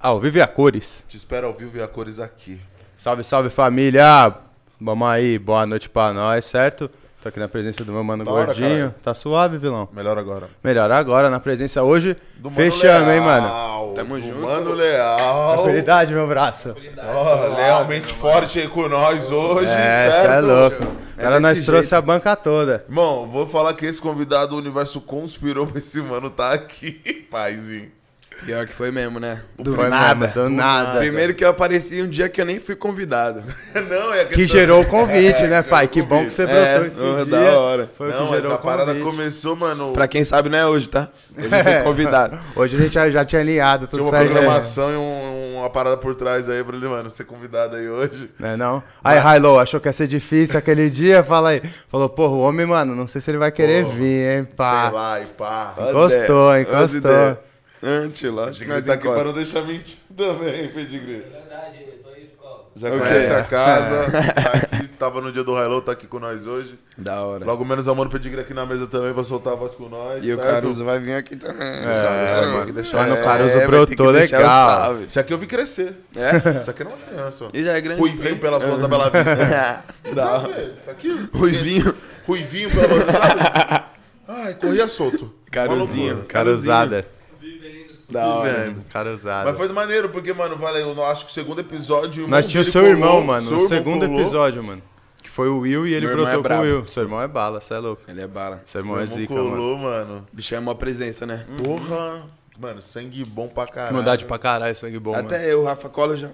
ao vivo e a cores. Te espero ao vivo e a cores aqui. Salve, salve família! Vamos aí, boa noite pra nós, certo? Tô aqui na presença do meu mano Da hora, gordinho. caralho. tá suave, vilão? Melhor agora. Melhor agora, na presença hoje. Do Mano Fechando, hein, Leal. mano? Tamo Do junto. Mano Leal. Tranquilidade, meu braço. Ó, lealmente forte aí com nós hoje, É, certo? cê é louco. O cara, nós jeito. trouxe a banca toda. Irmão, vou falar que esse convidado, o universo conspirou pra esse mano tá aqui, paizinho. Pior que foi mesmo, né? Do Foi nada. mesmo, do nada. Primeiro que eu apareci um dia que eu nem fui convidado. Não, é Que gerou o convite, né, pai? Que o bom que você brotou É, esse oh, dia. da hora. Foi o Não, que gerou essa o parada começou, mano. Pra quem sabe, não é hoje, tá? Hoje eu fui convidado. Hoje a gente já, já tinha alinhado Tinha tudo uma certo. programação e um- uma parada por trás aí pra ele, mano, ser convidado aí hoje. Não é não? Aí, Hilo, achou que ia ser difícil aquele dia? Fala aí. Falou, porra, o homem, mano, não sei se ele vai querer Porra, vir, hein, Sei pá. lá, e pá. Encostou, encostou. Antes, lógico que nós tá aqui pra encosta. não deixar mentir também, Pedigree. Verdade, eu tô aí de cola. Já conhece a casa, tá aqui, tava no dia do Hilo, tá aqui com nós hoje. Da hora. Logo menos a mano Pedigree aqui na mesa também pra soltar a voz com nós. E o certo? Caruso vai vir aqui também. É, Caruso, mano. deixar Mano, o Caruso ter brotou o legal. Esse aqui eu vi crescer. É? Isso aqui não é uma criança. E já é grande. Ruivinho pelas ruas da Bela Vista. Você Da sabe, hora. velho? Isso aqui? Ruivinho. Ruivinho pela rua, sabe? Ai, corria solto. Caruzinho. Caruzada. Da hora. vendo. Caruzada. Mas foi maneiro, porque, mano, valeu, eu acho que o segundo episódio. o irmão Nós tínhamos o seu irmão, colou, mano, seu no irmão segundo colou. episódio, mano. Que foi o Will e ele irmão brotou é com o. Will. Seu irmão é bala, você é louco. Ele é bala. Seu Seu irmão é irmão zica, mano. colou, mano. O bicho é uma presença, né? Porra. Mano, sangue bom pra caralho. Maldade pra caralho, sangue bom, mano. Até eu, Rafa Cola já.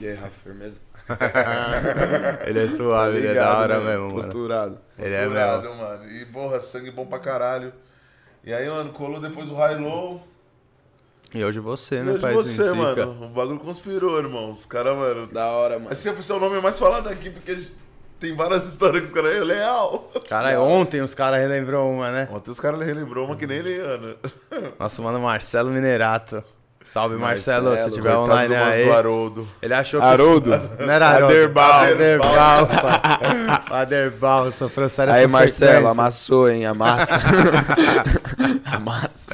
E aí, Rafa, firmeza? Ele é suave, ele é da Ligado, hora né? mesmo, mano. Posturado. Ele é Misturado, mesmo. mano. E, porra, sangue bom pra caralho. E aí, mano, colou depois o High Low. E hoje você, E né, hoje paizinho? você, zica. mano. O bagulho conspirou, irmão. Os caras, mano. Da hora, mano. Esse é o seu nome mais falado aqui, porque tem várias histórias que os caras. "Ei, Leal! Caralho, ontem os caras relembrou uma, né? Ontem os caras relembrou uma que nem Leana. Nosso mano Marcelo Minerato. Salve, Marcelo, Marcelo, se tiver online aí. do Haroldo. Ele achou que... Haroldo? Não era Haroldo. Aderbal. Aderbal, pai. Aderbal, sofreu sérias Aí, Marcelo, amassou, hein? Amassa. Amassa.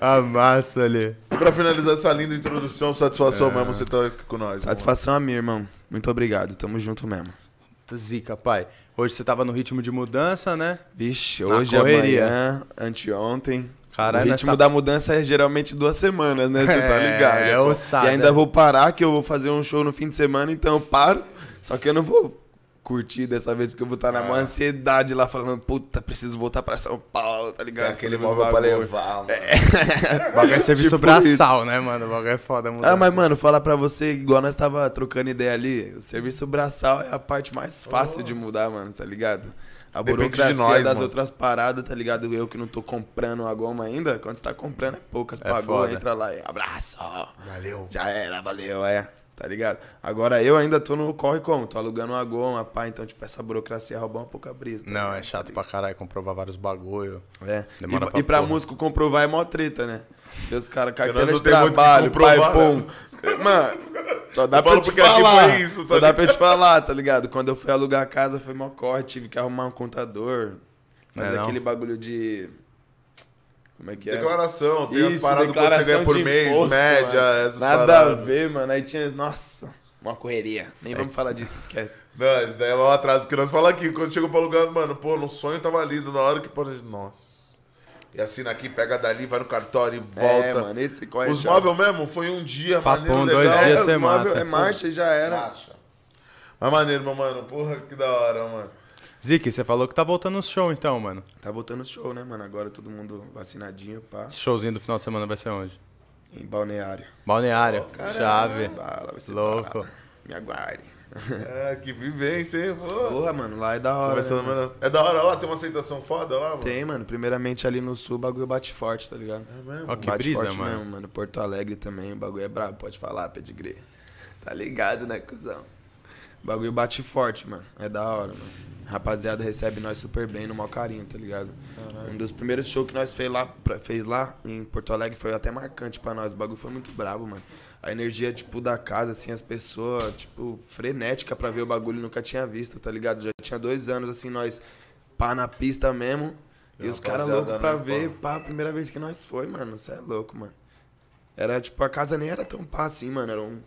Amassa ali. E pra finalizar essa linda introdução, satisfação mesmo você tá aqui com nós. Satisfação a mim, irmão. Muito obrigado. Tamo junto mesmo. Zica, pai. Hoje você tava no ritmo de mudança, né? Vixe, Na hoje, correria. amanhã, anteontem. Caralho, o ritmo tá- da mudança é geralmente duas semanas, né? Você tá É, ligado? é ossada. E ainda vou parar, que eu vou fazer um show no fim de semana, então eu paro. Só que eu não vou curtir dessa vez, porque eu vou estar na maior ansiedade lá, falando, puta, preciso voltar pra São Paulo, tá É ligado? aquele Fazer meus móvel pra levar, mano. O bagulho é serviço Tipo braçal, né, mano? O bagulho é foda, mano. Ah, mas, mano, falar pra você, igual nós tava trocando ideia ali, o serviço braçal é a parte mais fácil de mudar, mano, tá ligado? A Depende de burocracia nós, das mano. outras paradas, tá ligado? Eu que não tô comprando a goma ainda, quando você tá comprando é poucas, É pagou, foda. entra lá e abraço. Valeu. Já era, valeu, é. Tá ligado? Agora eu ainda tô no corre como? Tô alugando uma goma, pá, então, tipo, essa burocracia roubar um pouco a brisa. tá Não, ligado? é chato pra caralho comprovar vários bagulho. É. Demora e, pra e pra músico comprovar é mó treta, né? Os caras, nós carteira não de tem muito o que trabalho, pai, comprovar, pum. né? Mano, só dá Eu pra te falar. foi isso, só dá pra te falar, tá ligado? Quando eu fui alugar a casa foi mó corre, tive que arrumar um contador, fazer Não é não? aquele bagulho de... Como é que é? Declaração, tem as paradas quanto você ganha por mês, imposto, média, mano. essas Nada paradas. a ver, mano. Aí tinha... Nossa, uma correria. Nem vamos falar disso, esquece. Não, isso daí é o atraso que nós falamos aqui. Quando chegou pra lugar, mano, pô, no sonho tava lindo, na hora que pô, nossa. E assina aqui, pega dali, vai no cartório e volta. É, mano, esse corre Os móveis mesmo, foi um dia, Papum, maneiro, dois legal. dias É, você móvel mata. é marcha e já era. Marcha. Mas maneiro, meu mano. Porra, que da hora, mano. Ziki, você falou que tá voltando no show então, mano. Tá voltando o show, né, mano? Agora todo mundo vacinadinho, pá. Esse showzinho do final de semana vai ser onde? Em balneário. Balneário, chave. Bala, vai ser Louco. bala. Me aguarde. É, que vivência, hein, pô. Porra, mano, lá é da hora. Começando, né, mano? mano. É da hora lá, tem uma aceitação foda lá, mano. Tem, mano. Primeiramente ali no sul o bagulho bate forte, tá ligado? É mesmo? Ó, que bate brisa, forte mano. mesmo, mano. Porto Alegre também, o bagulho é brabo, pode falar, pedigree. Tá ligado, né, cuzão? O bagulho bate forte, mano. É da hora, mano. Rapaziada recebe nós super bem, no maior carinho, tá ligado? Um dos primeiros shows que nós fez lá, pra- fez lá em Porto Alegre foi até marcante pra nós. O bagulho foi muito brabo, mano. A energia, tipo, da casa, assim, as pessoas, tipo, frenética pra ver o bagulho, nunca tinha visto, tá ligado? Já tinha dois anos, assim, nós pá na pista mesmo. E E os caras loucos pra né, ver, pô? pá, a primeira vez que nós foi, mano. Você é louco, mano. Era tipo, a casa nem era tão pá assim, mano. Era um.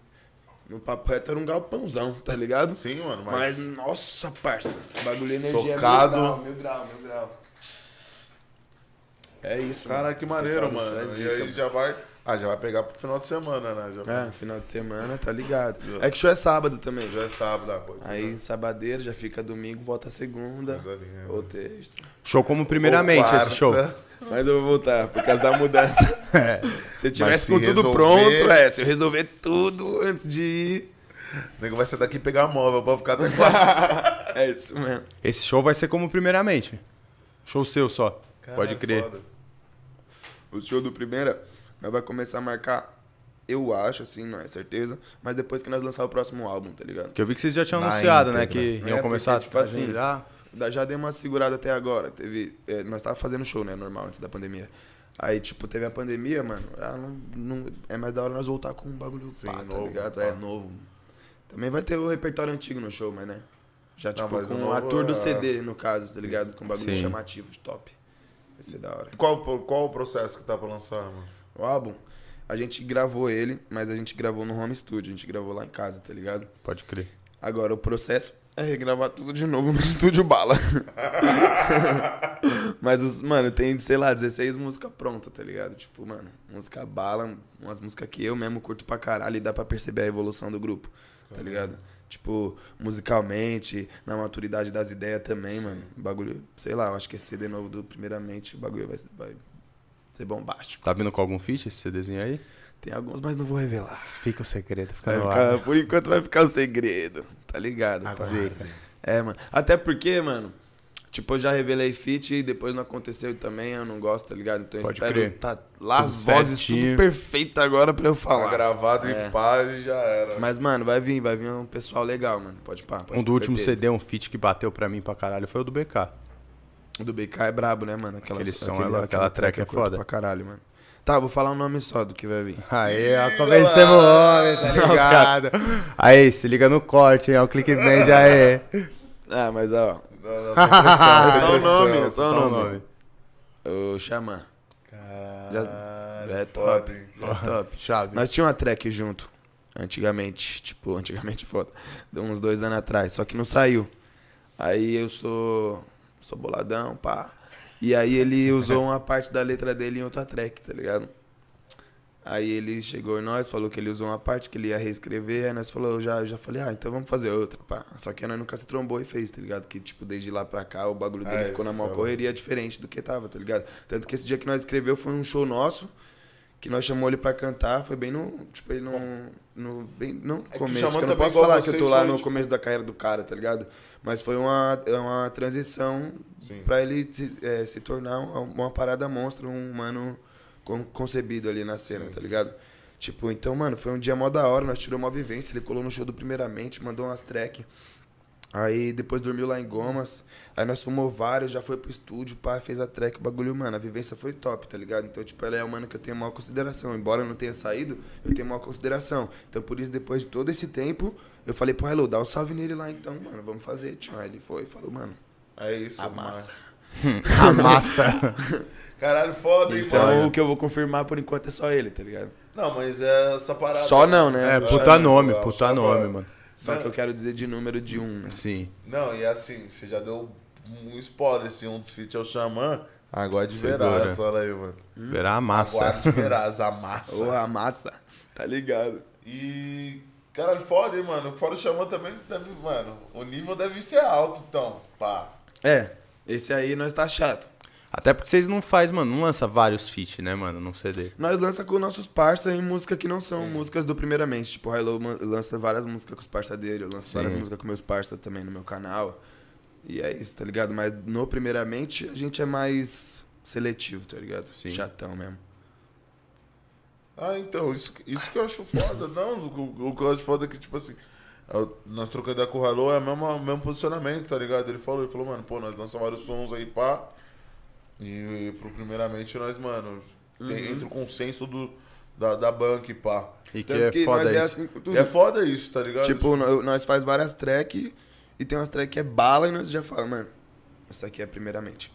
No papo reto era um galpãozão, tá ligado? Sim, mano, Mas, mas. nossa, parça. Bagulho energia Socado. mil grau, mil grau, mil grau. É isso, Cara, que maneiro, Pessoal, mano. é E zica, aí mano. já vai. Ah, já vai pegar pro final de semana, né? Já, É, final de semana, tá ligado. É que show é sábado também. já é sábado, ah, pô. Aí, sabadeiro, já fica domingo, volta segunda. Coisa linda. Ou terça. Show como primeiramente Ou quarta. esse show. Mas eu vou voltar, por causa da mudança. É. Se eu tivesse se com tudo resolver- pronto, é, se eu resolver tudo antes de ir. O nego vai sair daqui e pegar móvel pra ficar até quarta. É isso mesmo. Esse show vai ser como primeiramente. Show seu só. Pode Caralho, crer. foda. O show do primeira, nós vai começar a marcar, eu acho, assim, não é certeza, mas depois que nós lançar o próximo álbum, tá ligado? Que eu vi que vocês já tinham Na anunciado, né? íntegra. Que É, iam começar porque, tipo a assim, agendar. Já deu uma segurada até agora. Teve. é, nós tava fazendo show, né? Normal, antes da pandemia. Aí, tipo, teve a pandemia, mano. ah, não, não- é mais da hora nós voltar com um bagulho Sim, pá, tá novo, ligado? pá. É novo. Também vai ter o repertório antigo no show, mas né? Já, tipo, mas o com novo a tour do é- CD, no caso, tá ligado? Com um bagulho Sim. chamativo, de top. Vai ser da hora. Qual, qual o processo que tá pra lançar, mano? O álbum, a gente gravou ele, mas a gente gravou no home studio. A gente gravou lá em casa, tá ligado? Pode crer. Agora, o processo é regravar tudo de novo no estúdio bala. Mas, os, mano, tem, sei lá, 16 músicas prontas, tá ligado? Tipo, mano, música bala, umas músicas que eu mesmo curto pra caralho e dá pra perceber a evolução do grupo, tá ligado? Tipo, musicalmente, na maturidade das ideias também, mano. O bagulho, sei lá, eu acho que esse CD novo do Primeiramente, o bagulho vai, ser- vai ser bombástico. Tá vindo com algum feat esse CDzinho aí? Tem alguns, mas não vou revelar. Fica o segredo, fica Vai no ficar- ar. por enquanto vai ficar o segredo, tá ligado? pai? É, mano. Até porque, mano, tipo, eu já revelei feat e depois não aconteceu também, eu não gosto, tá ligado? Então eu Pode espero crer. tá lá Tudo as vozes certinho. tudo perfeito agora pra eu Tá falar. gravado É. e pá e já era. Mas, mano, vai vir, vai vir um pessoal legal, mano. Pode pá, pode Um do último certeza. CD, um feat que bateu pra mim pra caralho foi o do BK. O do BK é brabo, né, mano? Aquela, Aquele som, aquela track é eu curto foda. Pra caralho, mano. Tá, vou falar o nome só do que vai vir. Aí, ó, convencemos o homem, tá ligado? Aí, se liga no corte, hein? Ó, o clickbait aí. Ah, mas ó, É sem só o nome, é só o nome. o Xamã. Caralho, É top. hein? É top. Chave. Nós tínhamos uma track junto, antigamente, tipo, antigamente foda, de uns dois anos atrás, só que não saiu. Aí eu sou, sou boladão, pá. E aí ele usou uma parte da letra dele em outra track, tá ligado? Aí ele chegou em nós, falou que ele usou uma parte que ele ia reescrever, aí nós falou, eu já, eu já falei, ah, então vamos fazer outra, pá. Só que nós nunca se trombou e fez, tá ligado? Que, tipo, desde lá pra cá, o bagulho dele Ah, ficou na mão é correria diferente do que tava, tá ligado? Tanto que esse dia que nós escreveu foi um show nosso, que nós chamamos ele pra cantar, foi bem no, tipo, ele no, no bem, não É que começo, Xamã que eu não posso falar que eu tô lá no tipo- começo da carreira do cara, tá ligado? Mas foi uma, é uma transição Sim. pra ele se, é, se tornar uma, uma parada monstro, um humano con- concebido ali na cena, tá ligado? Tipo, então, mano, foi um dia mó da hora, nós tiramos uma vivência, ele colou no show do primeiramente, mandou umas track. Aí depois dormiu lá em Gomas. Aí nós fumou vários, já foi pro estúdio, pá, fez a track, o bagulho, mano, a vivência foi top, tá ligado? Então, tipo, ela é uma mano que eu tenho maior consideração. Embora eu não tenha saído, eu tenho maior consideração. Então, por isso, depois de todo esse tempo, eu falei pro Hello, dá um salve nele lá então, mano, vamos fazer, tio. Aí ele foi e falou, mano, É isso, A massa. A massa. Caralho, foda, hein, então mano. o que eu vou confirmar por enquanto é só ele, tá ligado? Não, mas é essa parada. Só não, né? É, puta acho- nome, só puta nome, mano. Só que eu quero dizer de número de um, né? Sim. Não, e assim, você já deu um spoiler, se um dos feats é o Xamã, agora de verás, fala aí, mano. Verá a massa. Agora de verás, a massa. Ô, a massa, tá ligado? E. Caralho, foda, hein, mano. Fora o Xamã também deve. Mano, o nível deve ser alto, então. Pá. É, esse aí nós tá chato. Até porque vocês não faz, mano, não lança vários feat, né, mano, num CD. Nós lança com nossos parça em música que não são músicas do primeiramente. Tipo, o Hilo lança várias músicas com os parça dele, eu lanço Sim. várias músicas com meus parça também no meu canal. E é isso, tá ligado? Mas no primeiramente a gente é mais seletivo, tá ligado? Sim. Chatão mesmo. Ah, então, isso, isso que eu acho foda. Não, o, o que eu acho foda é que, tipo assim, eu- nós trocando ideia com o Hello é o mesmo, o mesmo posicionamento, tá ligado? Ele falou, ele falou, mano, pô, nós lançamos vários sons aí, pá. E, pro primeiramente nós, mano, tem, entra o consenso do, da, da banca, e pá. E que Tanto é que foda é isso. assim tudo. E é foda isso, tá ligado? Tipo, nó- nós faz várias track e tem umas track que é bala e nós já falamos, mano, isso aqui é primeiramente.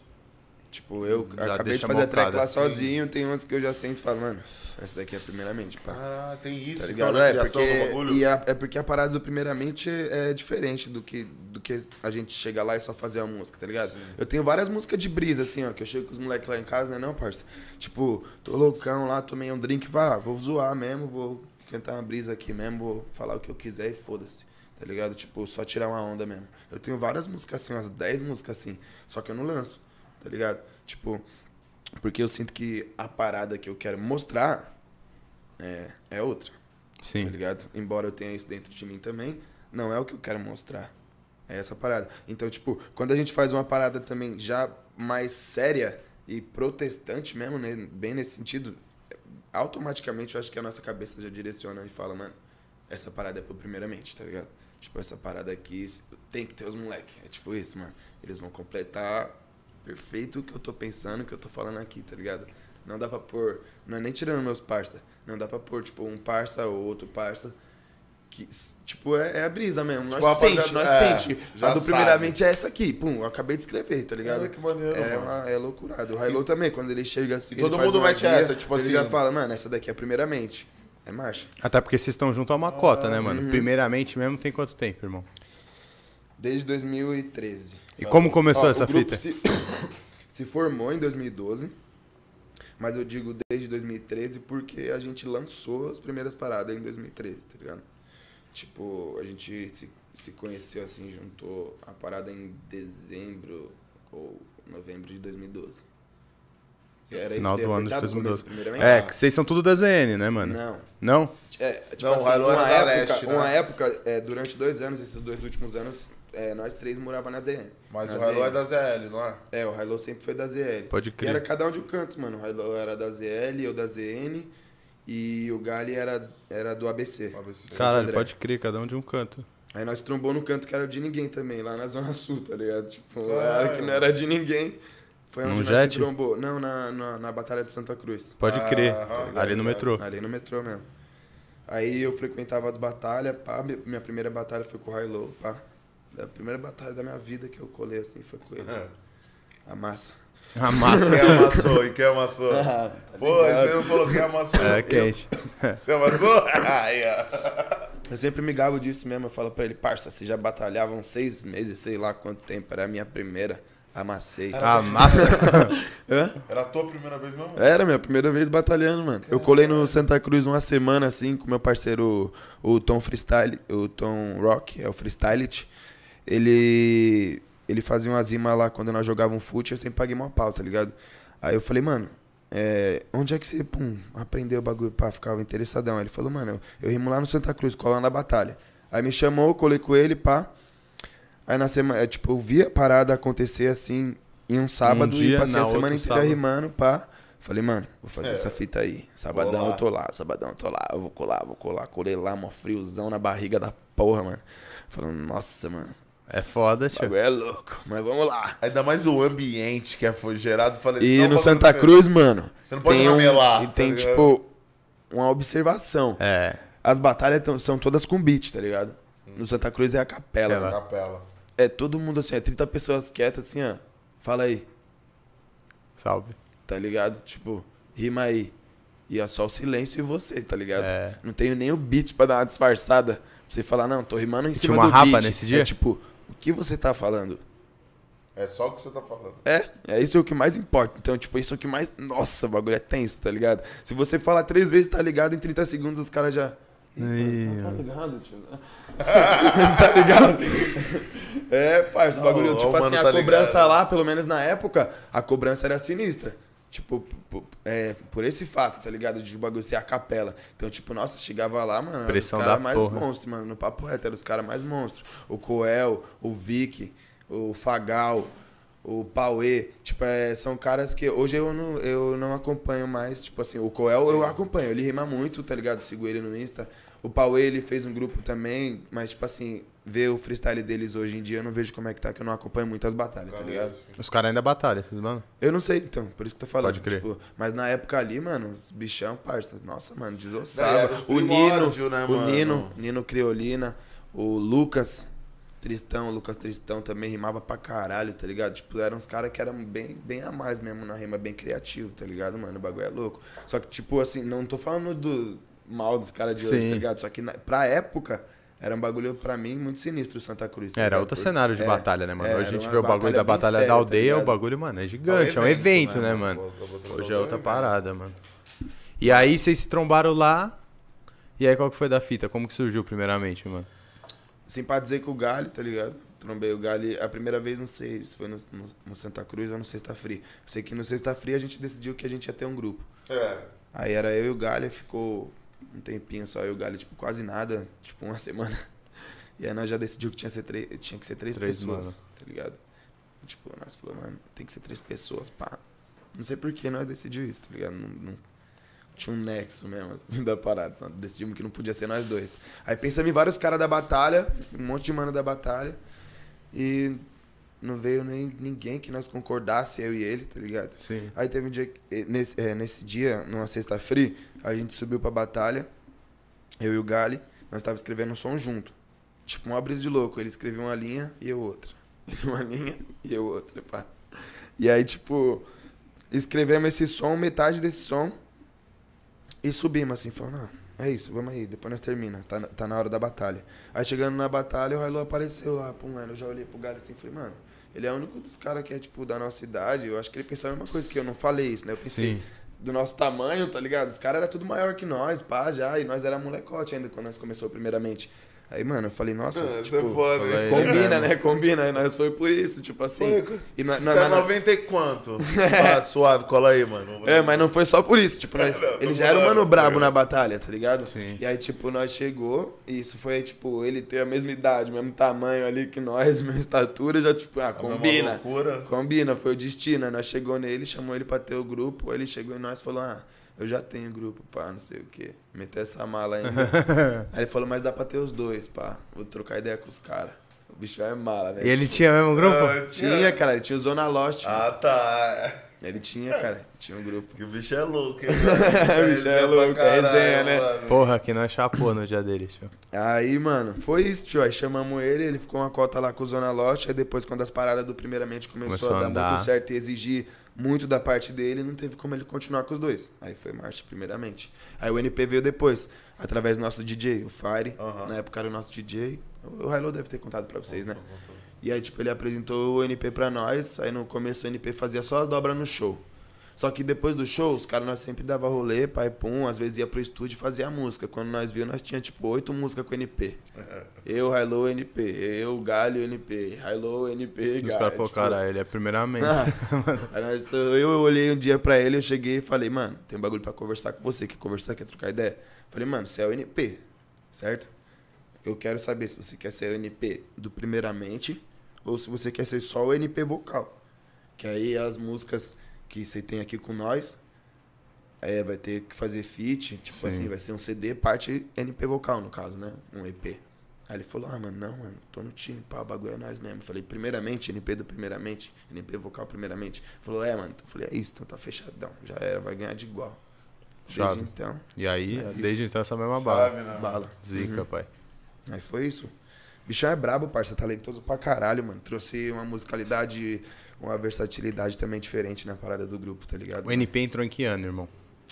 Tipo, eu Já acabei de fazer a track lá assim. sozinho, tem umas que eu já sento e falo, mano, essa daqui é primeiramente, pá. Ah, tem isso, Tá então, ligado? na É porque, e a- é porque a parada do primeiramente é diferente do que, do que a gente chega lá e só fazer a música, tá ligado? Eu tenho várias músicas de brisa, assim, ó, que eu chego com os moleques lá em casa, né, não, parça? Tipo, tô loucão lá, tomei um drink, vai lá, vou zoar mesmo, vou cantar uma brisa aqui mesmo, vou falar o que eu quiser e foda-se, tá ligado? Tipo, só tirar uma onda mesmo. Eu tenho várias músicas assim, umas 10 músicas assim, só que eu não lanço, tá ligado? Tipo, porque eu sinto que a parada que eu quero mostrar é, é outra tá Sim. ligado? Embora eu tenha isso dentro de mim também, não é o que eu quero mostrar. É essa parada. Então, tipo, quando a gente faz uma parada também já mais séria e protestante mesmo, né? bem nesse sentido, automaticamente eu acho que a nossa cabeça já direciona e fala, mano, essa parada é pro primeiramente, tá ligado? Tipo, essa parada aqui tem que ter os moleques. É tipo isso, mano. Eles vão completar perfeito o que eu tô pensando, o que eu tô falando aqui, tá ligado? Não dá pra pôr. Não é nem tirando meus parça. Não dá pra pôr, tipo, um parça ou outro parça. Que, tipo, é, é a brisa mesmo. Tipo, nós a sente, nós é, sente. já a do sabe. primeiramente é essa aqui. Pum, eu acabei de escrever, tá ligado? Olha que maneiro, é, mano. uma, é loucurado. O Hilo também, quando ele chega assim. Todo ele mundo mete essa, tipo ele assim- já fala, mano, essa daqui é primeiramente. É marcha. Até porque vocês estão junto a uma cota, né, uhum. mano? Primeiramente mesmo tem quanto tempo, irmão? Desde 2013. E como começou Ó, essa o grupo fita? Se, se formou em 2012, mas eu digo desde 2013 porque a gente lançou as primeiras paradas em 2013, tá ligado? Tipo, a gente se, se conheceu assim, juntou a parada em dezembro ou novembro de 2012. Era Final do ano de apertado, 2012. começo, primeiramente? É, que vocês são tudo da ZN, né, mano? Não. Não? É, tipo Não, assim, uma da época, Leste, né? uma época é, durante dois anos, esses dois últimos anos, é, nós três morava na ZN. Mas na o Hilo ZN. é da ZL, não é? É, o Hilo sempre foi da ZL. Pode E crer. era cada um de um canto, mano. O Hilo era da ZL, eu da ZN e o Gali era, era do ABC. ABC. Caralho, André. pode crer, cada um de um canto. Aí nós trombou no canto que era de ninguém também, lá na Zona Sul, tá ligado? Tipo, era que não era de ninguém. Foi onde Num nós jet? se trombou. Não, na, na, na Batalha de Santa Cruz. Pode Ah, crer. tá Ali no metrô. Ali no metrô mesmo. Aí eu frequentava as batalhas, pá. mi- Minha primeira batalha foi com o Hilo, pá. A primeira batalha da minha vida que eu colei assim foi com ele. É. A massa. A massa. Quem amassou e quem amassou? tá Pô, ligado? você não falou quem amassou. É quente. Você amassou? Aí, ó. Eu sempre me gabo disso mesmo. Eu falo pra ele, parça, você já batalhava uns seis meses, sei lá quanto tempo. Era a minha primeira. Amassei. A massa. Hã? Era a tua primeira vez mesmo? Era minha primeira vez batalhando, mano. Eu colei no Santa Cruz uma semana assim com meu parceiro, o Tom Freestyle, o Tom Rock, é o Freestylit. Ele ele fazia umas rimas lá quando nós jogávamos fute, eu sempre paguei uma pau, tá ligado? Aí eu falei, mano, é, onde é que você, pum, aprendeu o bagulho pra ficar interessadão? Aí ele falou, mano, eu, eu rimo lá no Santa Cruz, colando na batalha. Aí me chamou, colei com ele, pá. Aí na semana, é, tipo, eu vi a parada acontecer assim em um sábado dia, e passei a semana inteira sábado. rimando, pá. Falei, mano, vou fazer É. essa fita aí. Sabadão eu tô lá, sabadão eu tô lá, eu vou colar, vou colar. Colei lá, mó friozão na barriga da porra, mano. Falando, nossa, mano, É foda, tio. é louco, mas vamos lá. Ainda mais o ambiente que é foi gerado. Falei, E não, no Santa Cruz, mano, Você não pode tem, um, e tá tem ligado? tipo, uma observação. É. As batalhas tão- são todas com beat, tá ligado? No Santa Cruz é a capela, Aquela. mano. Capela. É todo mundo assim, é 30 pessoas quietas assim, ó. Fala aí, Salve. tá ligado? Tipo, rima aí. E é só o silêncio e você, tá ligado? É. Não tenho nem o beat pra dar uma disfarçada. Pra você falar, não, tô rimando em Tinha cima uma do rapa beat. nesse dia? É tipo, o que você tá falando? É só o que você tá falando. É, é isso é o que mais importa. Então, tipo, isso é o que mais. Nossa, o bagulho é tenso, tá ligado? Se você falar três vezes, tá ligado, em 30 segundos os caras já. Ih, Tá ligado, tio? tá ligado? É, parça, o bagulho. Ó, tipo o assim, mano a tá cobrança ligado. lá, pelo menos na época, a cobrança era sinistra. Tipo, p- p- é, por esse fato, tá ligado? De o bagulho ser a capela. Então, tipo, nossa, chegava lá, mano, Pressão os caras mais porra. monstros, mano. No papo reto, eram os caras mais monstros. O Coel, o Vic, o Fagal, o Pauê. Tipo, é, são caras que hoje eu não, eu não acompanho mais. Tipo assim, o Coel eu acompanho. Ele rima muito, tá ligado? Sigo ele no Insta. O Pauê, ele fez um grupo também, mas, tipo assim, ver o freestyle deles hoje em dia, eu não vejo como é que tá, que eu não acompanho muitas batalhas, tá ligado? Os caras ainda batalham, esses mano. Eu não sei, então, por isso que eu tô falando. Pode crer. Tipo, mas na época ali, mano, os bichão, parça, nossa, mano, desossava. O Nino, né, o mano? Nino, Nino Criolina, o Lucas, Tristão, Lucas Tristão também rimava pra caralho, tá ligado? Tipo, eram uns caras que eram bem, bem a mais mesmo na rima, bem criativo, tá ligado, mano? O bagulho é louco. Só que, tipo, assim, não tô falando do mal dos caras de hoje, Sim. tá ligado? Só que na, pra época, era um bagulho, pra mim, muito sinistro o Santa Cruz. tá Era outro cenário de é, batalha, né, mano? é, Hoje a gente vê o bagulho da Batalha séria, da tá Aldeia, o ligado? bagulho, mano, é gigante. É um evento, né, mano? Hoje é outra parada, mano. E aí vocês se trombaram lá. E aí qual que foi da fita? Como que surgiu primeiramente, mano? Simpatizei com o Gali, tá ligado? Trombei o Gali a primeira vez, não sei se foi no, no- no Santa Cruz ou no Sexta Free. Sei que no Sexta Free a gente decidiu que a gente ia ter um grupo. É. Aí era eu e o Gali, ficou um tempinho só eu e o Gali, tipo, quase nada, tipo, uma semana. E aí nós já decidiu que tinha, ser três, tinha que ser três, Três, pessoas, mano. tá ligado? Tipo, nós falamos, mano, tem que ser três pessoas, pá. Não sei por que nós decidimos isso, tá ligado? Não, não- tinha um nexo mesmo, assim, da parada. Só decidimos que não podia ser nós dois. Aí pensamos em vários caras da batalha, um monte de mano da batalha. E não veio nem ninguém que nós concordasse, eu e ele, tá ligado? Sim. Aí teve um dia, que- eh, nesse, eh, nesse dia, numa sexta-feira, a gente subiu pra batalha, eu e o Gali, nós tava escrevendo um som junto. Tipo, uma brisa de louco. Ele escreveu uma linha e eu outra. Ele uma linha e eu outra, pá. E aí, tipo, escrevemos esse som, metade desse som, e subimos assim, falando, não, é isso, vamos aí, depois nós termina, tá, na- tá na hora da batalha. Aí chegando na batalha, o Railo apareceu lá, mano, eu já olhei pro Gali assim e falei, mano, ele é o único dos caras que é, tipo, da nossa idade, eu acho que ele pensou a mesma coisa que eu, não falei isso, né? Eu pensei, Sim. do nosso tamanho, tá ligado? Os caras eram tudo maior que nós, pá, já, e nós era molecote ainda quando nós começou primeiramente. Aí, mano, eu falei, nossa, é tipo, foda, aí. hein? combina, né, né? Combina. Aí nós foi por isso, tipo assim. E Você nós- é mas nós- 90 e quanto? Ah, suave, cola aí, mano. É, mas não foi só por isso, tipo, nós, Não, ele já era um mano tá brabo na batalha, tá ligado? Sim. E aí, tipo, nós chegou, e isso foi, tipo, ele ter a mesma idade, o mesmo tamanho ali que nós, mesma estatura, já, tipo, ah, combina. loucura. Combina, foi o destino. Aí nós chegou nele, chamou ele pra ter o grupo. Ele chegou em nós e falou: Ah, eu já tenho grupo, pá, não sei o quê. Meteu essa mala ainda. Aí ele falou: Mas dá pra ter os dois, pá. Vou trocar ideia com os caras. O bicho é mala, né? E ele tinha mesmo grupo? Ah, tinha, cara, ele tinha o Zona Lost. Ah, tá. Ele tinha, cara, tinha um grupo. Que o bicho é louco, hein? O bicho é louco, é resenha, né? mano. Porra, que nós chapou no dia dele, tio. Aí, mano, foi isso, tio. Aí chamamos ele, ele ficou uma cota lá com o Zona Lost. Aí depois, quando as paradas do primeiramente começou, Começou a a dar andar. muito certo e exigir muito da parte dele, não teve como ele continuar com os dois. Aí foi marcha, primeiramente. Aí o NP veio depois, através do nosso DJ, o Fire. Na época era o nosso DJ. O Hilo deve ter contado pra vocês, né? E aí, tipo, ele apresentou o NP pra nós. Aí no começo o NP fazia só as dobras no show. Só que depois do show, os caras nós sempre dava rolê, pai pum, às vezes ia pro estúdio e fazia a música. Quando nós viu, nós tinha tipo oito músicas com NP. Eu, Hilo, NP. Eu, Galho, NP. Hilo, NP, Os Galho. caras falaram, tipo, ele é primeiramente. ah, aí nós- eu, eu olhei um dia pra ele, eu cheguei e falei, mano, tem um bagulho pra conversar com você. Quer conversar, quer trocar ideia? Falei, mano, você é o NP, certo? Eu quero saber se você quer ser o NP do primeiramente ou se você quer ser só o NP vocal. Que aí as músicas que você tem aqui com nós, é, vai ter que fazer feat, tipo Sim. assim, vai ser um CD, parte NP vocal, no caso, né? Um EP. Aí ele falou, ah, mano, não, mano, tô no time, pá, o bagulho é nós mesmo. Falei, primeiramente, NP do primeiramente, NP vocal primeiramente. Falou, é, mano, então, eu falei, é isso, então tá fechadão, já era, vai ganhar de igual. Chave. Desde então, E aí, É, desde então, essa mesma bala. Chave, né? bala. Zica, Uhum. pai. Aí foi isso. Bichão é brabo, parça, talentoso pra caralho, mano. Trouxe uma musicalidade, uma versatilidade também diferente na parada do grupo, tá ligado? O NP entrou em que ano, irmão?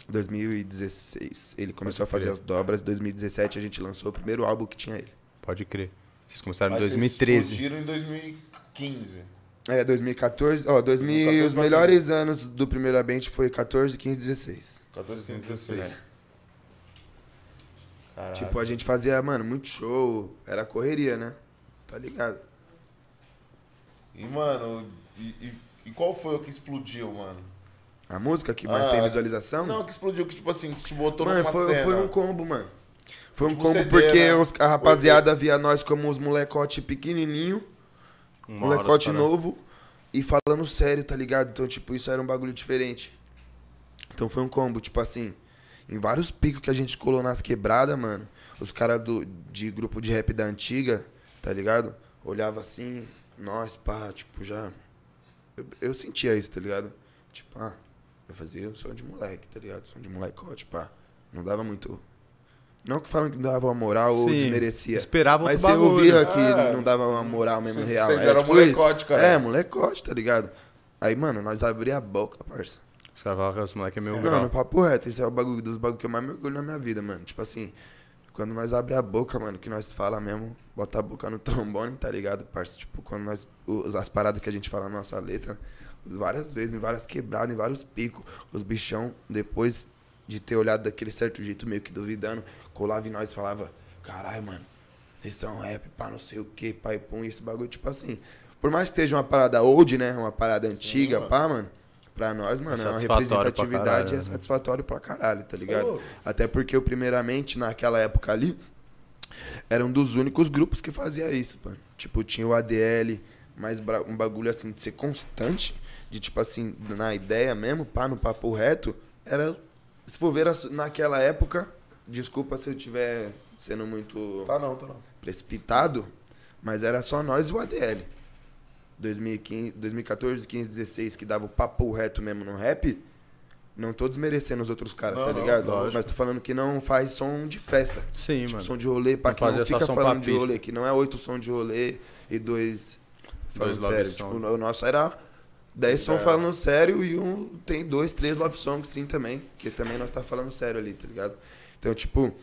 2016, ele começou a fazer crer. as dobras. 2017 a gente lançou o primeiro álbum que tinha ele. Pode crer. Vocês começaram em Mas vocês 2013. explodiram em 2015. É, 2014, ó, 2000, 2014 os melhores anos do primeiro ambiente foi 14, 15, 16. 14, 15, 16. Caralho. Tipo, a gente fazia, mano, muito show, era correria, né? Tá ligado? E, mano, e, e- e qual foi o que explodiu, mano? A música que mais Ah, tem visualização? Não, que explodiu, que tipo assim, que te botou Mano, numa foi, cena. foi um combo, mano. Foi um Tipo combo CD, porque né? os- a rapaziada via nós como os molecote pequenininho, Uma hora molecote os caras- novo e falando sério, tá ligado? Então, tipo, isso era um bagulho diferente. Então foi um combo, tipo assim, em vários picos que a gente colou nas quebradas, mano, os caras do de grupo de rap da antiga, tá ligado? Olhava assim, nós, pá, tipo, já. Eu, eu sentia isso, tá ligado? Tipo, ah, eu fazia o som de moleque, tá ligado? Som de molecote, pá. Não dava muito Não que falam que não dava uma moral ou Sim, desmerecia. Esperava Mas você ouvia que É. não dava uma moral mesmo real. vocês é, eram tipo molecote, isso. cara. É, molecote, tá ligado? Aí, mano, nós abria a boca, parça. Os caras falavam que os moleques é meio Não, grau. no papo reto, isso é o bagulho dos bagulho que eu mais me orgulho na minha vida, mano. Tipo assim, quando nós abre a boca, mano, que nós fala mesmo, bota a boca no trombone, tá ligado, parça? Tipo, quando nós. as paradas que a gente fala na nossa letra, várias vezes, em várias quebradas, em vários picos, os bichão, depois de ter olhado daquele certo jeito, meio que duvidando, colava em nós e falava, caralho, mano, vocês são rap, pá, não sei o que, pai, pum, e esse bagulho, tipo assim. Por mais que seja uma parada old, né? Uma parada antiga, mano. pá, mano. Pra nós, mano, é pra representatividade é né? satisfatório pra caralho, tá ligado? louco. Até porque eu, primeiramente, naquela época ali, era um dos únicos grupos que fazia isso, mano. Tipo, tinha o ADL, mas um bagulho assim de ser constante, de tipo assim, na ideia mesmo, pá, no papo reto, era. Se for ver naquela época, desculpa se eu tiver sendo muito Tá não, tá não. precipitado, mas era só nós e o ADL. 2015, 2014, 15, 16, que dava o papo reto mesmo no rap. Não tô desmerecendo os outros caras, Não, tá ligado? lógico. Mas tô falando que não faz som de festa. Sim, tipo, mano. som de rolê, pra Não que não fica falando de rolê, que não é oito som de rolê e dois falando Dois sério. Tipo, o nosso era dez som É. falando sério e um tem dois, três love songs sim também, que também nós tá falando sério ali, tá ligado? Então, tipo,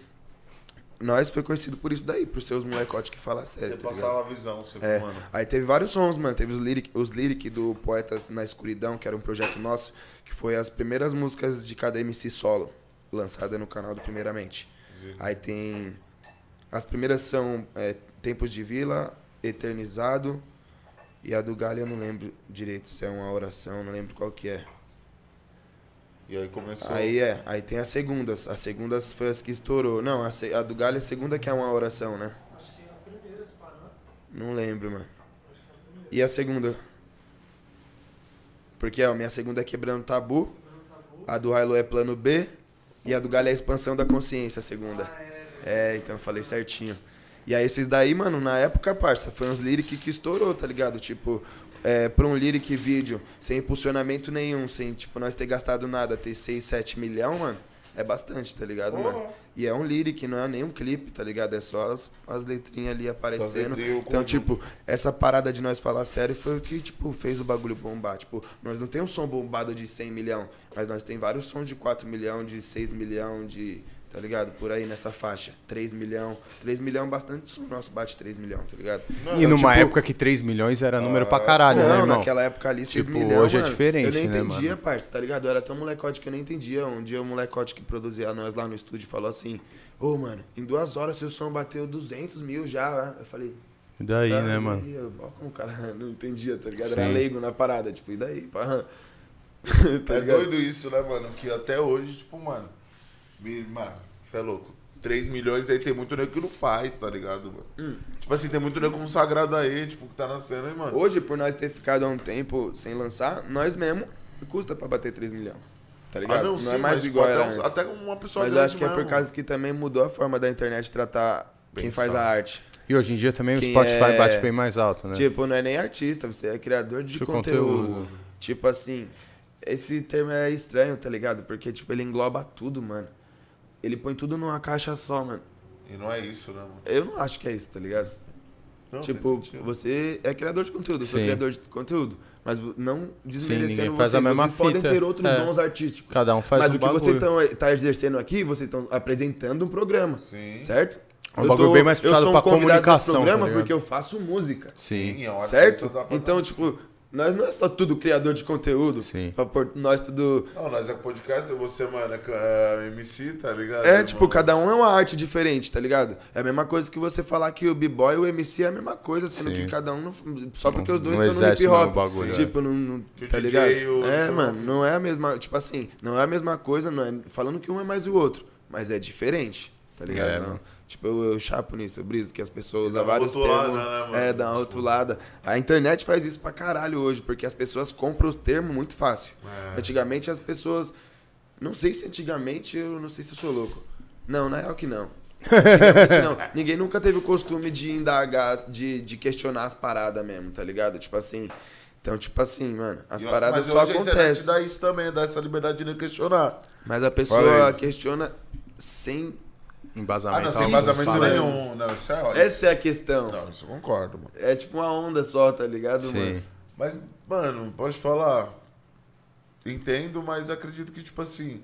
nós foi conhecido por isso daí, por ser os molecotes que falam sério, Você tá passava a visão, você É. mano. Aí teve vários sons, mano. Teve os lyric, os lyric do Poetas na Escuridão, que era um projeto nosso, que foi as primeiras músicas de cada MC solo, lançada no canal do Primeiramente. Aí tem. As primeiras são é, Tempos de Vila, Eternizado. E a do Galho eu não lembro direito se é uma oração, não lembro qual que é. E aí começou. Aí é, aí tem as segundas. As segundas foi as que estourou. Não, a, se- a do Galho é a segunda que é uma oração, né? Não lembro, mano. E a segunda? Porque ó, a minha segunda é Quebrando Tabu. A do Hilo é Plano B. E a do Galho é a Expansão da Consciência, a segunda. É, então eu falei certinho. E aí esses daí, mano, na época, parça, foi uns lyric que estourou, tá ligado? Tipo, é, pra um lyric vídeo, sem impulsionamento nenhum, sem, tipo, nós ter gastado nada, ter 6, 7 milhão, mano, é bastante, tá ligado, mano? E é um lyric, não é nem um clipe, tá ligado? É só as, as letrinhas ali aparecendo. letrinhas, o Então, tipo, essa parada de nós falar sério foi o que, tipo, fez o bagulho bombar. Tipo, nós não tem um som bombado de 100 milhão, mas nós tem vários sons de 4 milhão, de 6 milhão, de... Tá ligado? Por aí nessa faixa. 3 milhão. 3 milhão bastante som nosso bate 3 milhão, tá ligado? E numa tipo- época que 3 milhões era número pra caralho, não, né, irmão? naquela época ali, 6 Tipo, milhões. hoje é mano, diferente, Eu nem né, entendia, mano? parça, tá ligado? Eu era tão molecote que eu nem entendia. Um dia o molecote que produzia nós lá no estúdio falou assim: Ô, mano, em duas horas seu som bateu 200 mil já. né?" Eu falei. E daí, "Tá, né, e mano? aí?" Eu, ó, como o cara não entendia, tá ligado? Era Sim. leigo na parada, tipo, e daí? Pá? tá é ligado? doido isso, né, mano? Que até hoje, tipo, mano. Mano, você é louco. 3 milhões aí tem muito nego que não faz, tá ligado, mano? Hum. Tipo assim, tem muito nego consagrado aí, tipo, que tá nascendo aí, mano. Hoje, por nós ter ficado há um tempo sem lançar, nós mesmo custa pra bater 3 milhões. Tá ligado? Ah, não, sim, é mais mas, tipo, igual até, era uns- antes. até uma pessoa Mas acho que é por mesmo. causa que também mudou a forma da internet tratar quem faz a Pensar. arte. E hoje em dia também o Quem Spotify é- bate bem mais alto, né? Tipo, não é nem artista, você é criador de De conteúdo. conteúdo. Tipo assim, esse termo é estranho, tá ligado? Porque, tipo, ele engloba tudo, mano. Ele põe tudo numa caixa só, mano. E não é isso, né, mano? Eu não acho que é isso, tá ligado? Não, tipo, você é criador de conteúdo, eu sou Sim. criador de conteúdo. Mas não desmerecendo ninguém vocês. faz a mesma vocês podem fita. ter outros É. dons artísticos. Cada um faz Mas um o que bagulho. vocês estão tá exercendo aqui, vocês estão apresentando um programa. Sim. Certo? É um bagulho bem mais eu puxado sou um pra comunicação, tá programa ligado? porque eu faço música. Sim. é um artista, Certo? Então, tipo, nós não é só tudo criador de conteúdo. Sim. Pra pôr nós tudo. Não, nós é podcast, você, mano, é, é MC, tá ligado? É, irmão? tipo, cada um é uma arte diferente, tá ligado? É a mesma coisa que você falar que o B-Boy e o MC é a mesma coisa, sendo Sim. que cada um. só porque os dois não estão no hip o hop. mesmo bagulho, tipo, não. não- tá DJ ligado? o- É, mano, não é a mesma. Tipo assim, não é a mesma coisa, não é falando que um é mais o outro. Mas é diferente, tá ligado? É, Não. mano. Tipo, eu, eu chapo nisso, eu briso que as pessoas usam vários rotulada, termos. né, mano? é, dá uma rotulada. A internet faz isso pra caralho hoje, porque as pessoas compram os termos muito fácil. É. Antigamente as pessoas. Não sei se antigamente, eu não sei se eu sou louco. Não, na real que não. Antigamente não. Ninguém nunca teve o costume de indagar, de, de questionar as paradas mesmo, tá ligado? Tipo assim. Então, tipo assim, mano, as E- paradas mas só acontecem. dá isso também, dá essa liberdade de não questionar. Mas a pessoa questiona sem Ah, Embasamento. não, sem algo embasamento nenhum. Não, isso é, isso- Essa é a questão. Não, isso eu concordo, mano. É tipo uma onda só, tá ligado, Sim. mano? Mas, mano, pode falar. Entendo, mas acredito que, tipo assim.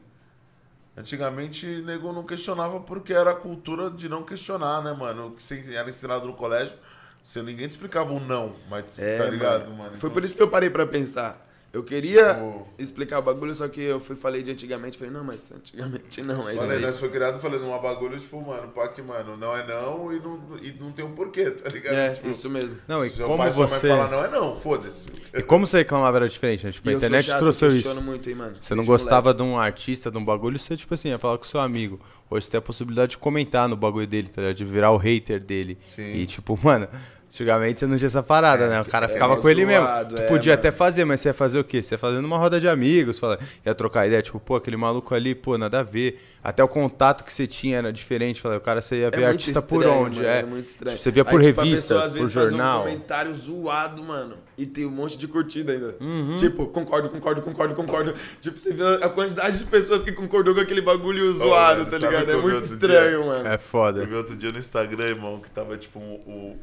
Antigamente, nego não questionava porque era a cultura de não questionar, né, mano? O que você era ensinado no colégio, você, ninguém te explicava o não, mas É, tá ligado, mano. mano? Foi Então, por isso que eu parei pra pensar. Eu queria Tipo- explicar o bagulho, só que eu fui falei de antigamente, falei, não, mas antigamente não, é isso Olha, aí. nós foi criado falando uma bagulho, tipo, mano, pá, que, mano, não é não e não, e não tem um porquê, tá ligado? É, Tipo, isso mesmo. Não, e se seu como pai e sua mãe você. falar não é não, foda-se. E como você reclamava era diferente, né? Tipo, E a internet chato, trouxe isso. muito, hein, mano. Você não gostava de um artista, de um bagulho, você, tipo assim, ia falar com seu amigo. Hoje você tem a possibilidade de comentar no bagulho dele, tá ligado? De virar o hater dele. Sim. E, tipo, mano, antigamente você não tinha essa parada, né? O cara é ficava com ele mesmo. zoado, Tu é, podia mano. até fazer, mas você ia fazer o quê? Você ia fazer numa roda de amigos, fala, ia trocar ideia, tipo, pô, aquele maluco ali, pô, nada a ver. Até o contato que você tinha era diferente. Fala, o cara você ia É ver artista por estranho, onde? mano, é. é muito estranho. Tipo, você via por Aí, tipo, a revista, pessoa, às por vezes, faz jornal. um comentário zoado, mano. E tem um monte de curtida ainda. Uhum. Tipo, concordo, concordo, concordo, concordo. Tipo, você vê a quantidade de pessoas que concordou com aquele bagulho zoado, mano, tá ligado? É muito estranho, mano. É foda. Eu vi outro dia no Instagram, irmão, que tava tipo um, o-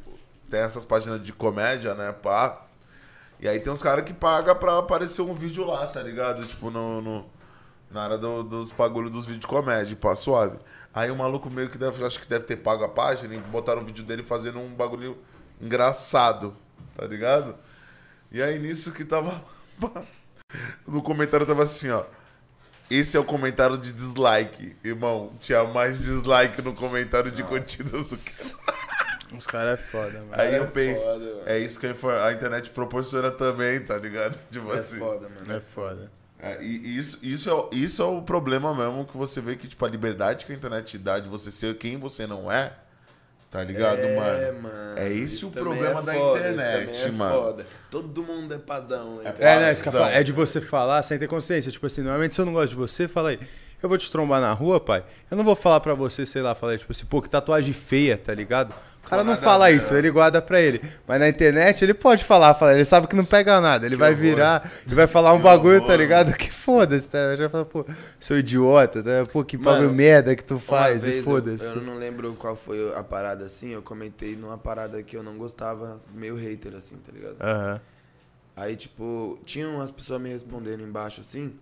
tem essas páginas de comédia, né, pá. E aí tem uns caras que pagam pra aparecer um vídeo lá, tá ligado? Tipo, no, no- na área do- dos bagulho dos vídeos de comédia, pá, suave. Aí o maluco meio que deve, acho que deve ter pago a página e botaram o vídeo dele fazendo um bagulho engraçado, tá ligado? E aí nisso que tava. No comentário tava assim, ó. Esse é o comentário de dislike. Irmão, tinha mais dislike no comentário de curtidas do que. Os caras é foda, mano. Aí eu é penso, foda, mano. é isso que a internet proporciona também, tá ligado? Tipo É assim. foda, mano. É foda. É, e isso, isso, é, o- isso é o problema mesmo que você vê que, tipo, a liberdade que a internet te dá de você ser quem você não é, tá ligado, é, mano? mano. É esse Isso o também problema é da foda, internet, é mano. Foda. Todo mundo é pazão, né? É, né? isso que eu Razão. falo, é de você falar sem ter consciência. Tipo assim, normalmente se eu não gosto de você, fala aí. Eu vou te trombar na rua, pai. Eu não vou falar pra você, sei lá, falar tipo assim, pô, que tatuagem feia, tá ligado? O cara não nada fala a ver, isso, ele guarda pra ele. Mas na internet ele pode falar, fala, ele sabe que não pega nada. Ele vai horror. virar, ele vai falar um Que bagulho, horror, tá ligado? Que foda-se, tá? Eu já falo, pô, seu idiota, tá? Pô, que Mano, bagulho merda que tu faz, e eu- foda-se. Eu, não lembro qual foi a parada assim, eu comentei numa parada que eu não gostava, meio hater assim, tá ligado? Aham. Aí, tipo, tinham umas pessoas me respondendo embaixo assim.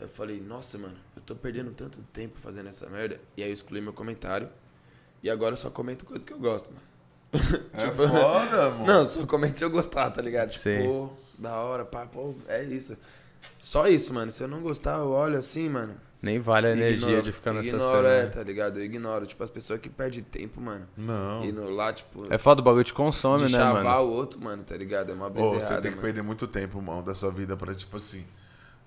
Eu falei, nossa, mano, eu tô perdendo tanto tempo fazendo essa merda. E aí eu excluí meu comentário. E agora eu só comento coisa que eu gosto, mano. É foda, mano. Não, só comento se eu gostar, tá ligado? Tipo, Sim. pô, da hora, pá, pô, é isso. Só isso, mano. Se eu não gostar, eu olho assim, mano. Nem vale a energia ignoro. de ficar nessa Ignoro, cena. é, né? tá ligado? Eu ignoro. Tipo, as pessoas que perdem tempo, mano. Não. Indo lá, tipo, É foda, o bagulho te consome, de né, chavar mano? o outro, mano, tá ligado? É uma brisa Ô, você tem que mano. perder muito tempo, mano, da sua vida pra, tipo assim,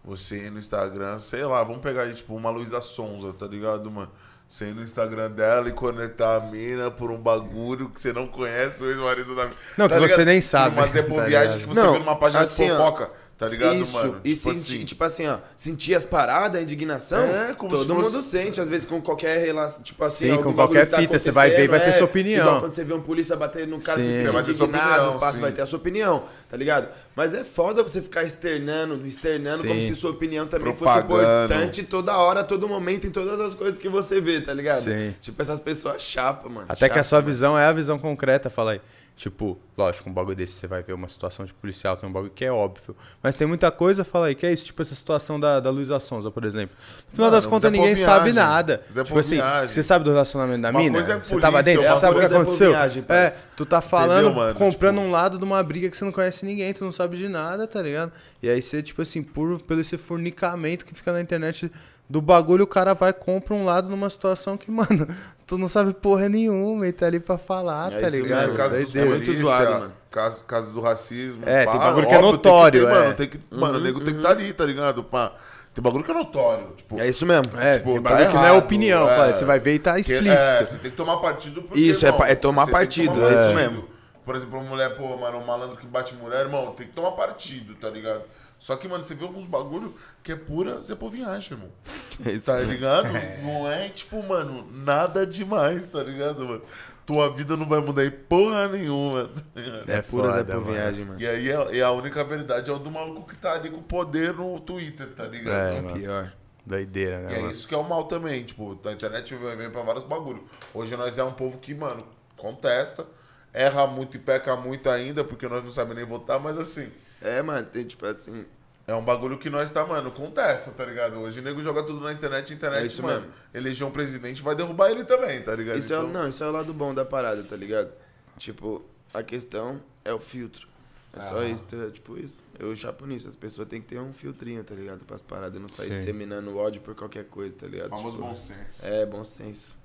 você ir no Instagram, sei lá, vamos pegar aí, tipo, uma Luísa Sonza, tá ligado, mano? Você ir no Instagram dela e conectar a mina por um bagulho que você não conhece o ex-marido da mina. Não, que Tá você ligado? nem sabe, Uma Zé tá viagem que você Não, viu numa página assim, de ó, fofoca, tá ligado, Isso, mano? e tipo sentir, assim, tipo assim, ó, sentir as paradas, a indignação, É, como todo se mundo fosse- sente, às vezes com qualquer relação, tipo assim, Sim, com qualquer que tá fita, você vai ver e vai ter acontecendo, sua é, opinião. Igual quando você vê um polícia batendo no cara, Sim. você vai ter sua indignado, opinião, passa, vai ter a sua opinião, tá ligado? Mas é foda você ficar externando, externando, como Sim. se sua opinião também Propagando. fosse importante toda hora, todo momento, em todas as coisas que você vê, tá ligado? Sim. Tipo, essas pessoas chapa, mano. Até que a chapa, sua mano. visão é a visão concreta, fala aí. Tipo, lógico, um bagulho desse você vai ver uma situação de policial, tem um bagulho que é óbvio. Mas tem muita coisa, fala aí, que é isso, tipo essa situação da, da Luísa Sonza, por exemplo. No final Mano, das contas, ninguém sabe nada. Zé tipo assim, viagem. você sabe do relacionamento da Uma mina? é você tava dentro, você sabe o que é aconteceu? viagem, é, tu tá falando, Entendeu, mano? comprando Tipo- um lado de uma briga que você não conhece ninguém, tu não sabe de nada, tá ligado? E aí você, tipo assim, por, pelo esse fornicamento que fica na internet do bagulho, o cara vai e compra um lado numa situação que, mano, tu não sabe porra nenhuma e tá ali pra falar, É tá isso ligado? mesmo, caso dos Doideira. muito polícia, zoado, mano. Caso, caso do racismo. É, pá, tem bagulho que é notório, Tem que ter, é. mano, tem que, mano, o nego tem que estar ali, tá ligado? Pá. Tem bagulho que é notório. Tipo, É isso mesmo. É, Tipo, tem tá bagulho que não é errado, opinião, é. fala, você vai ver e tá que- explícito. É, você tem que tomar partido porque, Isso, é irmão, pa- é tomar partido, tomar é isso mesmo. Por exemplo, uma mulher, pô, mano, um malandro que bate mulher, irmão, tem que tomar partido, tá ligado? Só que, mano, você vê alguns bagulho que é pura Zé Povinhagem, irmão. É isso Tá mesmo. ligado? Não é, tipo, mano, nada demais, tá ligado, mano? Tua vida não vai mudar em porra nenhuma. tá ligado? É Pura Zé por mano. viagem, mano. E aí é, e a única verdade é o do maluco que tá ali com o poder no Twitter, tá ligado? É, mano. Pior. Doideira, né, E é mano? isso que é o mal também, tipo, a internet vem vem pra vários bagulho. Hoje nós é um povo que, mano, contesta, erra muito e peca muito ainda, porque nós não sabemos nem votar, mas assim, É, mano, tem tipo assim. é um bagulho que nós tá, mano, contesta, tá ligado? Hoje o nego joga tudo na internet, internet, É isso mano, mesmo. eleger um presidente vai derrubar ele também, tá ligado? Isso é, o- Então, não, isso é o lado bom da parada, tá ligado? Tipo, a questão é o filtro. É só Ah. isso, tá? Tipo isso. Eu chapo nisso. As pessoas têm que ter um filtrinho, tá ligado? Pras paradas. Não sair Sim. disseminando ódio por qualquer coisa, tá ligado? famoso Tipo, bom senso. É, bom senso.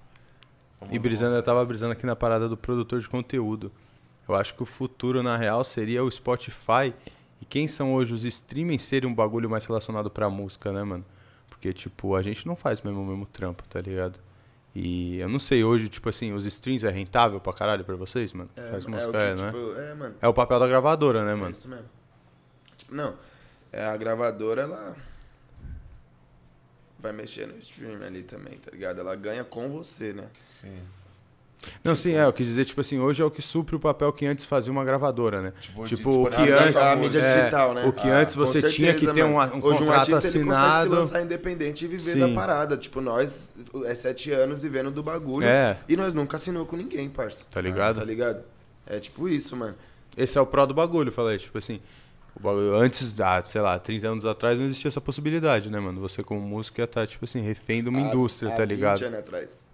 Famoso E brisando, eu tava brisando aqui na parada do produtor de conteúdo. Eu acho que o futuro, na real, seria o Spotify. Quem são hoje os streaming serem um bagulho mais relacionado pra música, né, mano? Porque, tipo, a gente não faz mesmo o mesmo trampo, tá ligado? E eu não sei, hoje, tipo assim, os streams é rentável pra caralho pra vocês, mano? É, faz é música, o que, é, não é? tipo, é, mano. É o papel da gravadora, né, É mano? isso mesmo. Tipo, não. É, a gravadora, ela. Vai mexer no stream ali também, tá ligado? Ela ganha com você, né? Sim. Não, sim, é, eu quis dizer, tipo assim, hoje é o que supre o papel que antes fazia uma gravadora, né? Tipo, Tipo, o que antes. a a mídia é, digital, né? O que Ah, antes você tinha que certeza, ter um, um Hoje contrato um artista, Ele consegue assinado. se lançar independente e viver Sim. da parada. Tipo, nós, é sete anos vivendo do bagulho. É. E nós nunca assinou com ninguém, parça. Tá ligado? Tá ligado? É tipo isso, mano. Esse é o pró do bagulho, falei, tipo assim. O bagulho, antes, ah, sei lá, 30 anos atrás não existia essa possibilidade, né, mano? Você como músico ia estar, tipo assim, refém de uma Há- indústria, há tá ligado? 20 anos atrás.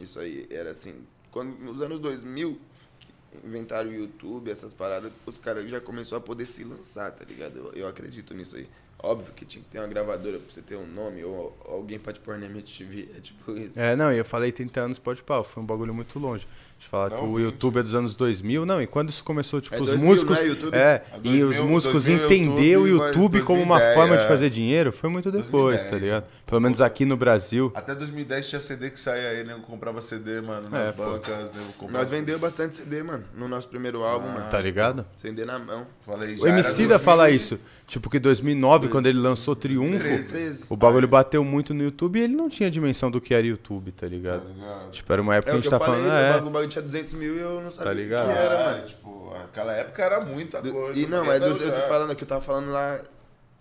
Isso aí era assim. Quando, nos anos 2000, que inventaram o YouTube, essas paradas, os caras já começaram a poder se lançar, tá ligado? Eu, eu acredito nisso aí. Óbvio que tinha que ter uma gravadora pra você ter um nome, ou alguém pra te pôr na MTV. É tipo isso. É, não, e eu falei 30 anos, pode pau, foi um bagulho muito longe. De falar Não, que o 20. YouTube é dos anos 2000, não, e quando isso começou, tipo, É os 2000, músicos. não é YouTube? É, É e os 2000, músicos 2000 entender o YouTube, como uma 2010, forma de é. fazer dinheiro foi muito depois, 2010, tá ligado? né? Pelo menos aqui no Brasil. Até 2010 tinha CD que saía aí, nego comprava CD, mano, nas É, bancas, nego comprava. Nós vendeu bastante CD, mano, no nosso primeiro álbum, Ah. mano. Tá ligado? CD na mão. Falei, O Emicida fala isso. Tipo que 2009, quando ele lançou Triunfo, 13. o bagulho bateu muito no YouTube e ele não tinha dimensão do que era YouTube, tá Tá ligado? ligado? Tipo, era uma época É que a gente tá falei, falando, ah, é. Tinha 200 mil e eu não sabia Tá o que ligado? era, Ah, mano. Tipo, aquela época era muita coisa. e não, mas dos- eu tô falando que eu tava falando lá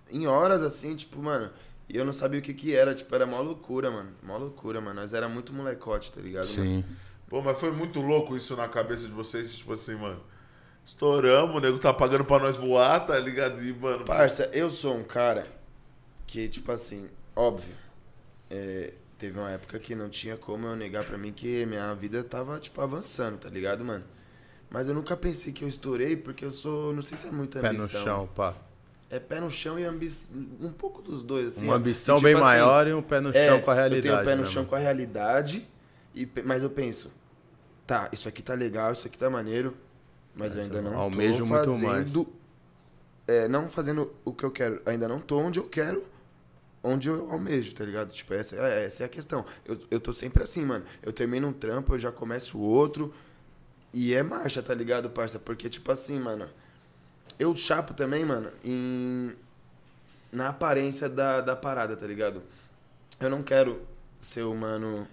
em horas assim, tipo, mano. E eu não sabia o que que era, tipo, era mó loucura, mano. Mó loucura, mano. Nós era muito molecote, tá ligado? mano? Sim. Pô, mas foi muito louco isso na cabeça de vocês, tipo assim, mano. Estouramos, o nego tá pagando pra nós voar, tá ligado? E, mano. Parça, eu sou um cara que, tipo assim, óbvio, é, teve uma época que não tinha como eu negar pra mim que minha vida tava, tipo, avançando, tá ligado, mano? Mas eu nunca pensei que eu estourei porque eu sou, não sei se é muita Pé ambição. no chão, pá. É pé no chão e ambição, um pouco dos dois, assim. Uma ambição tipo bem assim, maior e um pé no É, chão com a realidade. Eu tenho o pé no né, chão mano? com a realidade, e, mas eu penso, tá, isso aqui tá legal, isso aqui tá maneiro, mas eu ainda não almejo tô muito fazendo, é, não fazendo o que eu quero, ainda não tô onde eu quero, onde eu almejo, tá ligado? Tipo, essa, é- essa é a questão. Eu, eu tô sempre assim, mano, eu termino um trampo, eu já começo outro, e é marcha, tá ligado, parça? Porque, tipo assim, mano, eu chapo também, mano, em na aparência da, da parada, tá ligado? Eu não quero ser humano.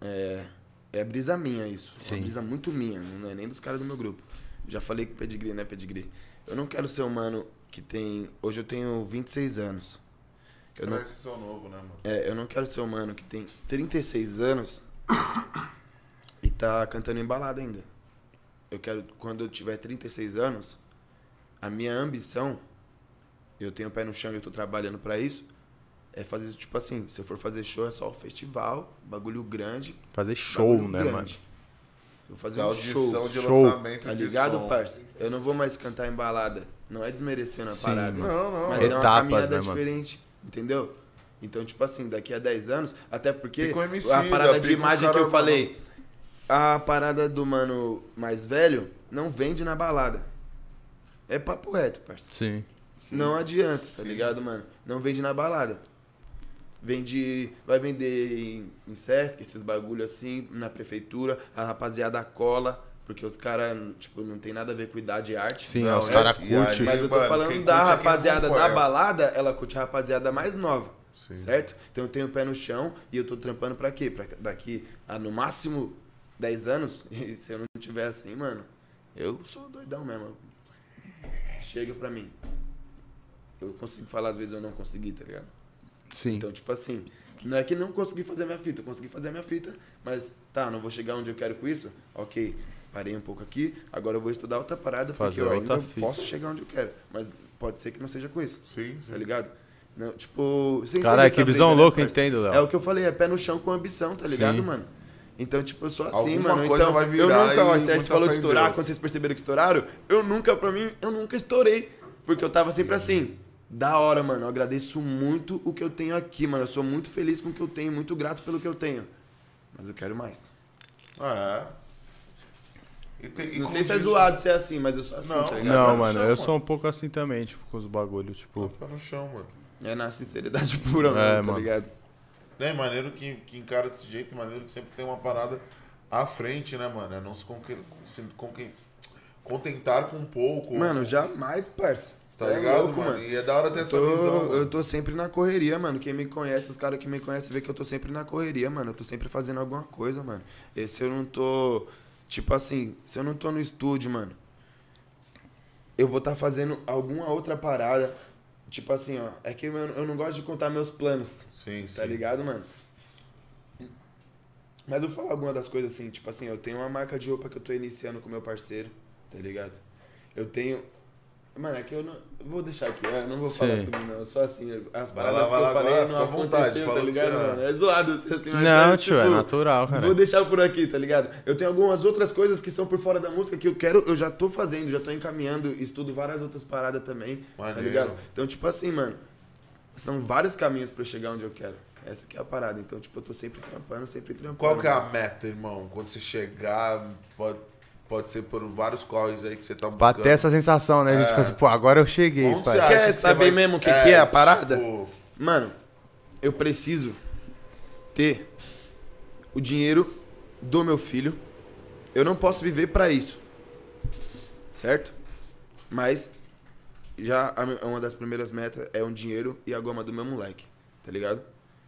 É, é brisa minha isso. Sim. Uma brisa muito minha, não é nem dos caras do meu grupo. Já falei com pedigree, né, pedigree? Eu não quero ser humano que tem. Hoje eu tenho 26 anos. Eu não, novo, né, mano? é, eu não quero ser humano que tem 36 anos e tá cantando em balada ainda. Eu quero, quando eu tiver 36 anos, a minha ambição, eu tenho o pé no chão e eu tô trabalhando pra isso, é fazer isso, tipo assim, se eu for fazer show é só o festival, bagulho grande. Fazer show, né, grande. mano? Eu vou fazer um audição show. de Show. lançamento Tá de ligado, som. parça? Eu não vou mais cantar em balada. Não é desmerecendo a Sim, parada. mano. Não, não. Mas é uma Etapas, caminhada né, mano? diferente, entendeu? Então, tipo assim, daqui a 10 anos, até porque Emicida, a parada de imagem que eu falei, a parada do mano mais velho não vende na balada. É papo reto, parça. Sim. Não adianta, tá Sim. ligado, mano? Não vende na balada. Vende. Vai vender em, em Sesc, esses bagulho assim, na prefeitura, a rapaziada cola, porque os caras, tipo, não tem nada a ver com idade e arte. Sim, Não, os é, caras e curtem. Mas eu tô Mano, falando da é rapaziada da balada, ela curte a rapaziada mais nova. Sim. Certo? Então eu tenho o pé no chão e eu tô trampando pra quê? Pra daqui a no máximo 10 anos, e se eu não tiver assim, mano, eu sou doidão mesmo. Chega pra mim. Eu consigo falar, às vezes eu não consegui, tá ligado? Sim. Então, tipo assim, não é que não consegui fazer a minha fita, eu consegui fazer a minha fita, mas tá, não vou chegar onde eu quero com isso, ok. Parei um pouco aqui, agora eu vou estudar outra parada, porque Fazer eu outra ainda fita. posso chegar onde eu quero. Mas pode ser que não seja com isso, Sim, sim. tá ligado? Não, tipo, você Caralho, essa que visão né, louca, parça? entendo, Léo. É o que eu falei, é pé no chão com ambição, tá ligado, Sim. mano? Então, tipo, eu sou assim, Alguma mano. coisa então, vai eu virar nunca, ó, você falou de estourar, Deus. quando vocês perceberam que estouraram, eu nunca, pra mim, eu nunca estourei. Porque eu tava sempre assim, da hora, mano. Eu agradeço muito o que eu tenho aqui, mano. Eu sou muito feliz com o que eu tenho, muito grato pelo que eu tenho. Mas eu quero mais. É. E tem- e Não sei se é zoado ser assim, mas eu sou assim, Não. tá ligado? Não, mano, chão, eu mano. sou um pouco assim também, tipo, com os bagulhos, tipo. Pé no chão, mano. É na sinceridade pura, É, mano, tá mano. ligado? É maneiro que, que encara desse jeito, maneiro que sempre tem uma parada à frente, né, mano? É não se, conque, se conque- contentar com pouco. Mano, jamais, parça. tá é ligado, louco, mano? E é da hora ter essa visão. eu tô sempre na correria, mano. Quem me conhece, os caras que me conhecem, vê que eu tô sempre na correria, mano. Eu tô sempre fazendo alguma coisa, mano. E se eu não tô. Tipo assim, se eu não tô no estúdio, mano, eu vou estar fazendo alguma outra parada. Tipo assim, ó. É que eu, eu não gosto de contar meus planos, Sim, sim. tá ligado, mano? Mas eu vou falar alguma das coisas assim, tipo assim, eu tenho uma marca de roupa que eu tô iniciando com meu parceiro, tá ligado? Eu tenho. Mano, é que eu não. eu Vou deixar aqui, eu não vou falar Sim. tudo, não. Só assim, as Vai paradas lá, que lá eu falei agora, não vontade, aconteceu, fala tá ligado, você- mano? É zoado ser assim, mas Não, é, tio, é tipo, natural, cara. Vou deixar por aqui, tá ligado? Eu tenho algumas outras coisas que são por fora da música que eu quero, eu já tô fazendo, já tô encaminhando, estudo várias outras paradas também, tá Maneiro. ligado? Então, tipo assim, mano, são vários caminhos pra eu chegar onde eu quero. Essa que é a parada. Então, tipo, eu tô sempre trampando, sempre trampando. Qual que é a mano. meta, irmão? Quando você chegar, pode, pode ser por vários corres aí que você tá buscando. Pra ter essa sensação, né? A gente É. fala assim, pô, agora eu cheguei, Onde pai. você Quer saber vai- mesmo o que que é a parada? tipo, Mano, eu preciso ter o dinheiro do meu filho. Eu não posso viver pra isso. Certo? Mas já uma das primeiras metas é um dinheiro e a goma do meu moleque, tá ligado?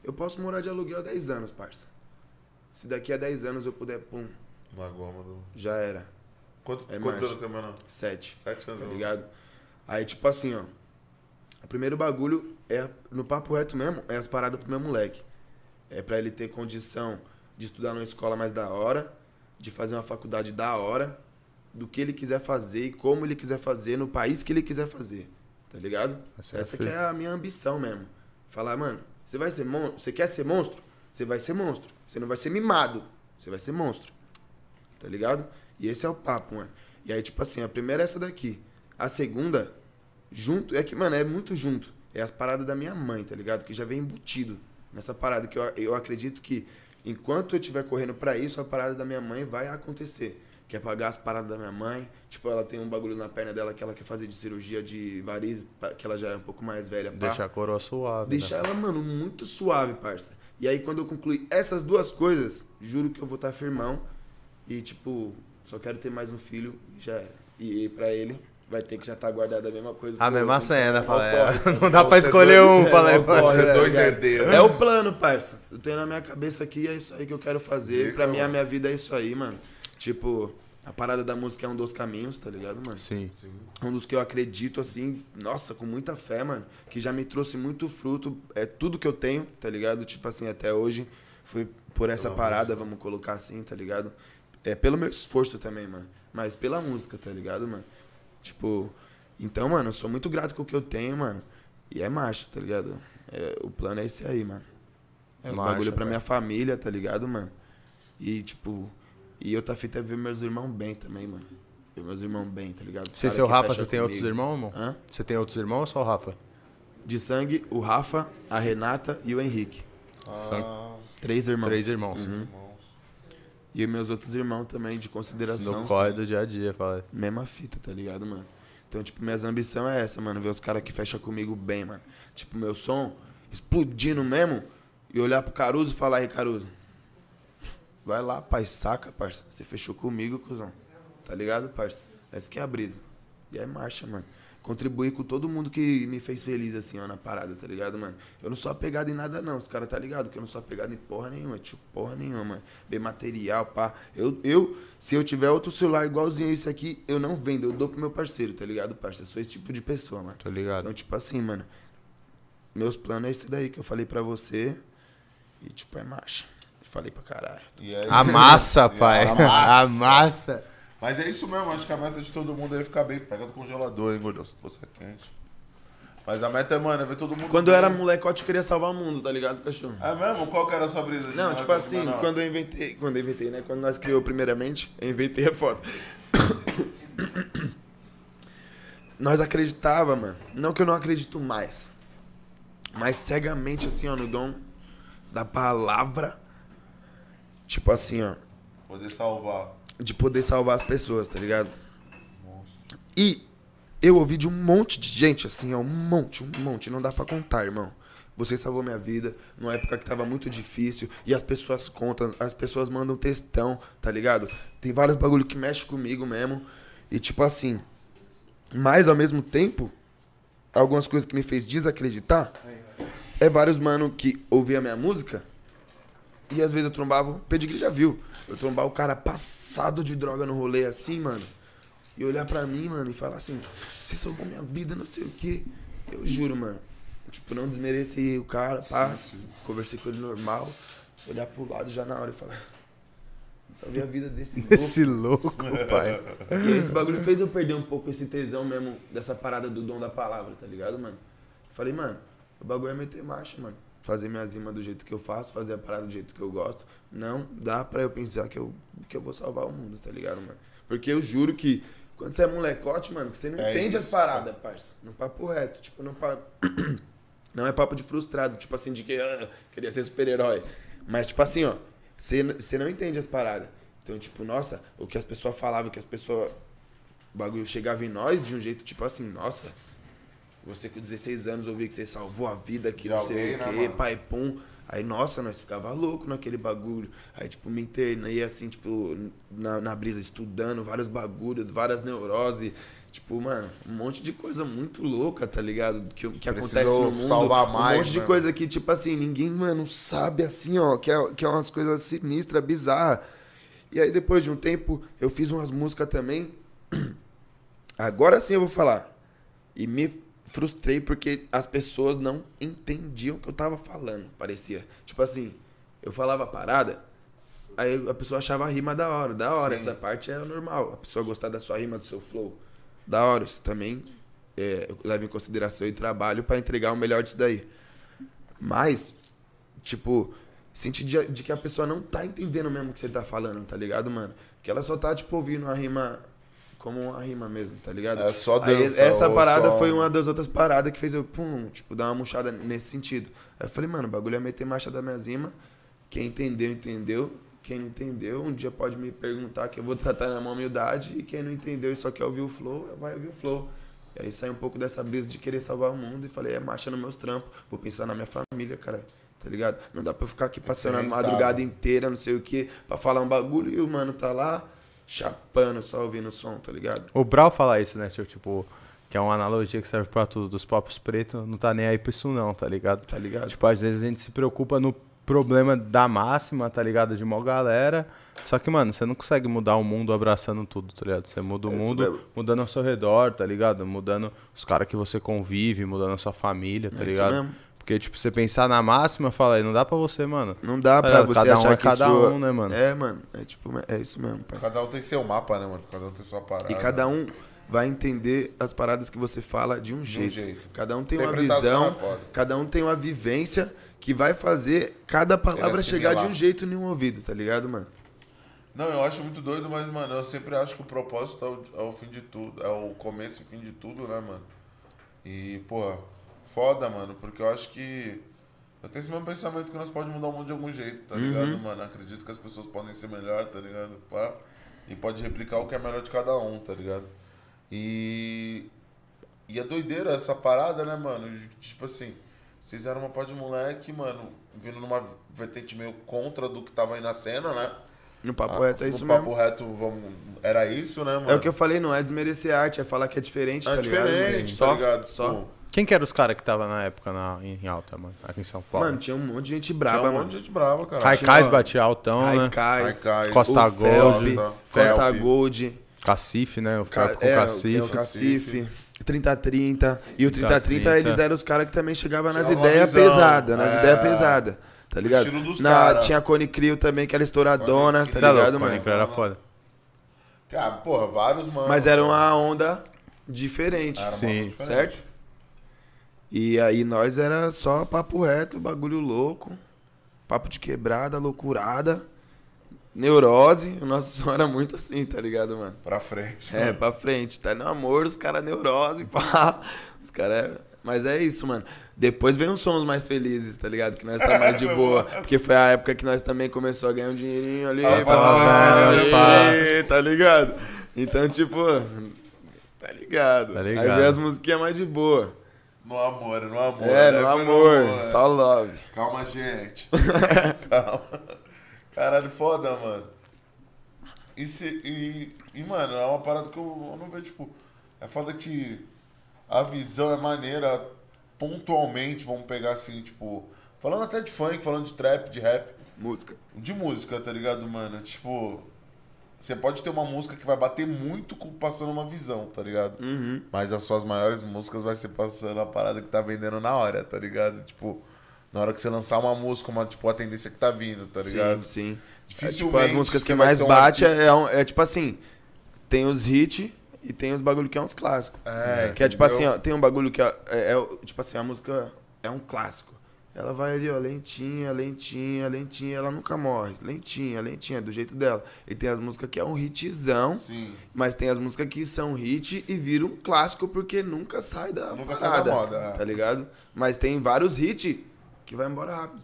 Eu posso morar de aluguel há 10 anos, parça. Se daqui a 10 anos eu puder, pum, na goma do... já era. Quanto, É quantos anos tem, mano? 7. Sete anos. tá ligado? Aí, tipo assim, ó. O primeiro bagulho é, no papo reto mesmo, é as paradas pro meu moleque. É pra ele ter condição de estudar numa escola mais da hora, de fazer uma faculdade da hora, do que ele quiser fazer e como ele quiser fazer, no país que ele quiser fazer. Tá ligado? Essa é Essa que é a minha ambição mesmo. Falar, mano, você vai ser monstro? Você quer ser monstro? Você vai ser monstro. Você não vai ser mimado. Você vai ser monstro. Tá ligado? E esse é o papo, mano. E aí, tipo assim, a primeira é essa daqui. A segunda, junto, é que, mano, é muito junto. É as paradas da minha mãe, tá ligado? Que já vem embutido nessa parada. Que eu, eu acredito que enquanto eu estiver correndo pra isso, a parada da minha mãe vai acontecer. Que é pagar as paradas da minha mãe. Tipo, ela tem um bagulho na perna dela que ela quer fazer de cirurgia de varizes, pa- que ela já é um pouco mais velha. pá. Deixar a coroa suave. Deixar né? ela, mano, muito suave, parça. E aí, quando eu concluir essas duas coisas, juro que eu vou estar firmão. E, tipo, só quero ter mais um filho e já era. E pra ele, vai ter que já estar guardada a mesma coisa. A mesma cena, fala. é, tá Não dá pra Você escolher dois- um, é, fala é pode ser. Você dois herdeiros. É o plano, parça. Eu tenho na minha cabeça aqui, é isso aí que eu quero fazer. Pra mim, a minha vida é isso aí, mano. Tipo, a parada da música é um dos caminhos, tá ligado, mano? Sim. Sim. um dos que eu acredito, assim, nossa, com muita fé, mano, que já me trouxe muito fruto. É tudo que eu tenho, tá ligado? Tipo assim, até hoje foi por essa Pela parada, música. vamos colocar assim, tá ligado? É pelo meu esforço também, mano. Mas pela música, tá ligado, mano? Tipo, então, mano, eu sou muito grato com o que eu tenho, mano. E é marcha, tá ligado? É, o plano é esse aí, mano. É Marcha, bagulho pra minha família, tá ligado, mano? E, tipo, e outra fita é ver meus irmãos bem também, mano. Ver meus irmãos bem, tá ligado? Você seu Rafa, você tem outros comigo. irmãos, irmão? Hã? Você tem outros irmãos ou só o Rafa? De sangue, o Rafa, a Renata e o Henrique. Ah, Três irmãos. Três irmãos. Uhum. E meus outros irmãos também, de consideração. No corre do dia a dia, fala. Mesma fita, tá ligado, mano? Então, tipo, minhas ambições é essa, mano. Ver os caras que fecham comigo bem, mano. Tipo, meu som explodindo mesmo. E olhar pro Caruso e falar, aí, Caruso. Vai lá, pai, saca, parça. Você fechou comigo, cuzão. Tá ligado, parça? Essa que é a brisa. E é marcha, mano. Contribuir com todo mundo que me fez feliz, assim, ó, na parada, tá ligado, mano? Eu não sou apegado em nada, não. Os caras tá ligado que eu não sou apegado em porra nenhuma, tio, porra nenhuma, mano. Bem material, pá. Eu, eu, se eu tiver outro celular igualzinho a esse aqui, eu não vendo, eu dou pro meu parceiro, tá ligado, parça? Eu sou esse tipo de pessoa, mano. Tô ligado. Então, tipo assim, mano. meus planos é esse daí que eu falei pra você. E, tipo, é marcha. Falei pra caralho. E aí- A massa, pai. a massa. A massa. Mas é isso mesmo, acho que a meta de todo mundo é ficar bem. Pega do congelador, hein, gordão, se você é quente. Mas a meta é, mano, é ver todo mundo Quando eu bem. era molecote, eu queria salvar o mundo, tá ligado, cachorro? É mesmo? Qual que era a sua brisa? Não, moleque tipo assim, menor? quando eu inventei. Quando eu inventei, né? Quando nós criou primeiramente, eu inventei a foto. nós acreditava, mano. Não que eu não acredito mais. Mas cegamente, assim, ó, no dom da palavra. Tipo assim, ó. Poder salvar. De poder salvar as pessoas, tá ligado? Monstro. E eu ouvi de um monte de gente, assim, ó, um monte, um monte, não dá pra contar, irmão. Você salvou minha vida numa época que tava muito difícil e as pessoas contam, as pessoas mandam textão, tá ligado? Tem vários bagulho que mexe comigo mesmo. E tipo assim, mas ao mesmo tempo, algumas coisas que me fez desacreditar é vários mano que ouvia a minha música e às vezes eu trombava, o Pedigree já viu. Eu trombava o cara passado de droga no rolê assim, mano. E olhar pra mim, mano, e falar assim, você salvou minha vida, não sei o quê. Eu juro, mano. Tipo, não desmereci o cara, pá. Conversei com ele normal. Olhar pro lado já na hora e falar. Salvei a vida desse louco. Esse louco, pai. E esse bagulho fez eu perder um pouco esse tesão mesmo dessa parada do dom da palavra, tá ligado, mano? Falei, mano, o bagulho é meter marcha, mano. Fazer minhas rimas do jeito que eu faço, fazer a parada do jeito que eu gosto. Não dá pra eu pensar que eu, que eu vou salvar o mundo, tá ligado, mano? Porque eu juro que quando você é molecote, mano, que você não É entende isso, as paradas, parça. No papo reto, tipo, não papo... Não é papo de frustrado, tipo assim, de que ah, queria ser super-herói. Mas, tipo assim, ó, você você não entende as paradas. Então, tipo, nossa, o que as pessoas falavam, o que as pessoas. O bagulho chegava em nós de um jeito, tipo assim, nossa. Você com 16 anos ouvir que você salvou a vida, que De não sei alguém, o né, quê, mano? pai pum. Aí, nossa, nós ficava louco naquele bagulho. Aí, tipo, me internei assim, tipo, na, na brisa, estudando vários bagulhos, várias neuroses. Tipo, mano, um monte de coisa muito louca, tá ligado? Que, que acontece no mundo. salvar um mais, monte de né? coisa que, tipo assim, ninguém, mano, sabe assim, ó, que é, que é umas coisas sinistras, bizarras. E aí, depois de um tempo, eu fiz umas músicas também. Agora sim eu vou falar. E me frustrei porque as pessoas não entendiam o que eu tava falando, parecia. Tipo assim, eu falava parada, aí a pessoa achava a rima da hora. Da hora, Sim. essa parte é normal. A pessoa gostar da sua rima, do seu flow. Da hora, isso também é, eu levo em consideração e trabalho pra entregar o melhor disso daí. Mas, tipo, senti de, de que a pessoa não tá entendendo mesmo o que você tá falando, tá ligado, mano? Que ela só tá, tipo, ouvindo a rima como uma rima mesmo, tá ligado? É só Aí, dança, essa ou parada só- foi uma das outras paradas que fez eu, pum, tipo, dar uma murchada nesse sentido. Aí eu falei, mano, o bagulho é meter marcha da minha zima. Quem entendeu, entendeu. Quem não entendeu, um dia pode me perguntar que eu vou tratar na mão humildade. E quem não entendeu e só quer ouvir o flow, vai ouvir o flow. E aí sai um pouco dessa brisa de querer salvar o mundo e falei, é marcha nos meus trampos. Vou pensar na minha família, cara. Tá ligado? Não dá pra eu ficar aqui passando a madrugada inteira, não sei o que, pra falar um bagulho e o mano tá lá chapando, só ouvindo o som, tá ligado? O Brau fala isso, né? Tipo, que é uma analogia que serve pra tudo. Dos papos pretos, não tá nem aí pra isso não, tá ligado? Tá ligado? Tipo, às vezes a gente se preocupa no problema da máxima, tá ligado? De mó galera. Só que, mano, você não consegue mudar o mundo abraçando tudo, tá ligado? Você muda o É isso mundo mesmo. mudando ao seu redor, tá ligado? Mudando os caras que você convive, mudando a sua família, tá É isso ligado? mesmo. Porque, tipo, você pensar na máxima, fala aí, não dá pra você, mano. Não dá pra Tá você Cada um achar é que cada sua... um, né, mano? É, mano. É tipo, é isso mesmo, pai. Cada um tem seu mapa, né, mano? Cada um tem sua parada. E cada um vai entender as paradas que você fala de um jeito. jeito. Cada um tem uma visão, é cada um tem uma vivência que vai fazer cada palavra chegar de um jeito em um ouvido, tá ligado, mano? Não, eu acho muito doido, mas, mano, eu sempre acho que o propósito é o, é o fim de tudo. É o começo e fim de tudo, né, mano? E, pô, foda, mano, porque eu acho que. Eu tenho esse mesmo pensamento que nós podemos mudar o mundo de algum jeito, tá ligado, mano? Acredito que as pessoas podem ser melhor, tá ligado? Pá. E pode replicar o que é melhor de cada um, tá ligado? E. E é doideira essa parada, né, mano? Tipo assim, vocês eram uma pá de moleque, mano, vindo numa vertente meio contra do que tava aí na cena, né? No papo Ah, reto é isso no mesmo. papo reto, vamos... era isso, né, mano? É o que eu falei, não é desmerecer a arte, é falar que é diferente, É tá ligado? diferente, Só, tá ligado? Só. Pô, Quem que era os caras que tava na época na, em alta, mano? Aqui em São Paulo. Mano, tinha um monte de gente tinha braba, um monte de gente brava, cara. Raikais tinha- batia altão, né? Raikais, Raikais, Costa o Gold, Felpe, Costa. Gold, Cacife, né? O Ca- com é, Cacife. é, o Cacife. 3030. E o 3030, 30-30. eles eram os caras que também chegavam nas Tinha ideias pesadas, nas é. ideias pesadas. Tá ligado? estilo dos Na, cara. tinha a Cone Crio também, que era estouradona, Cone tá Você é ligado, louco, mano? Pânico era foda. Cara, porra, vários, mano. Mas era uma onda diferente, Era uma Sim. diferente. certo? E aí nós era só papo reto, bagulho louco, papo de quebrada, loucurada, neurose. O nosso som era muito assim, tá ligado, mano? Pra frente. É, pra frente. Tá no amor, os caras neurose, pá. Os caras. Mas é isso, mano. Depois vem os sons mais felizes, tá ligado? Que nós tá mais de boa. Porque foi a época que nós também começou a ganhar um dinheirinho ali. Ah, pá, pá, pá, pá. Tá ligado? Então, tipo, tá ligado? Tá Aí ligado. vem as musiquinhas mais de boa. No amor, no amor. É, né? no Foi amor, é. só love. Calma, gente. Calma. Caralho, foda, mano. E, se, e, e, mano, é uma parada que eu, eu não vejo, tipo. É foda que a visão é maneira pontualmente, vamos pegar assim, tipo. Falando até de funk, falando de trap, de rap, Música. de música, tá ligado, mano? Tipo. Você pode ter uma música que vai bater muito com passando uma visão, tá ligado? Uhum. Mas as suas maiores músicas vai ser passando a parada que tá vendendo na hora, tá ligado? Tipo, na hora que você lançar uma música, uma, tipo, a tendência que tá vindo, tá ligado? Sim, sim. É, tipo, Dificilmente as músicas que mais um bate artista- é, é tipo assim, tem os hits e tem os bagulho que é uns clássicos. É, que é tipo entendeu? assim, ó, tem um bagulho que é, é- é, tipo assim, a música é um clássico. Ela vai ali, ó, lentinha, lentinha, lentinha, ela nunca morre. Lentinha, lentinha, do jeito dela. E tem as músicas que é um hitzão, Sim. mas tem as músicas que são hit e viram um clássico porque nunca sai da Nunca sai da parada, moda, é. tá ligado? Mas tem vários hits que vai embora rápido.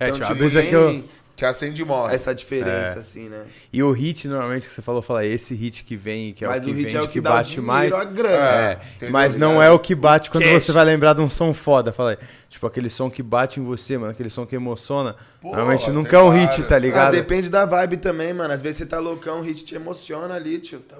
É, Então, tipo, a brisa tem que eu... Que acende e morre. essa diferença, É. assim, né? E o hit, normalmente, que você falou, fala, esse hit que vem, que é Mas o que o hit vende, é o que, que bate dinheiro, mais. a grana. É, entendeu? mas não Ligado? é o que bate quando Cash. você vai lembrar de um som foda. Fala aí. Tipo, aquele som que bate em você, mano, aquele som que emociona. Pô, normalmente nunca é um hit, tá Ah, ligado? depende da vibe também, mano. Às vezes você tá loucão, o hit te emociona ali, tio. Você tá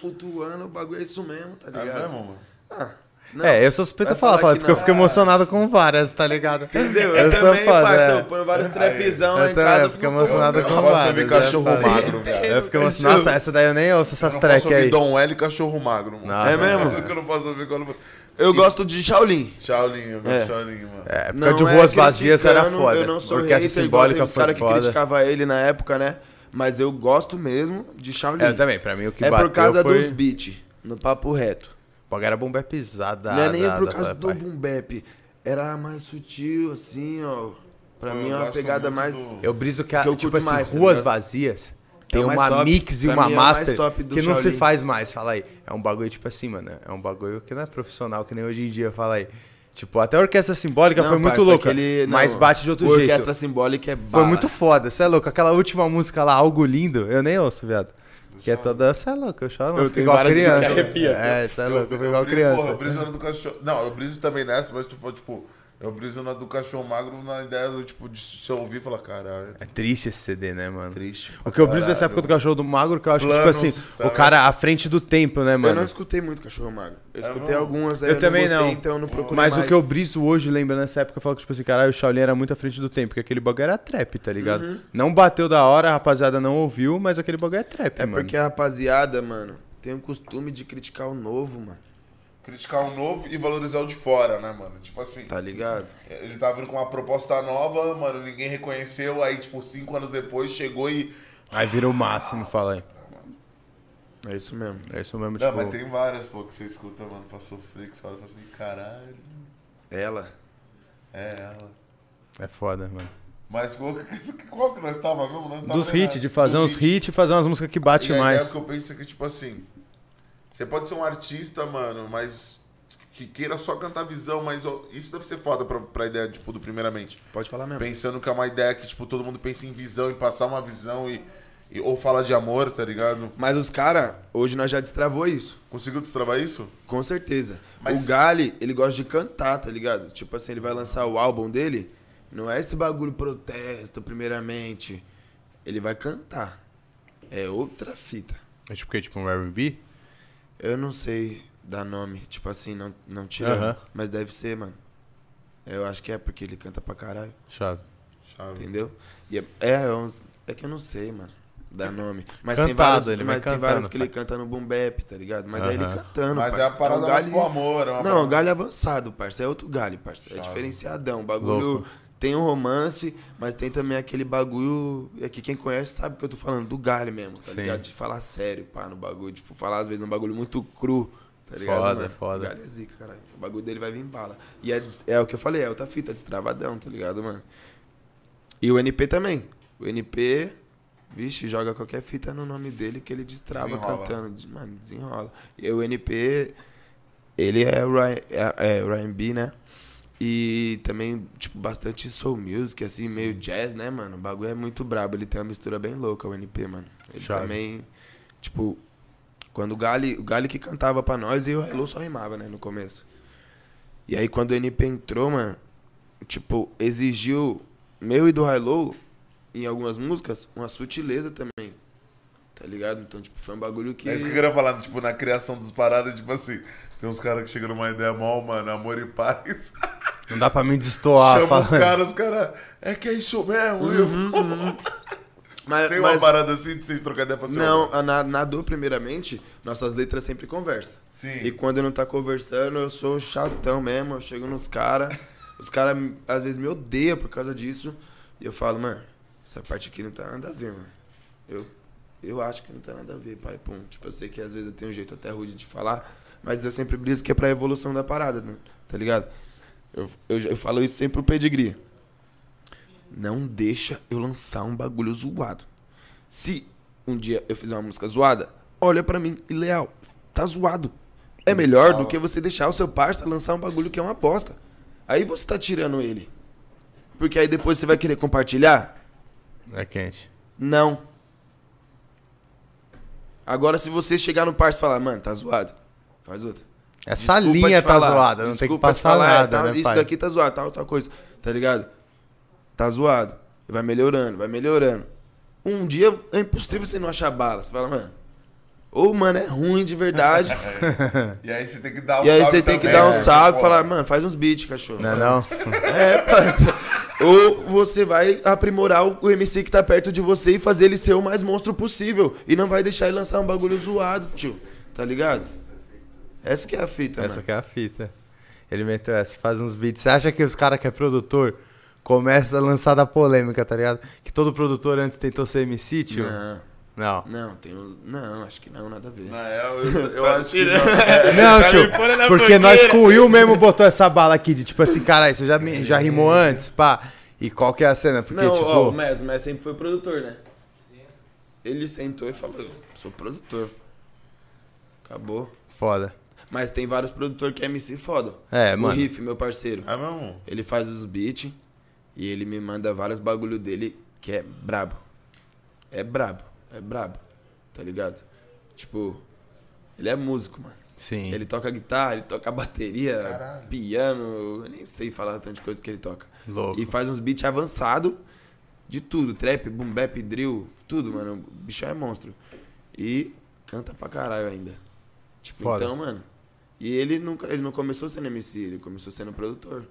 flutuando, o bagulho é isso mesmo, tá É ligado? mesmo, mano? Ah, não. É, eu sou suspeito a falar, falar que porque eu não. fico emocionado com várias, tá ligado? Entendeu? Eu, Eu, sou também, foda, parça, é. eu ponho vários trapzão lá Eu em também, casa. eu fico emocionado com Eu várias. ouvir né, cachorro falei. magro, velho. Eu fico emocionado. Nossa, essa daí eu nem ouço Eu essas tracks aí. Dom L e cachorro magro, mano. Nossa, É mesmo? É que eu não posso ouvir quando... Eu gosto de Shaolin. Shaolin, eu gosto É. de Shaolin, mano. É, época Não de é ruas vazias era foda. Eu não sou Orquestra hater, igual simbólica foi caras que foda. criticavam ele na época, né? Mas eu gosto mesmo de Shaolin. É, eu também, pra mim o que é bateu por causa foi... dos beats, no papo reto. Pô, era bomba é pisada. não é nem por causa do boom bap. Era mais sutil, assim, ó. Pra Eu mim é uma pegada mais... do- Eu briso que, a, Que eu tipo assim, mais, tá ruas ligado? vazias tem É o mais uma top. mix e Pra uma é master top do que não se Shaolin. faz mais, fala aí. É um bagulho tipo assim, mano, é um bagulho que não é profissional, que nem hoje em dia, fala aí. Tipo, até a orquestra simbólica Não, foi muito parça, louca, aquele- não, mas bate de outro o jeito. Orquestra Simbólica é Foi bala. muito foda, você é louco. Aquela última música lá, Algo Lindo, eu nem ouço, viado. Que é toda, você é louco, eu choro, Eu eu fico tenho igual criança. arrepia, assim. É, você é louco, eu fico igual briso- Porra, criança. eu briso na do cachorro. Não, eu briso também nessa, mas tu for, tipo, eu briso na do cachorro magro na ideia do, tipo, de se eu ouvir e falar, caralho, É triste esse CD, né, mano? triste. O que eu briso nessa Caralho. época do cachorro do magro, que eu acho que, Planos, tipo assim, tá o cara à frente do tempo, né, Eu mano? não escutei muito Cachorro Magro. Eu É escutei algumas, aí Eu eu, também não gostei, não. então eu não procurei Mas mais. o que eu briso hoje, lembrando nessa época, eu falo que, tipo assim, caralho, o Shaolin era muito à frente do tempo, porque aquele bagulho era trap, tá ligado? Uhum. Não bateu da hora, a rapaziada não ouviu, mas aquele bagulho é trap, É mano. porque a rapaziada, mano, tem o costume de criticar o novo, mano. Criticar o novo e valorizar o de fora, né, mano? Tipo assim, Tá ligado? ele tava vindo com uma proposta nova, mano, ninguém reconheceu, aí, tipo, cinco anos depois chegou e. Aí vira o máximo, fala aí. É isso mesmo. É isso mesmo, Não, tipo... mas tem várias, pô, que você escuta, mano, pra sofrer, que você olha e fala assim, caralho, Ela. é ela. É foda, mano. Mas qual, qual que nós tava mesmo? Nós tava Dos hits, de fazer Dos uns hits e fazer umas músicas que bate e a mais. ideia que eu penso é que, tipo assim, você pode ser um artista, mano, mas que queira só cantar visão, mas ó, isso deve ser foda pra, pra ideia, tipo, do primeiramente. Pode falar mesmo. Pensando que é uma ideia que, tipo, todo mundo pensa em visão, em passar uma visão e, e- ou fala de amor, tá ligado? Mas os caras, hoje nós já destravou isso. Conseguiu destravar isso? Com certeza. Mas- O Gali, ele gosta de cantar, tá ligado? Tipo assim, ele vai lançar o álbum dele, não é esse bagulho protesto, primeiramente. Ele vai cantar. É outra fita. É tipo o quê? Tipo um R&B? Eu não sei dar nome, tipo assim, não, não tirando. Aham. Mas deve ser, mano. Eu acho que é porque ele canta pra caralho, Chave. Chave. entendeu? E é, é, uns- é que eu não sei, mano. dá nome. Mas Cantado, tem vários, ele vai mas tem vários cantando, que ele canta no boom bap, tá ligado? Mas é ele Aham. cantando, Mas é a parça. parada um mais galho- pro amor. É uma Não, parada- galho avançado, parça. É outro galho, parça. É diferenciadão. O bagulho Louco. Tem um romance, mas tem também aquele bagulho. É que quem conhece sabe o que eu tô falando, do galho mesmo, tá Sim. ligado? De falar sério, pá, no bagulho. Tipo, falar às vezes um bagulho muito cru, tá ligado? Foda, mano? foda. O galho é zica, caralho. O bagulho dele vai vir em bala. E é, é o que eu falei, é outra fita, destravadão, tá ligado, mano? E o NP também. O NP, vixe, joga qualquer fita no nome dele que ele destrava Desenrola. cantando. Mano, desenrola. E o NP, ele é o Ryan, é, é o Ryan B, né? E também, tipo, bastante soul music, assim, meio jazz, né, mano? O bagulho é muito brabo. Ele tem uma mistura bem louca, o NP, mano. Ele Chave. também, tipo, quando o Gali, o Gali que cantava pra nós e o Hello só rimava, né, no começo. E aí quando o NP entrou, mano, tipo, exigiu meu e do Hello, em algumas músicas, uma sutileza também. Tá ligado? Então, tipo, foi um bagulho que. É isso que eu queria falar, tipo, na criação dos paradas, tipo assim, tem uns caras que chegam numa ideia mal, mano, amor e paz. Não dá pra me destoar. Chama os falando. caras, os caras, é que é isso mesmo, Uhum, eu. Mas, Tem mas- uma parada assim de vocês trocar ideia pra você. Não, a- na, na dor, primeiramente, nossas letras sempre conversam. Sim. E quando não tá conversando, eu sou chatão mesmo. Eu chego nos caras, os caras às vezes me odeiam por causa disso. E eu falo, mano, essa parte aqui não tá nada a ver, mano. Eu, eu acho que não tá nada a ver, pai. Pum. Tipo, eu sei que às vezes eu tenho um jeito até rude de falar, mas eu sempre briso que é pra evolução da parada, né? tá ligado? Eu, eu, eu falo isso sempre pro pedigree. Não deixa eu lançar um bagulho zoado. Se um dia eu fizer uma música zoada, olha pra mim e leal, tá zoado. É melhor do que você deixar o seu parça lançar um bagulho que é uma bosta. Aí você tá tirando ele. Porque aí depois você vai querer compartilhar? É quente. Não. Agora se você chegar no parça e falar, mano, tá zoado, faz outra. Essa Desculpa linha tá falar, zoada, não tem que passar falar, é, nada, tá- né, Isso pai? daqui tá zoado, tal, tal coisa, tá ligado? Tá zoado. Vai melhorando, vai melhorando. Um dia é impossível você não achar bala. Você fala, mano, ou mano é ruim de verdade, E aí você tem que dar um e aí salve você tem que também, dar um né? salve e falar, mano, faz uns beats, cachorro. Não é não? É, parça. Ou você vai aprimorar o MC que tá perto de você e fazer ele ser o mais monstro possível. E não vai deixar ele lançar um bagulho zoado, tio. Tá ligado? Essa que é a fita, Essa mano. que é a fita. Ele meteu essa, faz uns beats. Você acha que os caras que é produtor começa a lançar da polêmica, tá ligado? Que todo produtor antes tentou ser MC, tio? Não, Não. não, tem uns... Não, acho que não, nada a ver. Na real, eu, eu tá acho que não. É, Não, Tá tio, porque nós com o Will mesmo botou essa bala aqui de tipo assim, caralho, você já, me- já rimou antes, pá. E qual que é a cena? Porque, não, tipo, ó, o Mes, o Mes sempre foi produtor, né? Ele sentou e falou, sou produtor. Acabou. foda. Mas tem vários produtores que é MC foda. É, o mano. Riff, meu parceiro. É mesmo? Ele faz os beats e ele me manda vários bagulho dele que é brabo. É brabo, é brabo. Tá ligado? Tipo, ele é músico, mano. Sim. Ele toca guitarra, ele toca bateria, Caralho. piano, eu nem sei falar tanto de coisa que ele toca. Louco. E faz uns beats avançados de tudo, trap, boom bap, drill, tudo, mano. O bicho é monstro. E canta pra caralho ainda. Tipo, Foda. então, mano. E ele nunca, ele não começou sendo MC, ele começou sendo produtor.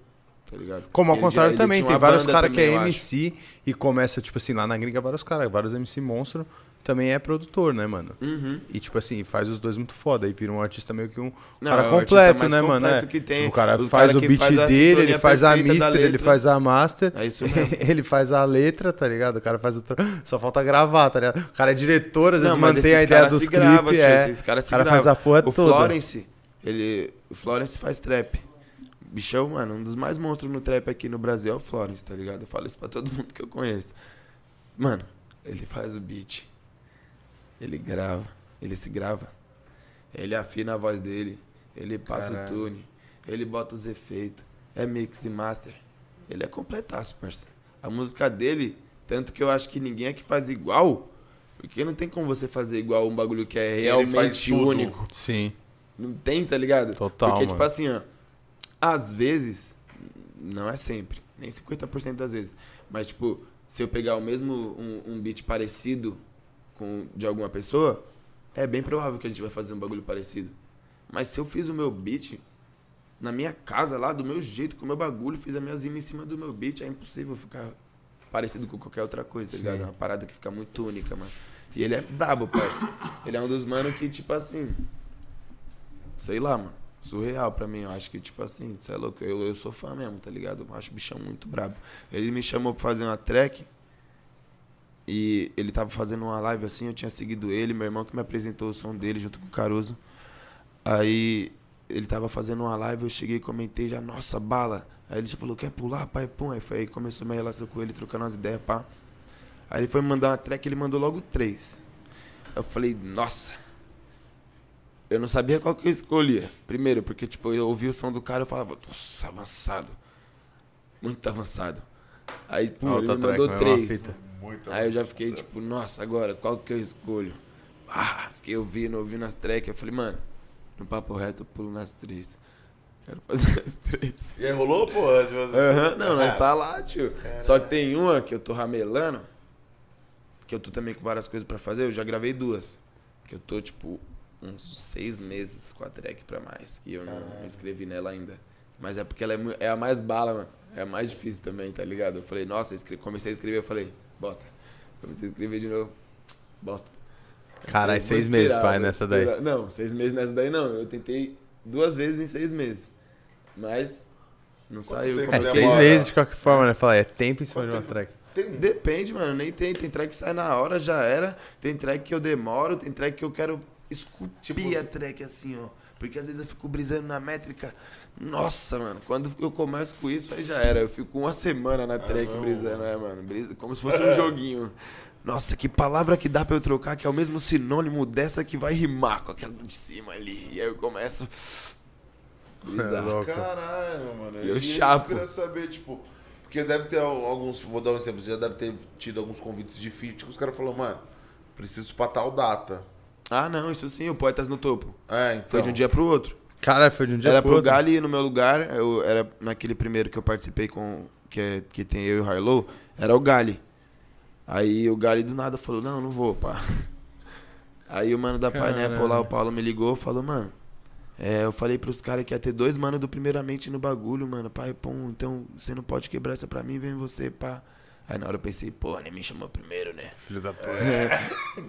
Tá ligado? Como ao Ele já- contrário ele também, tem vários caras que é eu acho. MC e começa, tipo assim, lá na gringa, vários caras, vários MC monstro também é produtor, né, mano? Uhum. E tipo assim, faz os dois muito foda. E vira um artista meio que um Não, cara é o completo, né, mano? completo É. que tem. O cara O faz cara o beat faz dele, ele faz a mister, ele faz a master. É isso mesmo. ele faz a letra, tá ligado? O cara faz o. Só falta gravar, tá ligado? O cara é diretor, às vezes mas mantém a ideia dos clipes. É. Esses caras O se cara grava. faz a porra o toda. Florence, ele. O Florence faz trap. Bichão, mano, um dos mais monstros no trap aqui no Brasil é o Florence, tá ligado? Eu falo isso pra todo mundo que eu conheço. Mano, ele faz o beat. Ele grava. Ele se grava. Ele afina a voz dele. Ele passa Caralho. o tune. Ele bota os efeitos. É mix e master. Ele é completaço, parça. A música dele, tanto que eu acho que ninguém aqui faz igual. Porque não tem como você fazer igual um bagulho que é Ele faz realmente tudo. único. Sim. Não tem, tá ligado? Total, Porque, tipo mano. assim, ó. Às vezes, não é sempre, nem 50% das vezes. Mas, tipo, se eu pegar o mesmo, um, um beat parecido com de alguma pessoa, é bem provável que a gente vai fazer um bagulho parecido. Mas se eu fiz o meu beat na minha casa lá, do meu jeito, com o meu bagulho, fiz a minha zima em cima do meu beat, é impossível ficar parecido com qualquer outra coisa, tá ligado? É uma parada que fica muito única, mano. E ele é brabo, parça. Ele é um dos manos que, tipo assim. Sei lá, mano. Surreal pra mim. Eu acho que, tipo assim, você é louco. Eu, eu sou fã mesmo, tá ligado? Eu acho o bichão muito brabo. Ele me chamou pra fazer uma track. E ele tava fazendo uma live assim, eu tinha seguido ele, meu irmão que me apresentou o som dele junto com o Caruso. Aí ele tava fazendo uma live, eu cheguei e comentei já, nossa, bala. Aí ele já falou, quer pular, pai? Pum. Aí, foi, aí começou minha relação com ele, trocando umas ideias, pá. Aí ele foi me mandar uma track, ele mandou logo três. Eu falei, nossa. Eu não sabia qual que eu escolhia. Primeiro, porque, tipo, eu ouvi o som do cara e falava, nossa, avançado. Muito avançado. Aí, pô, ele me mandou é uma três. Muito Aí eu já fiquei tipo, nossa, agora, qual que eu escolho? Ah, fiquei ouvindo, ouvindo as tracks. Eu falei, mano, no papo reto eu pulo nas três. Quero fazer as três. E aí rolou, pô? Aham, não, nós tá lá, tio. Só que tem uma que eu tô ramelando, que eu tô também com várias coisas pra fazer. Eu já gravei duas. Que eu tô, tipo, uns seis meses com a track pra mais. Que eu não me inscrevi nela ainda. Mas é porque ela é, é a mais bala, mano. É a mais difícil também, tá ligado? Eu falei, nossa, eu comecei a escrever, eu falei, bosta. Comecei a escrever de novo, bosta. Caralho, seis meses, esperar, pai, vou nessa daí. esperar. Não, seis meses nessa daí não. Eu tentei duas vezes em seis meses. Mas não saiu. É, como eu seis meses de qualquer forma, né? Falar, é tempo em cima de uma track. Tem... Depende, mano. Nem tem. Tem track que sai na hora, já era. Tem track que eu demoro, tem track que eu quero esculpir Tipo- a track assim, ó. Porque às vezes eu fico brisando na métrica. Nossa, mano, quando eu começo com isso, aí já era. Eu fico uma semana na track não, brisando, é, mano. Brisa, como se fosse um joguinho. Nossa, que palavra que dá pra eu trocar que é o mesmo sinônimo dessa que vai rimar com aquela de cima ali. E aí eu começo. Brisar. É louco. Caralho, mano. E eu isso chapo. Eu queria saber, tipo. Porque deve ter al- alguns. Vou dar um exemplo. Já deve ter tido alguns convites de feat que os caras falaram, mano, preciso pra tal data. Ah, não, isso sim, o Poetas no Topo. É, então. Foi de um dia pro outro. Caralho, foi de um dia era pro pro outro. Gali no meu lugar, eu era naquele primeiro que eu participei com que, é, que tem eu e o Harlow, era o Gali. Aí o Gali do nada falou: "Não, não vou, pá". Aí o mano da Pineapple lá, o Paulo me ligou, falou: "Mano, é, eu falei pros caras que ia ter dois mano do primeiramente no bagulho, mano. Pai, pum, então você não pode quebrar essa pra mim, vem você, pá". Aí na hora eu pensei, pô, nem me chamou primeiro, né? Filho da puta.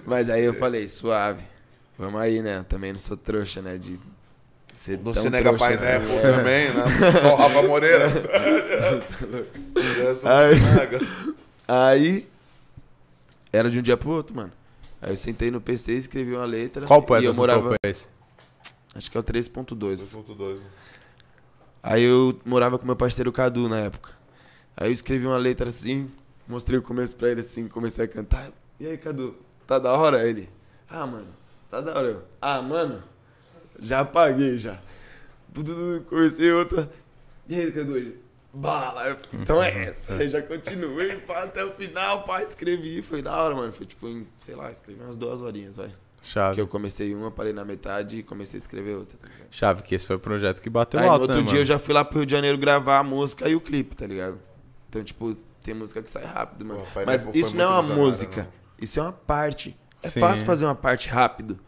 Mas aí eu falei, suave. Vamos aí, né? Também não sou trouxa, né? De ser Não tão se nega trouxa Pineapple assim, é. também, né? Só o Rafa Moreira. Ai. se nega. Aí, era de um dia pro outro, mano. Aí eu sentei no PC, escrevi uma letra. Qual e poeta eu morava, é esse? Acho que é o 3.2. 2.2. Aí eu morava com meu parceiro Cadu na época. Aí eu escrevi uma letra assim, mostrei o começo pra ele assim, comecei a cantar. E aí, Cadu, tá da hora? Ele, ah, mano, tá da hora. Eu, ah, mano, já apaguei já. Tudo, Comecei outra. E aí, Cadu? Bala. Então é essa. Aí já continuei, até o final, pá, escrevi. Foi da hora, mano. Foi tipo, em, sei lá, escrevi umas duas horinhas, vai. Chave. Que eu comecei uma, parei na metade e comecei a escrever outra, tá ligado? Chave, que esse foi o projeto que bateu Aí no alto, outro né, dia mano? eu já fui lá pro Rio de Janeiro gravar a música e o clipe, tá ligado? Então, tipo, tem música que sai rápido, mano. Pô, Mas isso não é uma música. né? Isso é uma parte. É Sim. fácil fazer uma parte rápido.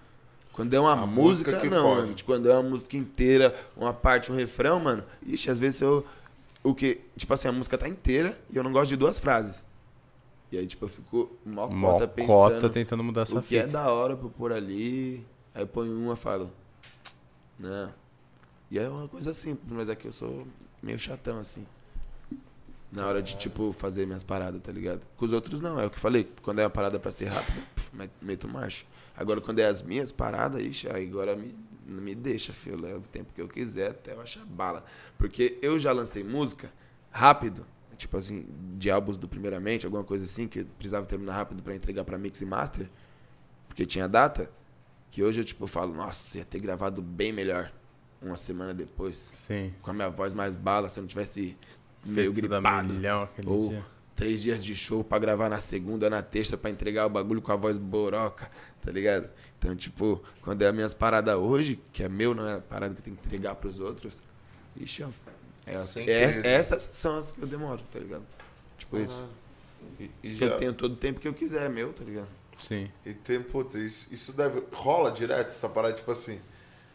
Quando é uma A música música, que não, foge. mano. Tipo, Quando é uma música inteira, uma parte, um refrão, mano. Ixi, às vezes eu. O que. Tipo assim, a música tá inteira e eu não gosto de duas frases. E aí, tipo, eu fico mó cota pensando tentando mudar essa o que é fita. da hora pra eu pôr ali. Aí eu ponho uma e falo. Não. E é uma coisa simples, mas é que eu sou meio chatão assim. Na hora de, tipo, fazer minhas paradas, tá ligado? Com os outros não, é o que eu falei. Quando é uma parada pra ser rápida, puf, meto marcha. Agora, quando é as minhas paradas, ixi, agora me, me deixa, filho. Leva o tempo que eu quiser até eu achar bala. Porque eu já lancei música rápido, tipo assim, de álbuns do primeiramente, alguma coisa assim, que precisava terminar rápido pra entregar pra mix e master, porque tinha data, que hoje eu, tipo, falo, nossa, ia ter gravado bem melhor uma semana depois. Sim. Com a minha voz mais bala, se eu não tivesse meio gripado. milhão Ou dia. três dias de show pra gravar na segunda, na terça, pra entregar o bagulho com a voz boroca, tá ligado? Então, tipo, quando é as minhas paradas hoje, que é meu, não é a parada que eu tenho que entregar pros outros, ixi, é as- Sem é- crise. essas são as que eu demoro, tá ligado? Tipo isso. E, e Porque já, eu tenho todo o tempo que eu quiser, é meu, tá ligado? Sim. e tem, puta, isso, isso deve. Rola direto essa parada, tipo assim.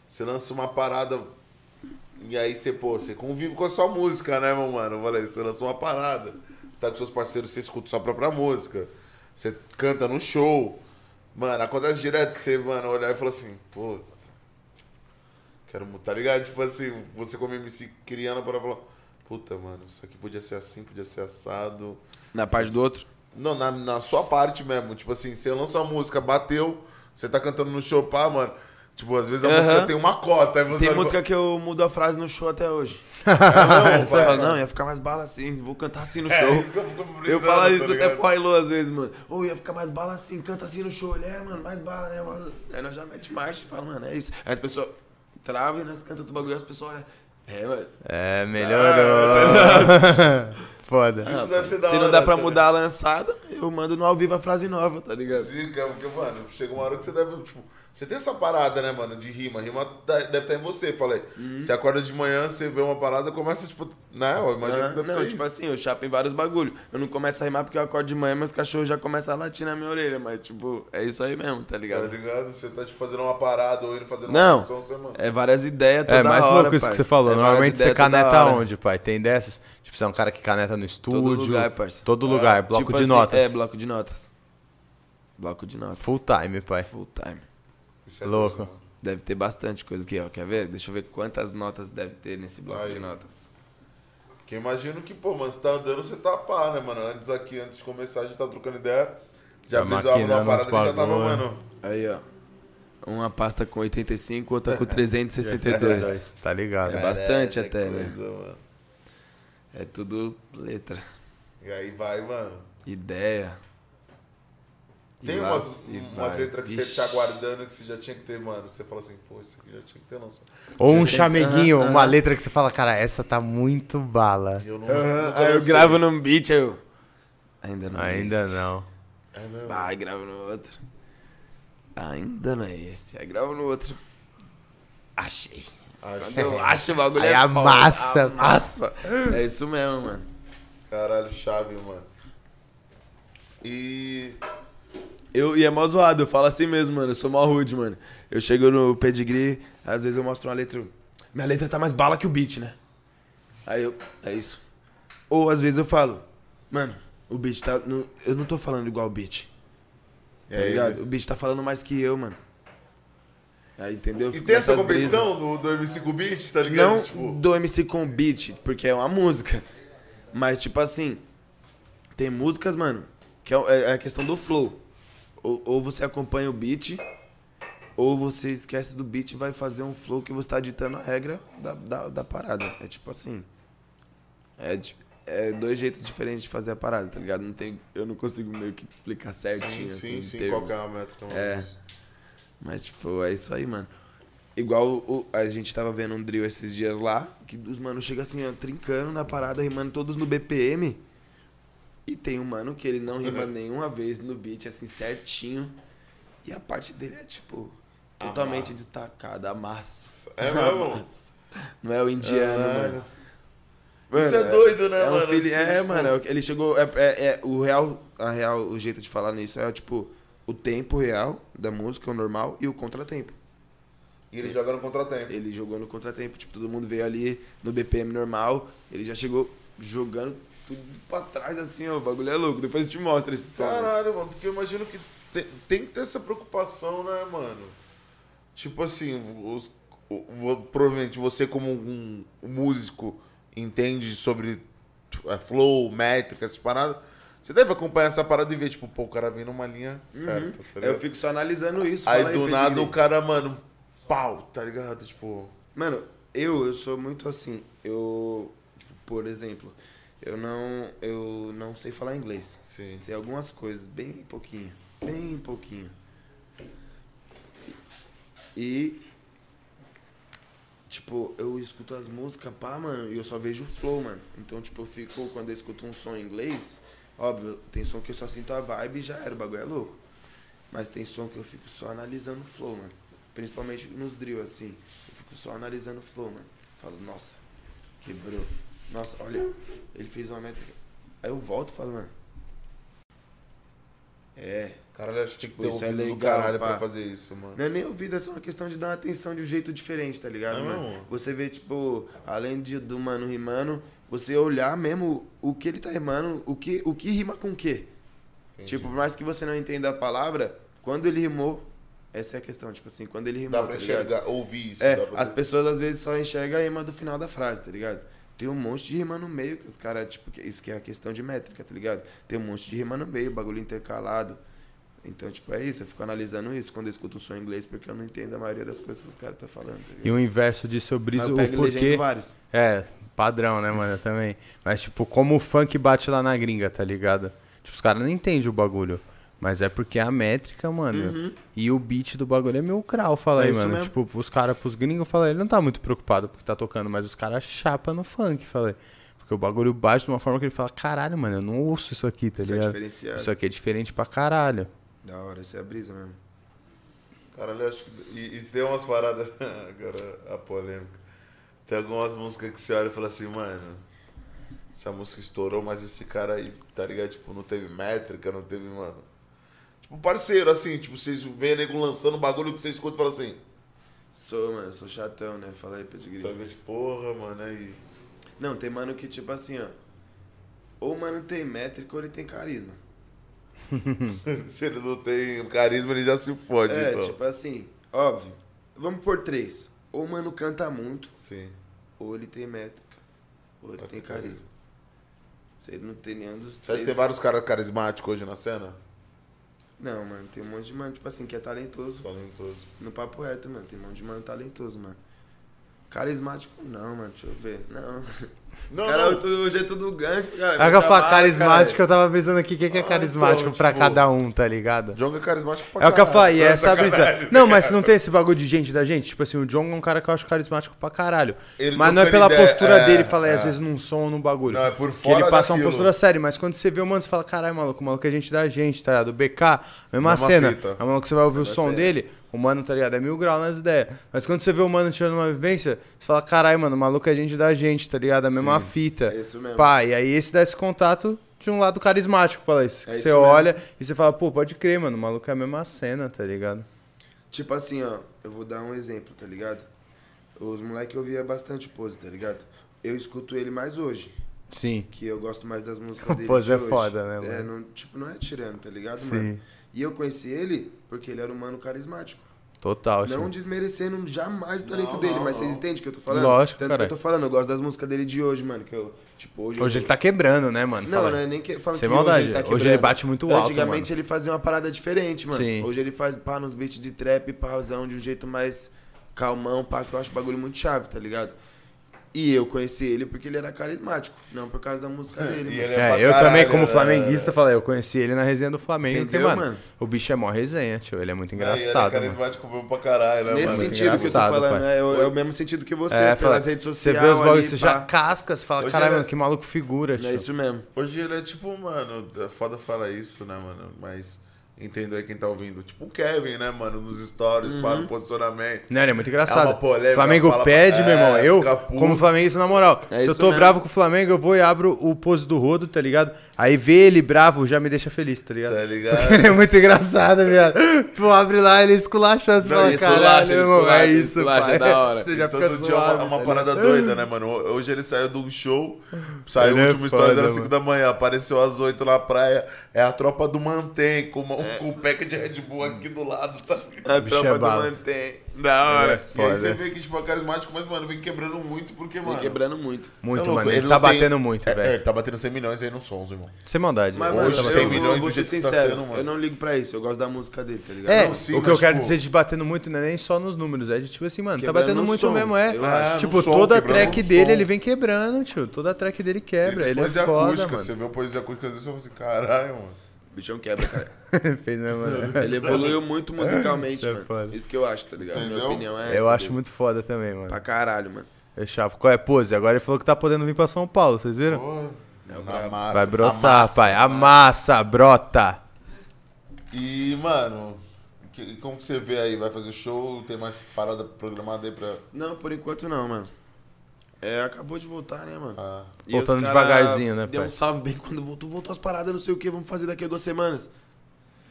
Você lança uma parada. E aí você, pô, você convive com a sua música, né, meu mano? Eu falei, você lança uma parada. Você tá com seus parceiros, você escuta sua própria música. Você canta no show. Mano, acontece direto você, mano, olhar e falar assim, puta. Quero tá ligado? Tipo assim, você como MC criando para falar, puta, mano, isso aqui podia ser assim, podia ser assado. Na parte do outro? Não, na, na sua parte mesmo. Tipo assim, você lança uma música, bateu, você tá cantando no show, pá, mano. Tipo, às vezes a Aham. música tem uma cota. Aí você Tem olha e música que eu mudo a frase no show até hoje. fala, "Não, vai, não, ia ficar mais bala assim, vou cantar assim no É show. isso que eu fico Eu brisando, falo tá isso até ligado? pro Ailô às vezes, mano. Ô, ia ficar mais bala assim, canta assim no show. Ele é, mano, mais bala, né, mano? Aí nós já mete marcha e fala, mano, é isso. Aí as pessoas travam e nós cantamos outro bagulho e as pessoas olham. É, mas. É, melhorou. Foda. Isso deve ser da Se não hora, dá pra tá mudar a lançada, eu mando no ao vivo a frase nova, tá ligado? Zica, porque, mano, chega uma hora que você deve, tipo, você tem essa parada, né, mano, de rima. Rima tá- deve estar em você, falei. Uhum. Você acorda de manhã, você vê uma parada, começa, tipo, né, eu imagino Ah, que deve não, ser tipo isso. assim, eu chapo em vários bagulho. Eu não começo a rimar porque eu acordo de manhã, meus cachorros já começam a latir na minha orelha. Mas, tipo, é isso aí mesmo, tá Tá ligado? ligado? Você tá, tipo, fazendo uma parada ou indo fazendo Não. uma função, você, mano. É várias ideias toda É, mais hora, louco isso que parça. você falou. É Normalmente você caneta hora. onde, pai? Tem dessas? Tipo, você é um cara que caneta no estúdio. lugar, parça. Todo lugar. Bloco Tipo de assim, notas. É, bloco de notas. Bloco de notas. Full time, pai. Full time. Isso é louco. doido, mano. Deve ter bastante coisa aqui, ó. Quer ver? Deixa eu ver quantas notas deve ter nesse bloco Aí. de notas. Que eu imagino que, pô, mano, você tá andando, você tá pá, né, mano? Antes aqui, antes de começar, a gente tava trocando ideia. Já Tá brisava numa maquinando parada e já tava, mano. Aí, ó. Uma pasta com 85, outra com 362. Tá ligado? É bastante Caraca, até, né? coisa, mano. É tudo letra. E aí vai, mano. Ideia. E Tem lá umas, umas letras que você Vixe. tá guardando que você já tinha que ter, mano. Você fala assim, pô, isso aqui já tinha que ter lançado. Ou um chameguinho, Aham, uma aham. letra que você fala, cara, essa tá muito bala. E eu não, Aham, nunca Aí eu gravo num beat, aí eu. Ainda não é Ainda esse. não. É mesmo? Vai, gravo no outro. Ainda não é esse. Aí gravo no outro. Achei. Acho- Quando eu acho o bagulho Aí é foda, amassa. amassa. É isso mesmo, mano. Caralho, chave, mano. E. Eu, e é mó zoado, eu falo assim mesmo, mano. Eu sou mó rude, mano. Eu chego no pedigree, às vezes eu mostro uma letra. Minha letra tá mais bala que o beat, né? Aí eu. É isso. Ou às vezes eu falo, mano, o beat tá. no- eu não tô falando igual o beat. Tá aí, ligado? O beat tá falando mais que eu, mano. Aí, entendeu? E tem essa competição do, do MC com beat, tá ligado? Não Tipo, do MC com beat, porque é uma música. Mas, tipo assim, tem músicas, mano, que é, é a questão do flow. Ou, ou você acompanha o beat, ou você esquece do beat e vai fazer um flow que você tá ditando a regra da, da, da parada. É tipo assim. É, é dois jeitos diferentes de fazer a parada, tá ligado? Não tem, eu não consigo meio que te explicar certinho, sim, assim, sim, sim, qual que é a métrica? mano? É. Mas, tipo, é isso aí, mano. Igual o- a gente tava vendo um drill esses dias lá, que os manos chegam assim, ó, trincando na parada, rimando todos no BPM. E tem um mano que ele não rima nenhuma vez no beat, assim, certinho. E a parte dele é, tipo, totalmente destacada, a massa. É mesmo? Não é o indiano, Caralho. mano. Isso é Mano, doido, né, é um mano? filho- Você, é, tipo, mano, é ele chegou. É, é- é o real, a real, o jeito de falar nisso é tipo o tempo real da música, o normal, e o contratempo. E ele joga no contratempo. Ele jogou no contratempo, tipo, todo mundo veio ali no BPM normal, ele já chegou jogando tudo pra trás assim, ó, o bagulho é louco. Depois eu te mostro esse som. Caralho, mano, porque eu imagino que tem, tem que ter essa preocupação, né, mano? Tipo assim, os, provavelmente você como um, músico entende sobre é, flow, métrica, essas paradas. Você deve acompanhar essa parada e ver, tipo, pô, o cara vem numa linha certa, tá eu ligado? fico só analisando isso. Aí do Pedigree. nada o cara, mano, pau, tá ligado? Tipo, Mano, eu, eu sou muito assim. Eu, tipo, por exemplo, eu não, eu não sei falar inglês. sim. Sei algumas coisas, bem pouquinho. Bem pouquinho. E. Tipo, eu escuto as músicas, pá, mano, e eu só vejo o flow, mano. Então, tipo, eu fico, quando eu escuto um som em inglês, óbvio, tem som que eu só sinto a vibe e já era, o bagulho é louco. Mas tem som que eu fico só analisando o flow, mano. Principalmente nos drill, assim. Eu fico só analisando o flow, mano. Falo, nossa, quebrou. Nossa, olha, ele fez uma métrica. Aí eu volto e falo, mano. É, Caralho, acho que tem que Tipo, ter isso é ouvido do legal, caralho pá. pra fazer isso, mano. Não é nem ouvido, é só uma questão de dar uma atenção de um jeito diferente, tá ligado, É mano? mesmo? Você vê, tipo, além de, do mano rimando, você olhar mesmo o que ele tá rimando, o que, o que rima com o quê. Entendi. Tipo, por mais que você não entenda a palavra, Quando ele rimou, essa é a questão, tipo assim, quando ele rimou, Dá pra tá ligado? enxergar, ouvir isso. É, as pessoas às vezes só enxergam a rima do final da frase, tá ligado? Tem um monte de rima no meio, que os caras, tipo, isso que é a questão de métrica, tá ligado? Tem um monte de rima no meio, bagulho intercalado. Então, tipo, é isso, eu fico analisando isso quando eu escuto o som em inglês, porque eu não entendo a maioria das coisas que os caras estão falando, tá? E o inverso Mas briso eu o porquê. vários. É, padrão, né, mano? Eu também. Mas, tipo, como o funk bate lá na gringa, tá ligado? Tipo, os caras não entendem o bagulho. Mas é porque a métrica, mano, e o beat do bagulho é mil grau, fala Uhum. É aí, isso mano. mesmo. Tipo, os caras, pros gringos, fala ele não tá muito preocupado porque tá tocando, mas os caras chapa no funk, falei. Porque o bagulho bate de uma forma que ele fala, caralho, mano, eu não ouço isso aqui, tá Isso é ligado? diferenciado. Isso aqui é diferente pra caralho. Da hora, isso é a brisa mesmo. Caralho, acho que. E tem umas paradas. Agora, a polêmica. Tem algumas músicas que você olha e fala assim, mano. Essa música estourou, mas esse cara aí, tá ligado? Tipo, não teve métrica, não teve, mano. Tipo, parceiro, assim, tipo, vocês veem nego lançando bagulho que você escuta e fala assim. Sou, mano, sou chatão, né? Fala aí, pedigree. Tá ligado? Porra, mano, aí. Não, tem mano que, tipo assim, ó. Ou o mano tem métrica ou ele tem carisma. Se ele não tem carisma, ele já se fode, é, então. tipo assim, óbvio. Vamos por três. Ou o mano canta muito, Sim. ou ele tem métrica, ou ele Ou tem tem carisma. carisma. Se ele não tem nenhum dos Você acha três. que tem vários caras carismáticos hoje na cena? Não, mano, tem um monte de mano, tipo assim, que é talentoso. Talentoso. No papo reto, mano, tem um monte de mano talentoso, mano. Carismático não, mano, deixa eu ver. Não. Os caras tudo- hoje é tudo gangster, cara. Aí que eu Mete a falo bala, carismático, cara. eu tava pensando aqui, o que, que é Ah, carismático então, pra tipo, cada um, tá ligado? Jonga é carismático pra É o que eu falei, é essa brisa. Não, mas não tem esse bagulho de gente da gente? Tipo assim, o John é um cara que eu acho carismático pra caralho. Ele mas não é pela ideia, postura é, dele, fala aí, às é. vezes num som ou num bagulho. Não, é por que fora ele passa uma daquilo. postura séria, mas quando você vê o mano, você fala, caralho, maluco, o maluco é gente da gente, tá ligado? O BK, mesma, Mesma cena. fita. É o maluco que você vai ouvir o som dele, o mano, tá ligado? É mil graus nas ideias. Mas quando você vê o mano tirando uma vivência, você fala, caralho, mano, o maluco é gente da gente, tá ligado? A mesma fita. É isso mesmo. Pá, e aí esse dá esse contato de um lado carismático, fala isso. que É isso você mesmo. olha e você fala, pô, pode crer, mano, o maluco é a mesma cena, tá ligado? Tipo assim, ó, eu vou dar um exemplo, tá ligado? Os moleques eu via bastante pose, tá ligado? Eu escuto ele mais hoje, Sim. que eu gosto mais das músicas dele. Pose é hoje. foda, né, É, mano? não, tipo, não é tirando, tá ligado, Sim. mano? E eu conheci ele porque ele era um mano carismático. Total, Não sim. desmerecendo jamais o talento Não, dele, não, mas vocês entendem o que eu tô falando? Lógico, Tanto caralho. que eu tô falando, eu gosto das músicas dele de hoje, mano, que eu, tipo, hoje... Hoje eu- ele tá quebrando, né, mano? Não, Fala não é nem que falando Sem que maldade. hoje ele tá Hoje ele bate muito alto, Antigamente ele fazia uma parada diferente, mano. Sim. Hoje ele faz pá nos beats de trap, pauzão, de um jeito mais calmão, pá, que eu acho o bagulho muito chave, tá ligado? E eu conheci ele porque ele era carismático, não por causa da música dele, E mano. ele É, pra eu caralho, também, como né? flamenguista, falei, eu conheci ele na resenha do Flamengo, Entendeu, porque, mano, mano? o bicho é mó resenha, tio. Ele é muito ele é engraçado, mano. carismático mesmo pra caralho, né, Nesse mano? muito sentido que eu tô engraçado, falando, pai. é, o- é o mesmo sentido que você, É, pelas fala, redes você sociais. vê os bagulhos, você já casca, você fala, caralho, ele é- mano, que maluco figura, tio. É isso mesmo. Hoje ele é tipo, mano, é foda falar isso, né, mano? Mas entendo aí quem tá ouvindo. Tipo o Kevin, né, mano? Nos stories, Uhum. pá, no posicionamento. Não, ele é muito engraçado. É uma polêmica, Flamengo pede, é, meu irmão. Eu, fica puto. como flamenguista, na moral, É se eu tô mesmo. bravo com o Flamengo, eu vou e abro o pose do Rodo, tá ligado? Aí ver ele bravo já me deixa feliz, tá ligado? Tá ligado? Ele é muito engraçado, viado. Tu abre lá, ele esculacha, Não, fala, caralho, esculacha, ele irmão, é isso, esculacha, pai. é da hora. Você já fica todo dia é uma, é uma tá parada doida, né, mano? Hoje ele saiu de um show, saiu Ele o é último stories, foda, era 5 mano. da manhã, apareceu às 8 na praia. É a tropa do Mantém, com, uma, com um pack de Red Bull aqui do lado, tá? A bicho é mantém. Da hora. E aí você vê que, tipo, é carismático, mas, mano, vem quebrando muito, porque, Vem mano... quebrando muito. Muito, Cê é mano. Ele, não tá tem- batendo muito, É, é, velho. ele tá batendo 100 milhões aí no sons, irmão. Sem maldade. Mas, mano, Hoje, eu, 100 eu milhões vou do ser tá sincero, sendo, mano. eu não ligo pra isso, eu gosto da música dele, tá ligado? É, Não, sim, o que eu quero dizer de batendo muito não é nem só nos números, é de tipo assim, mano, tá batendo muito som, mesmo, é. eu tipo, som, toda a track dele, ele vem quebrando, tio. Toda a track dele quebra. Ele, é foda, acústica, mano. Você vê o poesia acústica desse, você fala assim, caralho, mano. O bichão quebra, cara. Fez mesmo, né? Ele evoluiu muito musicalmente, É mano. foda. Isso que eu acho, tá ligado? Minha Entendeu? opinião é Eu essa acho dele. muito foda também, mano. Pra caralho, mano. É chato. Qual é, pose? Agora ele falou que tá podendo vir pra São Paulo, vocês viram? Porra, É massa, Vai brotar, massa, pai. A a massa brota. E, mano, que- como que você vê aí? Vai fazer show? Tem mais parada programada aí pra. Não, por enquanto não, mano. É, acabou de voltar, né, mano? Ah, Voltando devagarzinho, né, Deu pai? um salve bem quando voltou, voltou as paradas, não sei o que, vamos fazer daqui a duas semanas.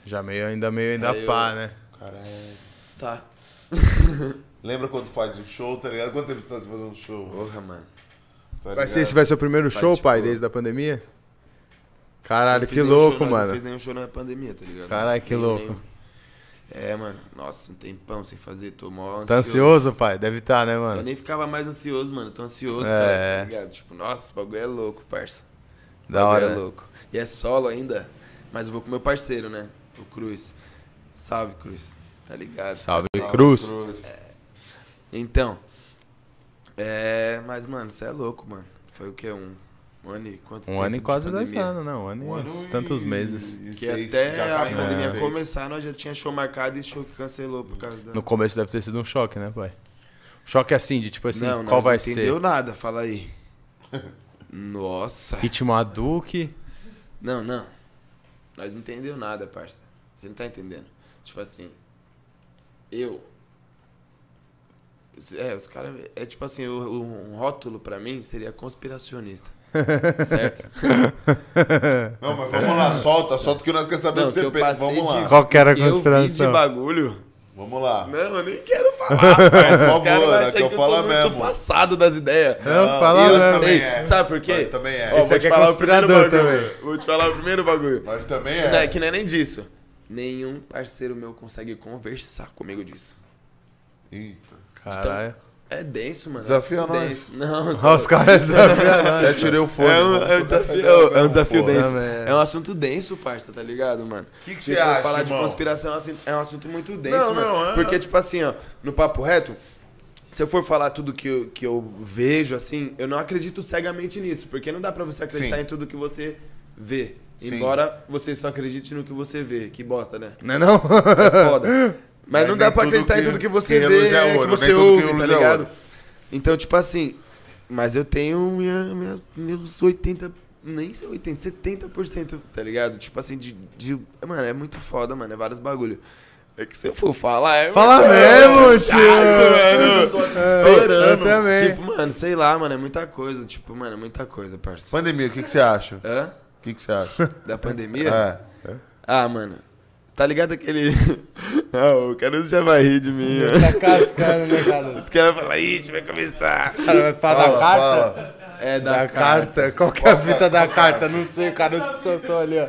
Já meio, ainda meio, ainda Aí eu- pá, né? caralho. Tá. Lembra quando faz o show, tá ligado? Quanto tempo você tá sem fazer um show? Porra, mano. Tá Vai ser, esse vai ser o primeiro show, tipo, pai, desde a pandemia? Caralho, que fiz louco, show, mano. Não fez nenhum show na pandemia, tá ligado? Caralho, que Nenhum, louco. nenhum. É, mano. Nossa, um tempão sem fazer. Tô mó ansioso. Tá ansioso, pai? Deve estar, né, Eu mano? nem ficava mais ansioso, mano. Tô ansioso, É. cara. Tá ligado? Tipo, nossa, esse bagulho é louco, parça. O Da bagulho hora, é né? louco. E é solo ainda. Mas eu vou com meu parceiro, né? O Cruz. Salve, Cruz. Tá ligado? Salve, Salve, Cruz. Então. É. Mas, mano, você é louco, mano. Foi o quê? Um, um ano e quanto Um ano e quase dois anos, não. Um ano e Um ano e- tantos meses. e Que seis, até a pandemia seis. começar, nós já tinha show marcado e show que cancelou por causa da. No começo deve ter sido um choque, né, pai? Choque assim, de tipo assim, não, qual vai não entendeu ser? nada, fala aí. Nossa. Ritmo Hadouken. Não, não. Nós não entendeu nada, parça. Você não tá entendendo. Tipo assim, eu. É, os caras. É tipo assim, um rótulo pra mim seria conspiracionista. Certo? Não, mas vamos lá, solta, solta que nós queremos saber Não, do que CP. passei Vamos lá. de- Qual que era a que eu de conspiração? bagulho. Vamos lá. Não, eu nem quero falar, parça. Por Os favor, né, que que eu eu falo mesmo. passado das ideias. Não, Não, fala eu mesmo. também sei. é. Sabe por quê? Nós também é. Ó, Esse vou te é falar o primeiro bagulho. também. Vou te falar o primeiro bagulho. Nós também Não é é. que não é nem disso. Nenhum parceiro meu consegue conversar comigo disso. Eita. Caralho. É denso, mano. Desafia é muito nós. denso. Não, Ó, os caras desafiam nós. Já tirei o fone. É um, mano. é um desafio, é um desafio porra. denso. Também é. Um assunto denso, parça, tá ligado, mano? Que que você for acha, falar de conspiração assim, é um assunto muito denso, Não, mano. não, é. Porque, tipo assim, ó, no papo reto, se eu for falar tudo que eu, que eu vejo, assim, eu não acredito cegamente nisso. Porque não dá pra você acreditar Sim. em tudo que você vê. Sim. Embora você só acredite no que você vê. Que bosta, né? Não é não? É foda. Mas Mas não dá nem pra acreditar em que- tudo que você que vê, reluz é que ouro, você nem tudo que ouve, tá é ligado? ouro. Então, tipo assim, mas eu tenho minha, minha- meus 80, nem sei 80, 70%, tá ligado? Tipo assim, de, de. Mano, é muito foda, mano, é vários bagulho. É que se eu for falar, é. Fala mesmo, é tio. chato, mano. É, eu também. Tipo, mano, sei lá, mano, é muita coisa. Tipo, mano, é muita coisa, parça. Pandemia, o que, que você acha? Hã? O que, que você acha? Da pandemia? É. Ah, mano. Tá ligado aquele. ah, o Caruso já vai rir de mim. Tá cascando, né, cara? Os caras falam, ixi, vai começar. O cara vai falar da carta? fala. É Da carta. Qual que é a fita da carta? Não sei, o cara que soltou ali, ó.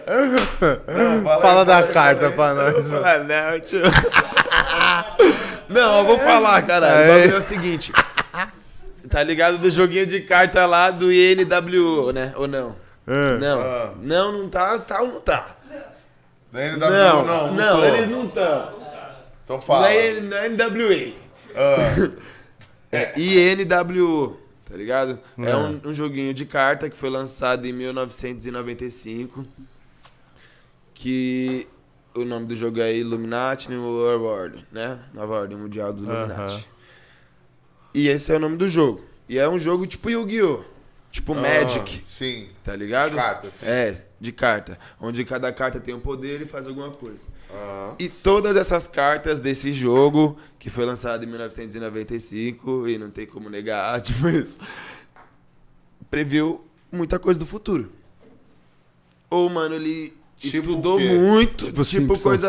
Fala da carta pra nós. Ah, não, tio. Não, eu vou falar, caralho. O Aí. bagulho é o seguinte. Tá ligado do joguinho de carta lá do INWO, né? Ou não? É. Não. Ah. Não, não tá, tá ou não tá? Da NW, Não, não, não, tô. eles não estão. Então Não fala. é, não é NWA. Ah, É INWO, tá ligado? É um, um joguinho de carta que foi lançado em 1995. Que o nome do jogo é Illuminati New World Order, né? Nova Ordem Mundial dos Illuminati. E esse é o nome do jogo. E é um jogo tipo Yu-Gi-Oh! Tipo Magic, ah, Sim. tá ligado? De carta, sim. É, de carta. Onde cada carta tem um poder e faz alguma coisa. Ah. E todas essas cartas desse jogo, que foi lançado em 1995, e não tem como negar, tipo isso, previu muita coisa do futuro. Ou, mano, ele Tipo estudou muito, Tipo tipo, coisa,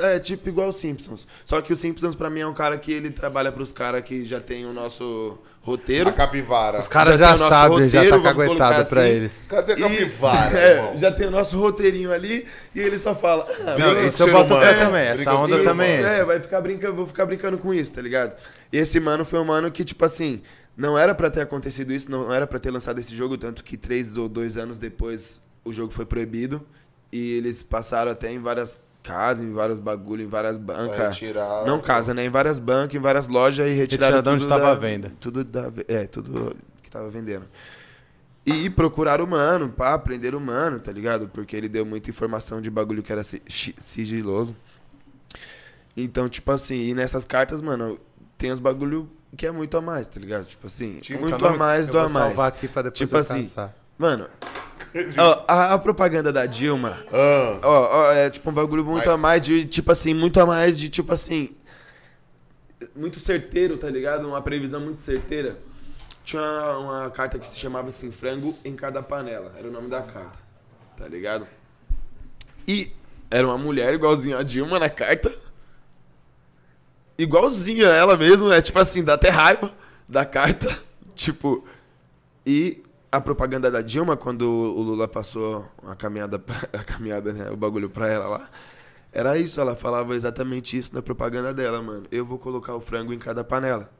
é, tipo igual Simpsons. Só que o Simpsons pra mim é um cara que ele trabalha pros caras que já tem o nosso roteiro. A capivara. Os caras Já já sabem, já tá colocar caguetado pra assim. eles. Os caras têm a E- capivara, é, irmão. já tem o nosso roteirinho ali e ele só fala. Ah, Não, isso eu boto fé também, essa onda também. É, vai ficar brincando, vou ficar brincando com isso, tá ligado? E esse mano foi um mano que, tipo assim, não era pra ter acontecido isso, não era pra ter lançado esse jogo, tanto que três ou dois anos depois o jogo foi proibido. E eles passaram até em várias casas, em vários bagulho, em várias bancas. retirar- Não casa, né? Em várias bancas, em várias lojas e retiraram Retiraram de onde tudo tava da- à venda. Tudo da, é, tudo que tava vendendo. E procuraram o mano, pá, prenderam o mano, tá ligado? Porque ele deu muita informação de bagulho que era sigiloso. Então, tipo assim, e nessas cartas, mano, tem os bagulho que é muito a mais, tá ligado? Tipo assim, Tipo, muito Calma, a mais do a vou salvar mais. aqui pra depois Tipo eu assim, caçar. Mano, ó, a, a propaganda da Dilma, Ah. ó, ó, é tipo um bagulho muito Vai. a mais de, tipo assim, muito a mais de, tipo assim, muito certeiro, tá ligado? Uma previsão muito certeira. Tinha uma, uma carta que se chamava assim, frango em cada panela, era o nome da carta, tá ligado? E era uma mulher igualzinha a Dilma na carta. Igualzinha ela mesmo, é tipo assim, dá até raiva da carta. Tipo, e a propaganda da Dilma, quando o Lula passou a caminhada, pra, a caminhada, né, o bagulho pra ela lá, Era isso, ela falava exatamente isso na propaganda dela, mano. Eu vou colocar o frango em cada panela.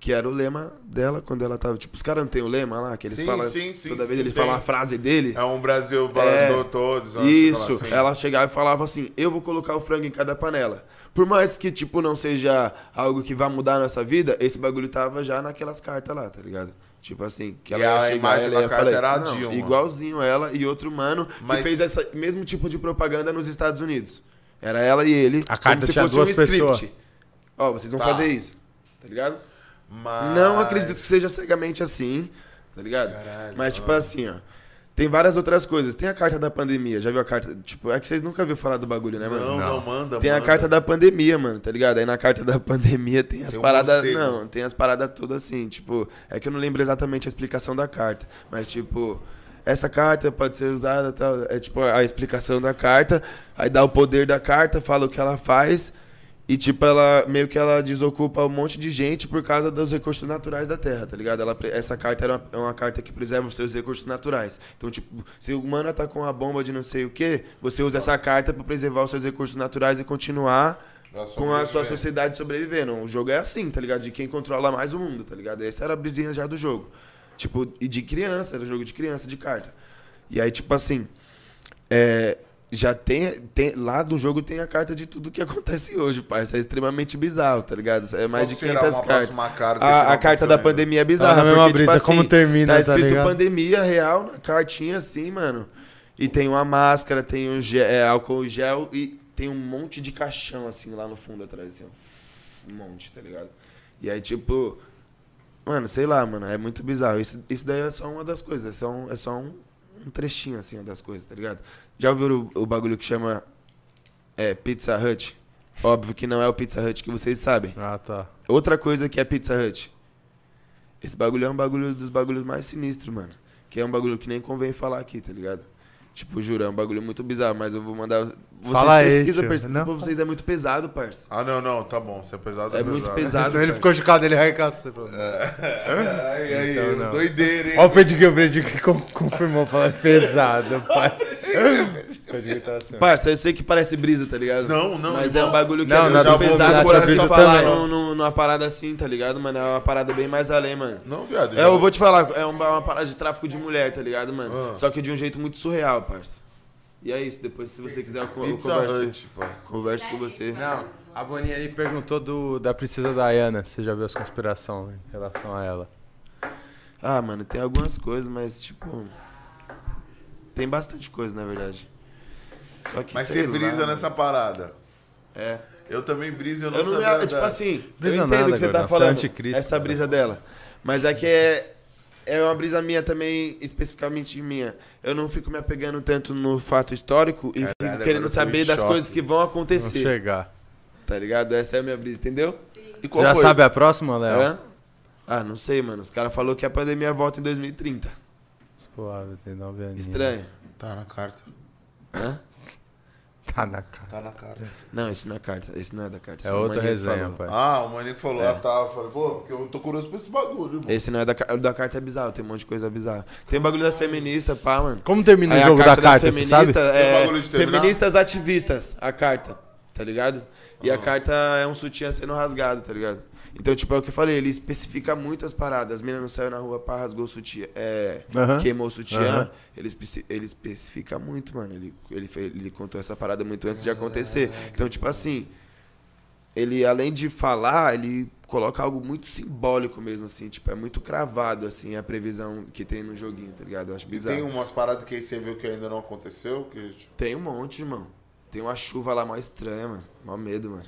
Que era o lema dela quando ela tava. Tipo, os caras não tem o lema lá, que eles Sim, falam. sim, sim, toda vez eles tem. falam a frase dele. É um Brasil É, balador todos. Isso, assim. ela chegava e falava assim: Eu vou colocar o frango em cada panela. Por mais que, tipo, não seja algo que vá mudar a nossa vida, esse bagulho tava já naquelas cartas lá, tá ligado? Tipo assim, que E ela ia a chegar, imagem ela ia não, Dilma. Igualzinho ela e outro mano Mas- que fez esse mesmo tipo de propaganda nos Estados Unidos. Era ela e ele. A carta como se tinha fosse duas um script. pessoas. Ó, vocês vão Tá. fazer isso, tá ligado? Mas... Não acredito que seja cegamente assim, tá ligado? Caralho, Mas, tipo mano. assim, ó. Tem várias outras coisas. Tem a carta da pandemia. Já viu a carta? Tipo, é que vocês nunca viram falar do bagulho, né, mano? Não, não, Não. manda, Tem a manda. carta da pandemia, mano, tá ligado? Aí na carta da pandemia tem as Tem um paradas. Não, tem as paradas todas assim, tipo. É que eu não lembro exatamente a explicação da carta. Mas, tipo, essa carta pode ser usada, tal. É tipo a explicação da carta. Aí dá o poder da carta, fala o que ela faz. E, tipo, ela meio que ela desocupa um monte de gente por causa dos recursos naturais da Terra, tá ligado? Ela, essa carta era uma, é uma carta que preserva os seus recursos naturais. Então, tipo, se o humano tá com uma bomba de não sei o que, você usa essa carta pra preservar os seus recursos naturais e continuar com a sua sociedade sobrevivendo. O jogo é assim, tá ligado? De quem controla mais o mundo, tá ligado? Essa era a brisinha já do jogo. Tipo, e de criança, era jogo de criança, de carta. E aí, tipo assim, é, já tem, tem. Lá do jogo tem a carta de tudo que acontece hoje, parça. É extremamente bizarro, tá ligado? É mais Qual de será 500 uma cartas. que A, a carta da pandemia é Tá bizarra, mesma porque, brisa, tipo assim, como termina, tá tá escrito ligado? pandemia real na cartinha assim, mano. E tem uma máscara, tem um gel, é, álcool gel e tem um monte de caixão assim lá no fundo atrás, assim, ó. Um monte, tá ligado? E aí, tipo, mano, sei lá, mano, é muito bizarro. Isso, isso daí é só uma das coisas, é só um, é só um, um trechinho assim das coisas, tá ligado? Já ouviram o, o bagulho que chama é, Pizza Hut? Óbvio que não é o Pizza Hut que vocês sabem. Ah, tá. Outra coisa que é Pizza Hut. Esse bagulho é um bagulho dos bagulhos mais sinistros, mano. Que é um bagulho que nem convém falar aqui, tá ligado? Tipo, juro, é um bagulho muito bizarro, mas eu vou mandar. Vocês Fala aí, pesquisam, tio. parça. Não, Pra vocês é muito pesado, parça. Ah, não, não, tá bom. Se é pesado, É muito pesado. Senão ele ficou chocado, ele arregaçou. Ai, aí, Então, não. doideira, hein? Ó o Pedigree, o confirmou, falou, é pesado, pai. O Pedigree tá assim. ó. Parça, eu sei que parece brisa, tá ligado? Não, não, Mas irmão. é um bagulho que Não, é não, muito vou pesado virar por assim brisa falar num- num- numa parada assim, tá ligado, mano? É uma parada bem mais além, mano. Não, viado. É, eu vou te falar, é uma, uma parada de tráfico de mulher, tá ligado, mano? Ah. Só que de um jeito muito surreal, parça. E é isso, depois se você quiser eu, co- eu Pizza converso, Hut, converso com você. Não, a Boninha ali perguntou do, da princesa Diana. Você já viu as conspirações em relação a ela? Ah, mano, tem algumas coisas, mas tipo. Tem bastante coisa, na verdade. Só que. Mas sei você brisa lá, nessa parada. É. Eu também briso, eu não, Eu não sabia me, tipo da- assim, Brisa eu entendo o nada, que você tá gordão, você é falando. anticristo, essa né? brisa dela. Mas é que é. É uma brisa minha também, especificamente minha. Eu não fico me apegando tanto no fato histórico e fico agora querendo saber das choque. coisas que vão acontecer. chegar. Tá ligado? Essa é a minha brisa, entendeu? E qual já foi? sabe a próxima, Léo? Hã? Ah, não sei, mano. Os caras falaram que a pandemia volta em 2030. Suave, tem nove aninhos. Estranho. Tá na carta. Hã? Tá na cara. Tá na carta. Não, esse não é carta. Esse não é da carta. É esse o outra Maninho que resenha, pai. Ah, o maninho que falou, É. ah tá. Eu falei, pô, porque eu tô curioso pra esse bagulho, irmão. Esse não é da carta. O da carta é bizarro, tem um monte de coisa bizarra. Tem bagulho das feministas, pá, mano. Como termina Aí o a jogo da carta, você sabe? Tem É, feministas ativistas, a carta, tá ligado? E a Ah. carta é um sutiã sendo rasgado, tá ligado? Então, tipo, é o que eu falei, ele especifica muitas paradas. As meninas não saiu na rua, pá, rasgou o sutiã, é, Aham. queimou o sutiã. Aham. Ele, especi- ele especifica muito, mano. Ele, ele, fe- ele contou essa parada muito antes de acontecer. Então, tipo assim, ele, além de falar, ele coloca algo muito simbólico mesmo, assim. Tipo, é muito cravado, assim, a previsão que tem no joguinho, tá ligado? Eu acho E bizarro. tem umas paradas que aí você viu que ainda não aconteceu, que tipo, Tem um monte, irmão. Tem uma chuva lá mó estranha, mano. Mó medo, mano.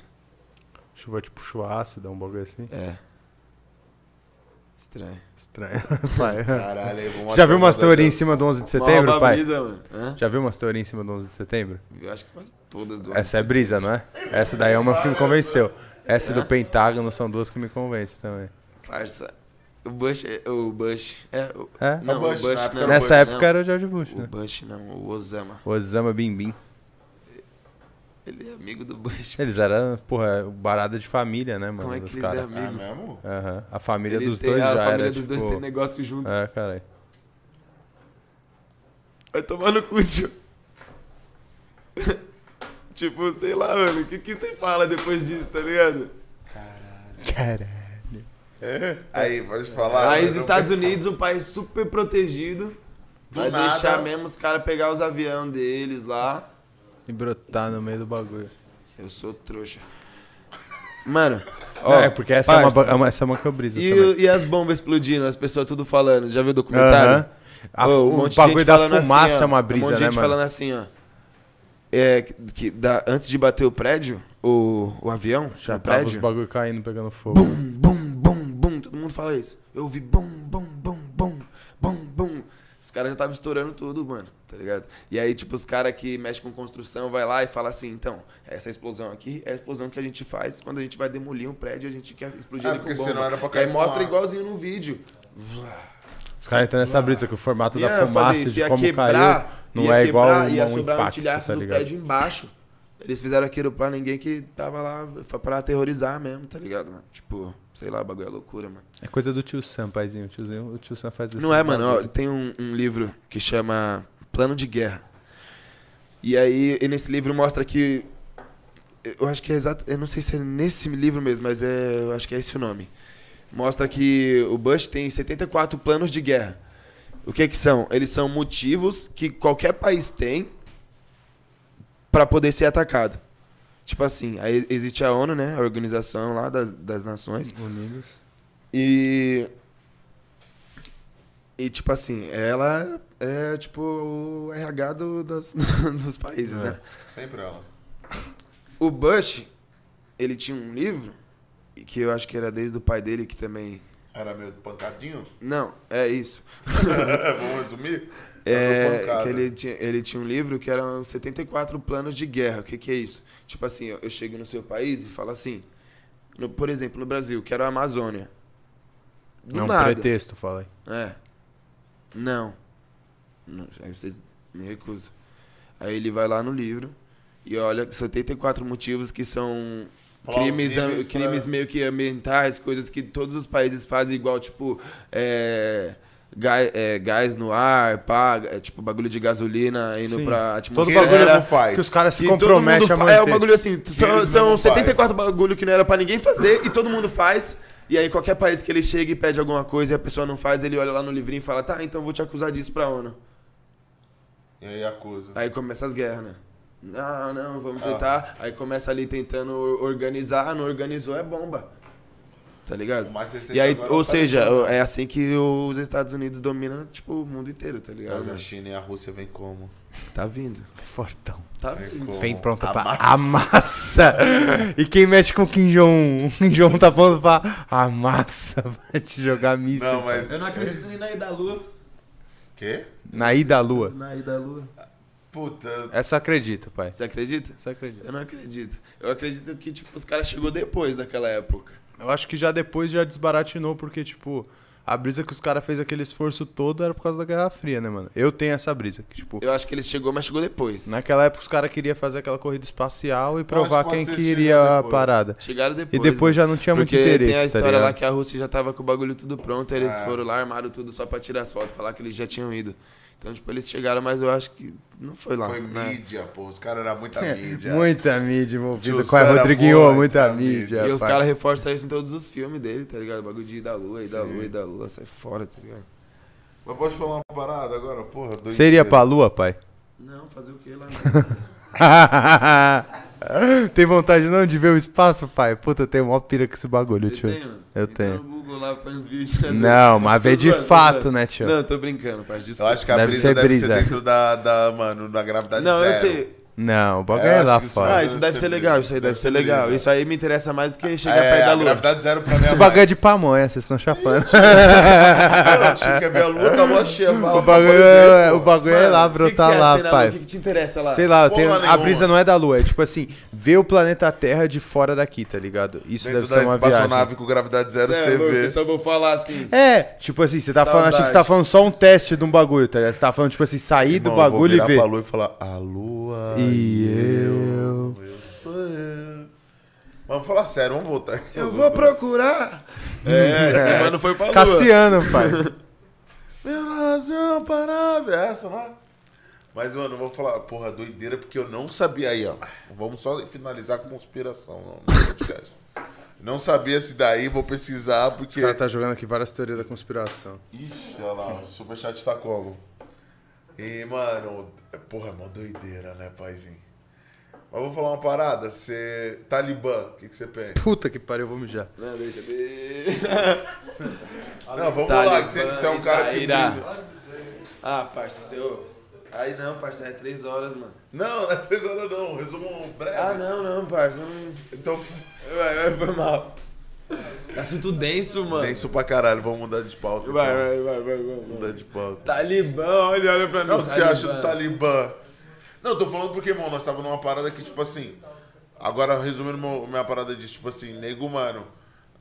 Chuva tipo chuácida, um bagulho assim. É. Estranho. Estranho. Pai. caralho, vou já viu umas teorias em cima do 11 de setembro, pai? brisa, mano. Hã? Já viu umas teorias em cima do 11 de setembro? Eu acho que quase todas do Essa é brisa, não é? Essa daí é uma que me convenceu. Essa do Pentágono são duas que me convencem também. Farsa. O Bush. é- O Bush. É. O, É? não, Bush, o Bush na época não. era o Nessa Bush, época não. era o George Bush, O né? Bush não, o Osama. O Osama Bim Bim. Ele é amigo do Bush. Eles eram, porra, barada de família, né, mano? Como é que eles caras. é É amigo? mesmo? Aham. A família Eles dos têm- dois a já família era, dos tipo... dois tem negócio junto. É, caralho. Vai tomar no cu, tio. Tipo, sei lá, mano, o que, que você fala depois disso, tá ligado? Caralho. Aí, pode falar. Aí os Estados Unidos, um país super protegido, Do vai nada. deixar mesmo os caras pegar os aviões deles lá. E brotar no meio do bagulho. Eu sou trouxa. Mano, ó, é porque essa é, uma, parça, é uma- essa é uma que eu briso e, o- e as bombas explodindo, as pessoas tudo falando, já viu o documentário? Aham. A- Ô, o um monte de bagulho da falando fumaça assim, ó, é uma brisa, Um monte de né, gente mano? falando assim, ó. É, que, da, antes de bater o prédio, o, o avião, Já no tava os prédio, bagulho caindo, pegando fogo. bum, bum, bum, bum, todo mundo fala isso. Eu ouvi bum, bum, bum. Os caras já estavam estourando tudo, mano, tá ligado? E aí, tipo, os caras que mexem com construção vai lá e fala assim, então, essa explosão aqui é a explosão que a gente faz quando a gente vai demolir um prédio, a gente quer explodir É, ele com porque bomba. senão era pra E cair aí no mostra ar. igualzinho no vídeo. Os caras entram nessa brisa que o formato da Ia fazer fumaça isso, de ia como quebrar, caiu não ia é igual quebrar, um, ia um sobrar um impacto, estilhaço tá ligado? prédio embaixo. Eles fizeram aquilo pra ninguém que tava lá foi pra aterrorizar mesmo, tá ligado, mano? Tipo, sei lá, bagulho é loucura, mano. É coisa do tio Sam, paizinho. O tiozinho, o tio Sam faz isso. Não é, mano, ó, tem um, um livro que chama Plano de Guerra. E aí, e nesse livro mostra que. Eu acho que é exato. Eu não sei se é nesse livro mesmo, mas é, eu acho que é esse o nome. Mostra que o Bush tem 74 planos de guerra. O que que são? Eles são motivos que qualquer país tem para poder ser atacado. Tipo assim, aí existe a ONU, né? A organização lá das, das nações. Unidos. E. E, tipo assim, ela é, tipo, o RH do, das- dos países, É. né? Sempre ela. O Bush, ele tinha um livro, que eu acho que era desde o pai dele, que também. Era meio pancadinho? Não, é isso. Vamos resumir? É, que ele tinha, ele tinha um livro que eram 74 planos de guerra. O que, que é isso? Tipo assim, eu, eu chego no seu país e falo assim. no- por exemplo, no Brasil, quero a Amazônia. Do É um nada. pretexto, fala aí. É. Não. Não, Aí vocês me recusam. Aí ele vai lá no livro e olha 74 motivos que são crimes, crimes meio que ambientais, coisas que todos os países fazem igual, tipo, é, gás, é, gás no ar, pá, é, tipo, bagulho de gasolina indo Sim. pra Todo atmosfera. bagulho não faz. que os caras se todo comprometem a manter. É, o bagulho assim, são, são mesmo 74 bagulho que não era pra ninguém fazer e todo mundo faz. E aí qualquer país que ele chega e pede alguma coisa e a pessoa não faz, ele olha lá no livrinho e fala, tá, então vou te acusar disso pra ONU. E aí acusa. Aí começa as guerras, né? Não, não, vamos Ah. tentar. Aí começa ali tentando or- organizar, não organizou, é bomba. Tá ligado? O mais recente E aí, ou tá seja, é assim que os Estados Unidos dominam, tipo, o mundo inteiro, tá ligado? Mas a China e a Rússia vem como? Tá vindo. Fortão. Tá Vem vindo. Vem pronta A pra massa. amassa. e quem mexe com o Kim Jong-un? O Kim Jong-un tá pronto pra amassa. Vai te jogar míssil. Não, mas. Eu não acredito nem na ida da lua. Quê? Na ida à lua. Na ida da lua. Puta. Essa eu acredito, pai. Você acredita? Essa eu acredito. Eu não acredito. Eu acredito que, tipo, os caras chegou depois daquela época. Eu acho que já depois já desbaratinou, porque, tipo, a brisa que os caras fez aquele esforço todo era por causa da Guerra Fria, né, mano? Eu tenho essa brisa. Que, tipo, Eu acho que ele chegou, mas chegou depois. naquela época os caras queriam fazer aquela corrida espacial e provar quem que iria a depois. parada. Chegaram E depois. depois mano. já não tinha muito Porque interesse, tem a tá história ligado? lá que a Rússia já tava com o bagulho tudo pronto, eles É. foram lá, armaram tudo só pra tirar as fotos, falar que eles já tinham ido. Então, tipo, eles chegaram, mas eu acho que não foi lá. Foi né? mídia, pô. Os caras eram muita mídia. Muita mídia envolvida. Com a Rodriguinho, muita muita mídia. E os caras reforçam isso em todos os filmes dele, tá ligado? O bagulho de ir da lua, ir da lua, ir da lua, sai fora, tá ligado? Mas pode falar uma parada agora, porra? doideira. Você iria pra lua, pai? Não, fazer o que lá? tem vontade não de ver o espaço, pai? Puta, tem uma pira com esse bagulho, Você tio. tem, mano? Eu Entra tenho. Lá, uns vídeos. Não, mas Tô ver de zoando, fato, zoando. né, tio? Não, tô brincando, pai. Eu acho que a Deve brisa ser deve brisa. ser dentro da, da, mano, da gravidade Não, eu zero. sei. Não, o bagulho É, é, acho lá fora. Ah, isso deve ser legal, isso aí deve ser legal. Isso aí me interessa mais do que chegar É, perto da a lua. gravidade zero pra mim Esse é bagulho é de pamonha, vocês estão chapando. Tio, quer ver a lua, tá lua cheia. o pra bagulho, é, o bagulho é lá, brotar lá, pai. O que, que te interessa lá? Sei lá, eu tenho, a brisa não é da lua, é tipo assim, ver o planeta Terra de fora daqui, tá ligado? Isso Dentro deve ser uma viagem. espaçonave com gravidade zero, Cê é você louco, vê. eu só vou falar assim. É, tipo assim, você tá falando, achei que você tá falando só um teste de um bagulho, tá ligado? Você tá falando, tipo assim, sair do Irmão, eu vou bagulho e virar ver. pra lua e falar, a lua E eu, eu sou eu. Vamos falar sério, vamos voltar aqui. Eu vou procurar. É, esse mano foi pra lua. Cassiano, pai. Minha razão para ver essa, lá. Mas, mano, vou falar, porra, doideira, porque eu não sabia aí, ó. Vamos só finalizar com conspiração no podcast. Não sabia se daí, vou pesquisar, porque. O cara tá jogando aqui várias teorias da conspiração. Ixi, olha lá, o superchat tá como? E, mano, porra, é mó doideira, né, paizinho? Mas vou falar uma parada, você. Talibã, o que, que você pensa? Puta que pariu, eu vou mijar. Não, deixa de... Não, vamos Talibã falar que você, você é um cara que brisa. Ah, parça, seu... Aí não, parça, é três horas, mano. Não, não é três horas não, resumo breve. Ah, não, não, parça. Não... Então, Vai, vai, foi mal. Assunto denso, mano. denso pra caralho, vamos mudar de pauta. Vai, vai, vai, vai, vai. Mudar de pauta. Talibã, olha, olha pra mim. Não, o que você acha do Talibã? Não, eu tô falando porque, irmão, nós tava numa parada que, tipo assim. Agora, resumindo meu- minha parada de, tipo assim, nego, mano.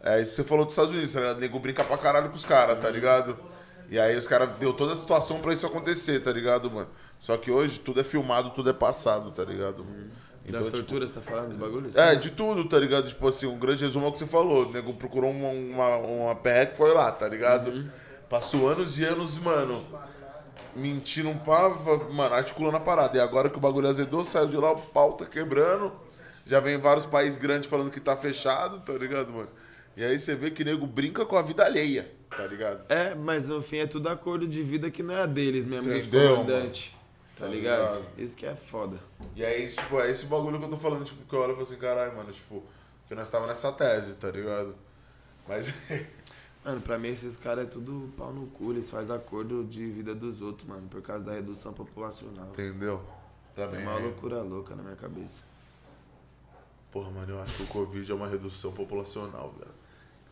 É isso que você falou dos Estados Unidos, tá ligado? Nego brinca pra caralho com os caras, tá ligado? E aí os caras deu toda a situação pra isso acontecer, tá ligado, mano? Só que hoje tudo é filmado, tudo é passado, tá ligado? Das tipo, torturas, tá falando dos bagulhos? é, de tudo, tá ligado? Tipo assim, um grande resumo é o que você falou. O nego procurou uma, uma, uma que foi lá, tá ligado? Passou anos e anos, mano, mentindo um pavo, mano, articulando a parada. E agora que o bagulho azedou, saiu de lá, o pau tá quebrando. Já vem vários países grandes falando que tá fechado, tá ligado, mano? E aí você vê que nego brinca com a vida alheia, tá ligado? É, mas no fim é tudo acordo de vida que não é a deles mesmo, dos Entendeu, comandantes. Tá Tá ligado? ligado? Isso que é foda. E aí, tipo, é esse bagulho que eu tô falando, tipo, que eu olho e falo assim, caralho, mano, tipo, que nós tava nessa tese, tá ligado? Mas. Mano, pra mim esses caras é tudo pau no cu, eles fazem acordo de vida dos outros, mano, por causa da redução populacional. Entendeu? É Também. uma loucura louca na minha cabeça. Porra, mano, eu acho que o Covid é uma redução populacional, velho.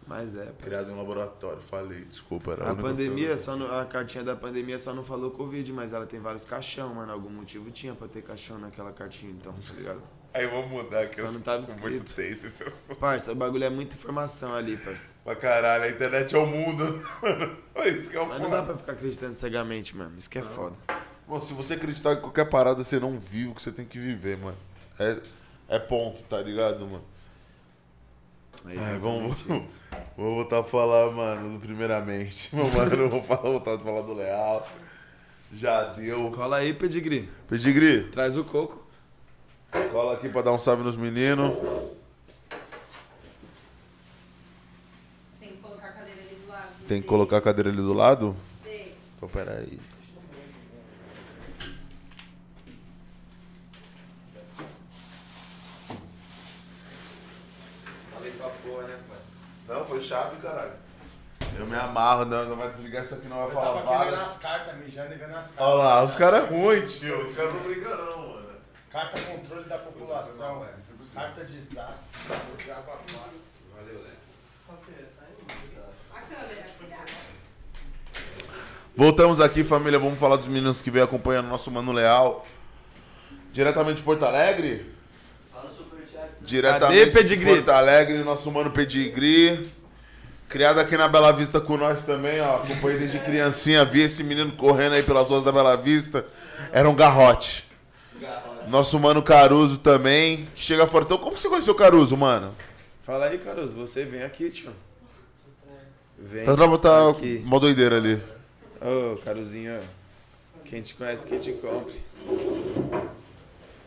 Mas é. Criado em um laboratório, falei, desculpa, era A pandemia, só no- a cartinha da pandemia só não falou Covid, mas ela tem vários caixão, mano. Algum motivo tinha pra ter caixão naquela cartinha, então, tá ligado? Aí vamos mudar aqui, Só eu não tava com muito escrito. tenso esse assunto. Parça, o bagulho é muita informação ali, parça. Pra caralho, a internet é o mundo, mano. Isso que é o Mas não dá foda. pra ficar acreditando cegamente, mano. Isso que é foda. Bom, se você acreditar em qualquer parada, você não vive o que você tem que viver, mano. É, é ponto, tá ligado, mano? É É, vamos, isso. vou voltar a falar, mano, do primeiramente. Meu mano, eu vou falar, voltar a falar do Leal. Já deu. Cola aí, pedigree. Pedigree, Traz o coco. cola aqui pra dar um salve nos meninos. Tem que colocar a cadeira ali do lado. Tem que colocar a cadeira ali do lado? Tem. Então, peraí. Falei pra porra, né, pai? Não, foi chave, caralho. Eu me amarro, não, não vai desligar isso aqui, não vai Eu falar tava aqui vendo várias. as cartas, mijando e vendo as cartas. Olha lá, os caras é ruins, tio. Os caras não brincam, não, mano. Carta controle da população. Carta desastre. A câmera, cuidado. Voltamos aqui, família. Vamos falar dos meninos que vem acompanhando o nosso Mano Leal. Diretamente de Porto Alegre? Diretamente Cadê, de? Porto Alegre, nosso mano Pedigree. Criado aqui na Bela Vista com nós também, ó. Acompanhei desde criancinha, vi esse menino correndo aí pelas ruas da Bela Vista. Era um garrote. Nosso mano Caruso também, que chega fora. Então, como você conheceu o Caruso, mano? Fala aí, Caruso. Você vem aqui, tio. Vem. Tá, tá aqui. mó doideira ali. Ô, Caruzinho, quem te conhece, que te compre.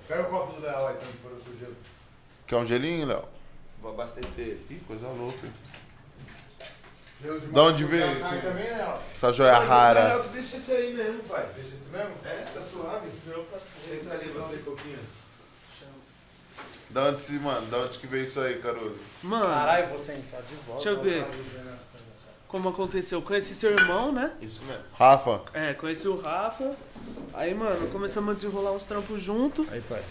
Pega o copo do Leal aí, gelo. Quer um gelinho, Léo? Vou abastecer. Ih, coisa louca. Deu de Da onde veio Leal? Essa joia rara. Deixa esse aí mesmo, pai. Deixa esse mesmo? É, tá suave. Senta ali você, Coquinho. Da onde se, mano? Da onde que veio isso aí, Caruso? Mano, Caralho, vou sentar de volta. Deixa eu ver. como aconteceu? Eu Conheci seu irmão, né? Isso mesmo. Rafa. É, conheci o Rafa. Aí, mano, começamos a desenrolar uns trampos junto. Aí, pai.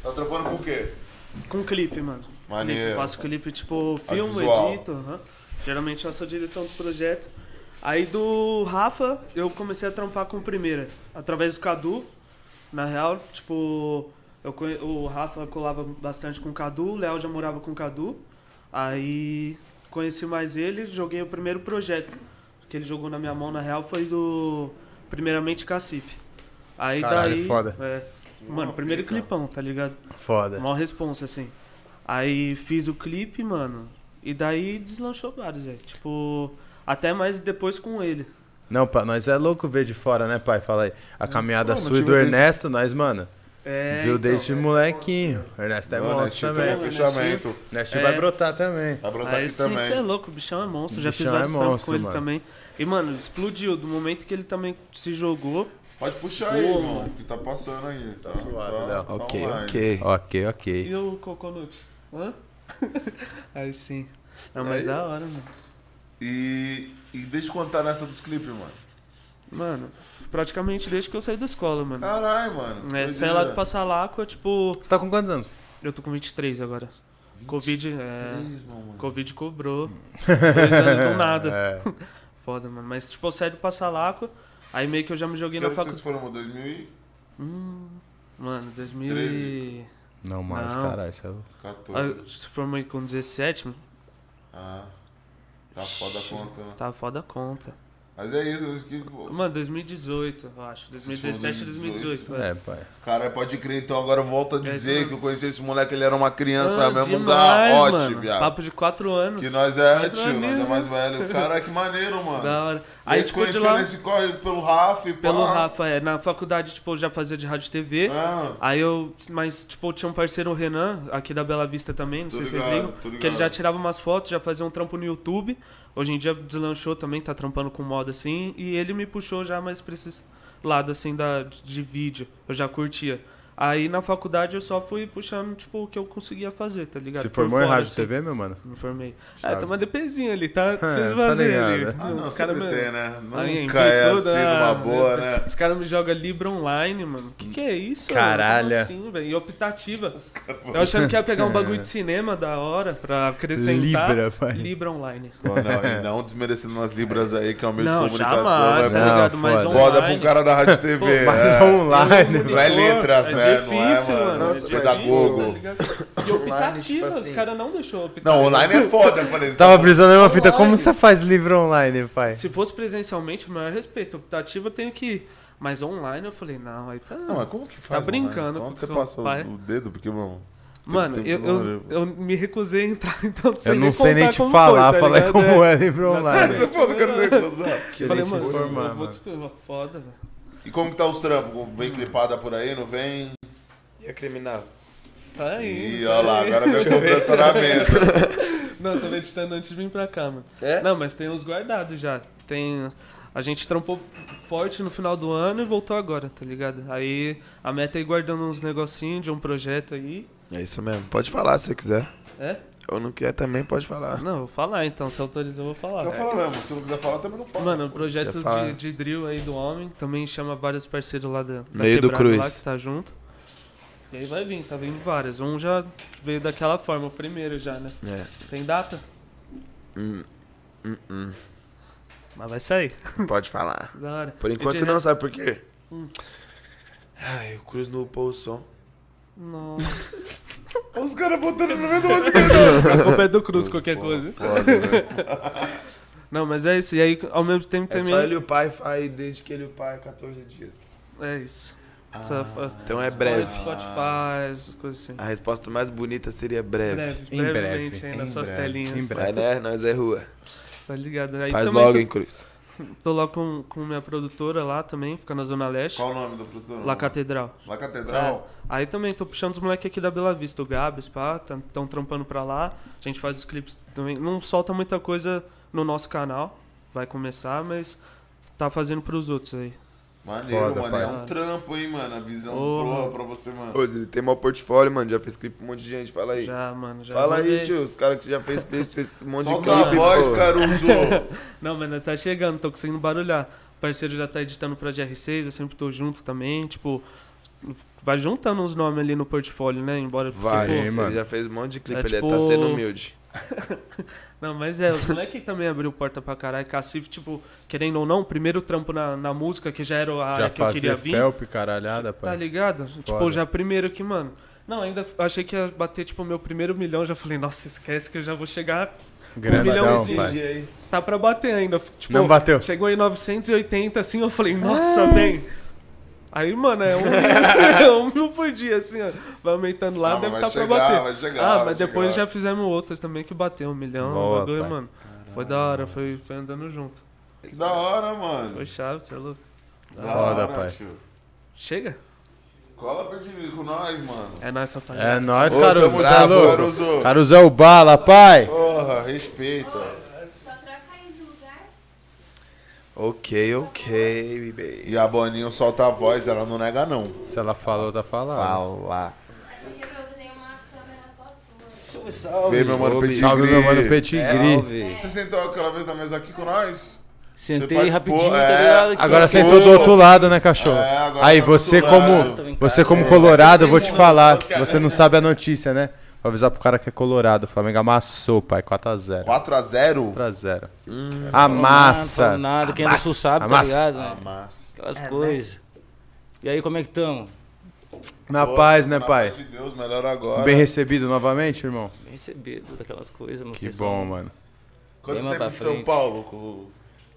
Tá trampando com o quê? Com clipe, mano. Maneiro. Clipe, faço clipe, tipo, filme, Audiovisual. edito. aham. Geralmente eu faço a direção dos projetos. Aí do Rafa, eu comecei a trampar com o primeira. Através do Cadu, na real. Tipo, eu conhe... o Rafa colava bastante com o Cadu, o Léo já morava com o Cadu. Aí conheci mais ele, joguei o primeiro projeto que ele jogou na minha mão, na real, foi do Primeiramente Cacife. Aí Caralho, daí. foda. É, mano, primeiro pica. clipão, tá ligado? Foda. Mó responsa, assim. Aí fiz o clipe, mano. E daí deslanchou vários, velho. Tipo, até mais depois com ele. Não, pra nós é louco ver de fora, né, pai? Fala aí. A caminhada Pô, sua e do desde- Ernesto, nós, mano. É, viu então, desde molequinho. Ernesto é Mano, monstro também. Fechamento. Ernesto É. vai brotar também. Vai brotar Aí aqui sim, também. você é louco, o bichão é monstro. Já fiz Bichão é vários trampos monstro, com ele mano. também. E, mano, explodiu. Do momento que ele também se jogou. Pode puxar Pô, aí, mano. irmão, que tá passando aí. Tá, suave, tá- Léo. tá Ok, online. ok. Ok, ok. E o Coconut? Hã? Aí sim. Não, mas Aí- da hora, mano. E, e deixa eu contar nessa dos clipes, mano. Mano, praticamente desde que eu saí da escola, mano. Caralho, mano. É, saí lá do Passalacqua, tipo. Você tá com quantos anos? Eu tô com 23 agora. Covid, é. Três, mano. Covid cobrou. Dois anos do nada. É. Foda, mano. Mas, tipo, eu saí do Passalacqua, aí meio que eu já me joguei Que na que vocês faculdade. foram, mano? 2014. Hum, mano, 2000 13. e... Não mais, Não. caralho. Isso é louco. Ah, Se formei com 17, mano, Ah, tá foda a conta, né? tava foda a conta. Mas é isso, que... Mano, 2018, eu acho. 2017 2018, é. É, pai. Cara, pode crer, então agora eu volto a dizer mano. que eu conheci esse moleque, ele era uma criança Ah, mesmo, um demais, garrote, mano. viado. Papo de 4 anos. Que nós é Quatro tio, nós é mais né? velho. Cara, que maneiro, mano. Da hora. Aí de conheceu lá, nesse corre pelo Rafa e pá. pelo Rafa, é. Na faculdade, tipo, eu já fazia de rádio e TV. Ah, Aí eu, mas, tipo, tinha um parceiro, o Renan, aqui da Bela Vista também, não Tô sei se vocês ligam. Que ele já tirava umas fotos, já fazia um trampo no YouTube. Hoje em dia deslanchou também, tá trampando com moda assim. E ele me puxou já mais pra esse lado assim da, de vídeo. Eu já curtia. Aí na faculdade eu só fui puxando, tipo, o que eu conseguia fazer, tá ligado? Você Por formou em fora, rádio e assim. TV, meu mano? Me formei. Chave. Ah, tem uma DPzinha ali, tá? É, Fiz tá ali. ah, não, Os caras me- tem, né? Aí, Nunca é tudo, assim, ah, numa boa, né? Os caras me jogam Libra Online, mano. Que que é isso? Caralho. Assim, velho? E optativa. Eu achando que ia pegar um bagulho de cinema da hora pra acrescentar. Libra, pai. Libra Online. Pô, não, e não desmerecendo nas libras aí, que é um meio não, de comunicação. jamais, é tá Não, ligado? Mas foda. online. foda pra um cara da Rádio TV. Pô, é. Mas online, Monitor, Não é letras, é né? Difícil, não é, mano. mano. é Nossa, pedagogo. tá? E optativa, tipo os assim. caras não deixou optativa. Não, online é foda, eu falei. você Tava tá- brisando em uma fita. Como você faz livro online, pai? Se fosse presencialmente, maior respeito. Optativa eu tenho que ir. Mas online eu falei, não, aí tá. Não, mas como que faz? Tá brincando Online? Onde você passa o- pai. o dedo? Porque, mano. Mano, eu, eu, eu me recusei a entrar, então sei Eu não nem sei nem te falar. foi, tá Falei ligado? como É. é livro online. Você falou que eu não sei usar. Eu falei, te mano, eu vou mano. te foda, velho. E como que tá os trampos? Vem clipada por aí, não vem? E a criminal? Tá aí. Ih, olha lá, agora veio cobrança na mesa. Não, tô editando antes de vir pra cá, mano. É? Não, mas tem uns guardados já. Tem. A gente trampou forte no final do ano e voltou agora, tá ligado? Aí a meta é ir guardando uns negocinhos de um projeto aí. É isso mesmo. Pode falar se você quiser. É? Ou não quer também, pode falar. Não, vou falar então. Se autorizou, eu vou falar. Eu falo mesmo, se não quiser falar, também não fala. Mano, o projeto de, de drill aí do homem também chama vários parceiros lá da, da Meio do quebrada lá Cruz. que tá junto. E aí vai vir, tá vindo várias. Um já veio daquela forma, o primeiro já, né? É. Tem data? Hum, hum, hum. Mas vai sair. Pode falar. Da hora. Por enquanto não, sabe por quê? Hum. Ai, o Cruz no upou o som. Nossa. Os caras botando no meio do outro. A culpa é do Cruz, qualquer coisa. Foda, velho. Não, mas é isso. E aí, ao mesmo tempo, É também. só ele e o pai faz desde que ele e o pai 14 dias. É isso. Ah. Essa- Então é breve. Spotify, essas coisas assim. A resposta mais bonita seria breve. Breve, Em brevemente breve, aí em nas suas breve, telinhas. em breve. Mas né, nós é rua. Tá ligado? Aí Faz também logo, hein, Cruz. tô lá com, com minha produtora lá também, fica na Zona Leste. Qual o nome do produtor? La Catedral. La Catedral? Aí também tô puxando os moleques aqui da Bela Vista, o Gabs, pá, estão trampando pra lá. A gente faz os clipes também. Não solta muita coisa no nosso canal, vai começar, mas tá fazendo pros outros aí. Maneiro, Foda, mano. pai. É um trampo, hein, mano. A visão boa pra você, mano. Ô, ele tem mau portfólio, mano. Já fez clipe pra um monte de gente. Fala aí. Já, mano, já. Fala aí, mandei. tio. Os caras que já fez clipe, fez um monte Solta de a clipe. voz, pô. Caruso. Não, mas nós tá chegando, tô conseguindo barulhar. O parceiro já tá editando pra GR6, eu sempre tô junto também, tipo. Vai juntando uns nomes ali no portfólio, né? Embora tipo, Sim, mano. Ele já fez um monte de clipe. É ele tipo- tá sendo humilde. Não, mas é, os moleque também abriu porta pra caralho. Cacife, tipo, querendo ou não, o primeiro trampo na, na música, que já era a área Já que eu queria fazer vir. felp, caralhada, Tá pai. ligado? Tipo, Foda. já primeiro que, mano. Não, ainda achei que ia bater, tipo, meu primeiro milhão. Já falei, nossa, esquece que eu já vou chegar. Grandão, milhãozinho pai. Tá pra bater ainda. Tipo, Não bateu. Chegou em 980, assim, eu falei, nossa, vem. Aí, mano, é um, mil, é um mil por dia, assim, ó. Vai aumentando lá, Ah, mas deve estar chegar, pra bater. vai chegar, ah, vai mas depois chegar. já fizemos outras também que bateu um milhão, Boa, o bagulho, pai. mano. Foi da hora, foi, foi andando junto. Que da hora, mano. Foi chave, você é louco. Da Foda, hora, pai. tio. Chega. Cola com nós, mano. É nóis, rapaziada. É nóis, Cê é. Caruso é o bala, pai. Porra, respeita. Só troca aí de lugar. Ok, ok, baby. E a Boninho solta a voz, ela não nega, não. Se ela falou, tá falando. Fala. Porque meu, você tem uma câmera só sua. Salve. Vê, meu mano, Ô, Petigre. Salve, meu mano Petigri. Salve. Você sentou aquela vez na mesa aqui com nós? Sentei rapidinho, tá é. ligado? Aqui, Agora sentou do outro lado, né, cachorro? É, agora Aí, tá você como, você como colorado, eu vou te falar. Você não sabe a notícia, né? Vou avisar pro cara que é colorado. O Flamengo amassou, pai. 4x0. 4x0? 4x0. Não Amassa. falo nada, quem é do sul sabe, tá Amassa. ligado? né? Massa. Aquelas coisas. E aí, como é que tamo? Na paz, né, Na pai? paz de Deus, melhor agora. Bem recebido novamente, irmão? Bem recebido daquelas coisas. Que bom, são- mano. Quanto Bem tempo em São. Paulo? Com...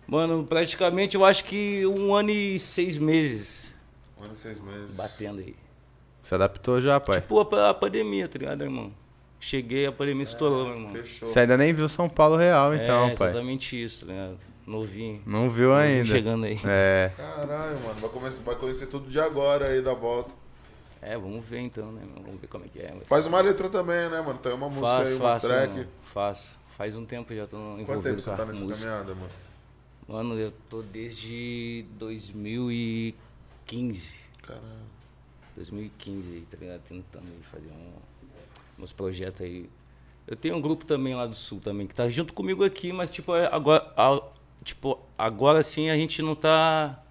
Mano, praticamente eu acho que um ano e seis meses Um ano e seis meses. batendo aí. Se adaptou já, pai? Tipo a, a pandemia, tá ligado, irmão? Cheguei, a pandemia estourou, meu irmão. Fechou. Você ainda nem viu São Paulo real, então, é, pai. exatamente isso, tá ligado? Novinho. Não viu Novinho ainda. Chegando aí. É. Caralho, mano. Vai, começar, vai conhecer tudo de agora aí da volta. É, vamos ver então, né, meu? Vamos ver como é que é. Faz uma letra também, né, mano? Tem uma música aí, Faço, umas faço, track. mano. Faço. Faz um tempo já tô Quanto envolvido tempo você tá nessa música. caminhada, mano? Mano, eu tô desde 2015. Caralho. 2015 aí, tá ligado? Tentando aí fazer um, uns projetos aí. Eu tenho um grupo também lá do sul também, que tá junto comigo aqui, mas tipo, é agora, a- tipo, agora sim a gente não tá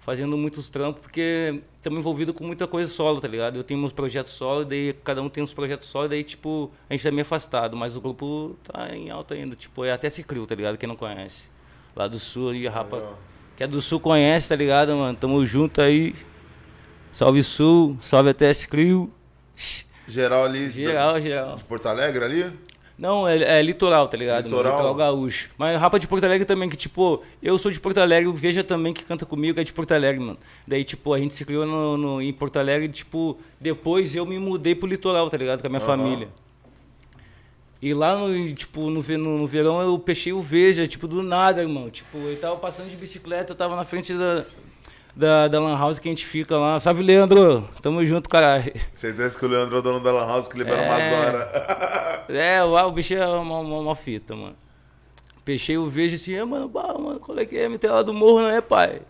fazendo muitos trampos, porque estamos envolvidos com muita coisa solo, tá ligado? Eu tenho meus projetos solo, daí cada um tem uns projetos solo, daí tipo, a gente tá meio afastado, mas o grupo tá em alta ainda, tipo, é até se criou, tá ligado? Quem não conhece. Lá do sul ali, rapa. Aí, ó. Que é do sul conhece, tá ligado, mano? Tamo junto aí. Salve Sul, salve ATS Crio. Geral ali. Geral, da- geral. De Porto Alegre ali? Não, é, é litoral, tá ligado? Litoral? Litoral gaúcho. Mas rapa de Porto Alegre também, que tipo, eu sou de Porto Alegre, o Veja também que canta comigo é de Porto Alegre, mano. Daí, tipo, a gente se criou no, no- em Porto Alegre, tipo, depois eu me mudei pro litoral, tá ligado? Com a minha Aham. família. E lá no, tipo, no, no, no verão eu peixei o Veja, tipo, do nada, irmão. Tipo, eu tava passando de bicicleta, eu tava na frente da, da, da Lan House que a gente fica lá. Salve, Leandro! Tamo junto, caralho. Certeza que o Leandro é o dono da Lan House que libera É. umas horas. É, o, o bicho é uma, uma, uma fita, mano. Peixei o vejo assim, ah, mano, bah, mano, qual é que é? Meter lá do morro, não é, pai?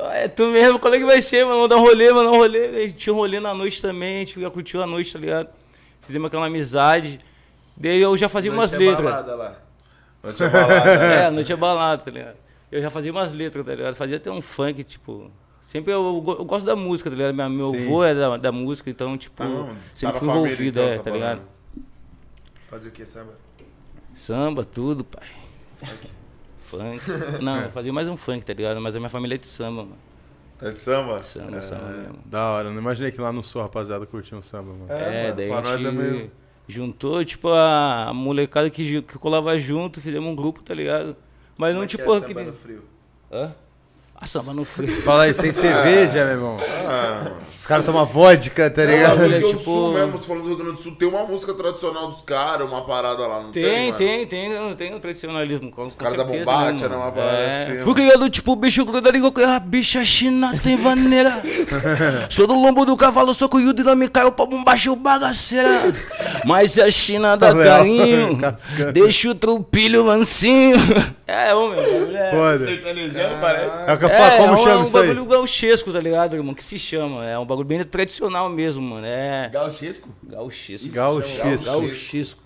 Ah, É tu mesmo, qual é que vai ser, mano? Vamos dar um rolê, mano, um rolê. A gente tinha um rolê na noite também, a gente curtiu a noite, tá ligado? Fizemos aquela amizade. Daí eu já fazia umas Noite é letras. balada lá. Não tinha balada. É, a noite é balada, tá ligado? Eu já fazia umas letras, tá ligado? Fazia até um funk, tipo. Sempre eu, eu gosto da música, tá ligado? Meu, meu Sim. avô é da, da música, então, tipo, Ah, não, sempre fui envolvido, então, é, tá ligado? Fazer o que, samba? Samba, tudo, pai. Funk. Não, eu fazia mais um funk, tá ligado? Mas a minha família é de samba, mano. É de samba? Samba, samba mesmo. Da hora. Não imaginei que lá no sul, rapaziada, curtia um samba, mano. É, mano, daí pra a nós é meio- juntou, tipo, a, molecada que, que colava junto, fizemos um grupo, tá ligado? Mas não, é que tipo, é que... samba no frio? Hã? A samba no frio. Fala aí, sem cerveja, meu irmão. Ah, Os caras tomam vodka, tá é, ligado? é porque o tipo- Sul mesmo, você falou do Rio Grande do Sul, tem uma música tradicional dos caras, uma parada lá, não tem? Tem, mano? tem, tem, tem o tradicionalismo, com, com cara da certeza, bombate, né, né, mano? uma parada É. assim, Fui criado tipo bicho gruda língua, a bicha china tem vaneira. Sou do lombo do cavalo, sou cunhudo e não me caiu pra bombaixo o bagaceira. Mas se a China dá Léo, carinho, cascando. deixa o trupilho mansinho. É, bagulho é... Foda. Sertanejão, parece. É o falo, como é, chama um isso aí? bagulho gauchesco, tá ligado, irmão? Que se chama. É um bagulho bem tradicional mesmo, mano. É. Gauchesco? Gauchesco. Gauchesco. Gauchesco.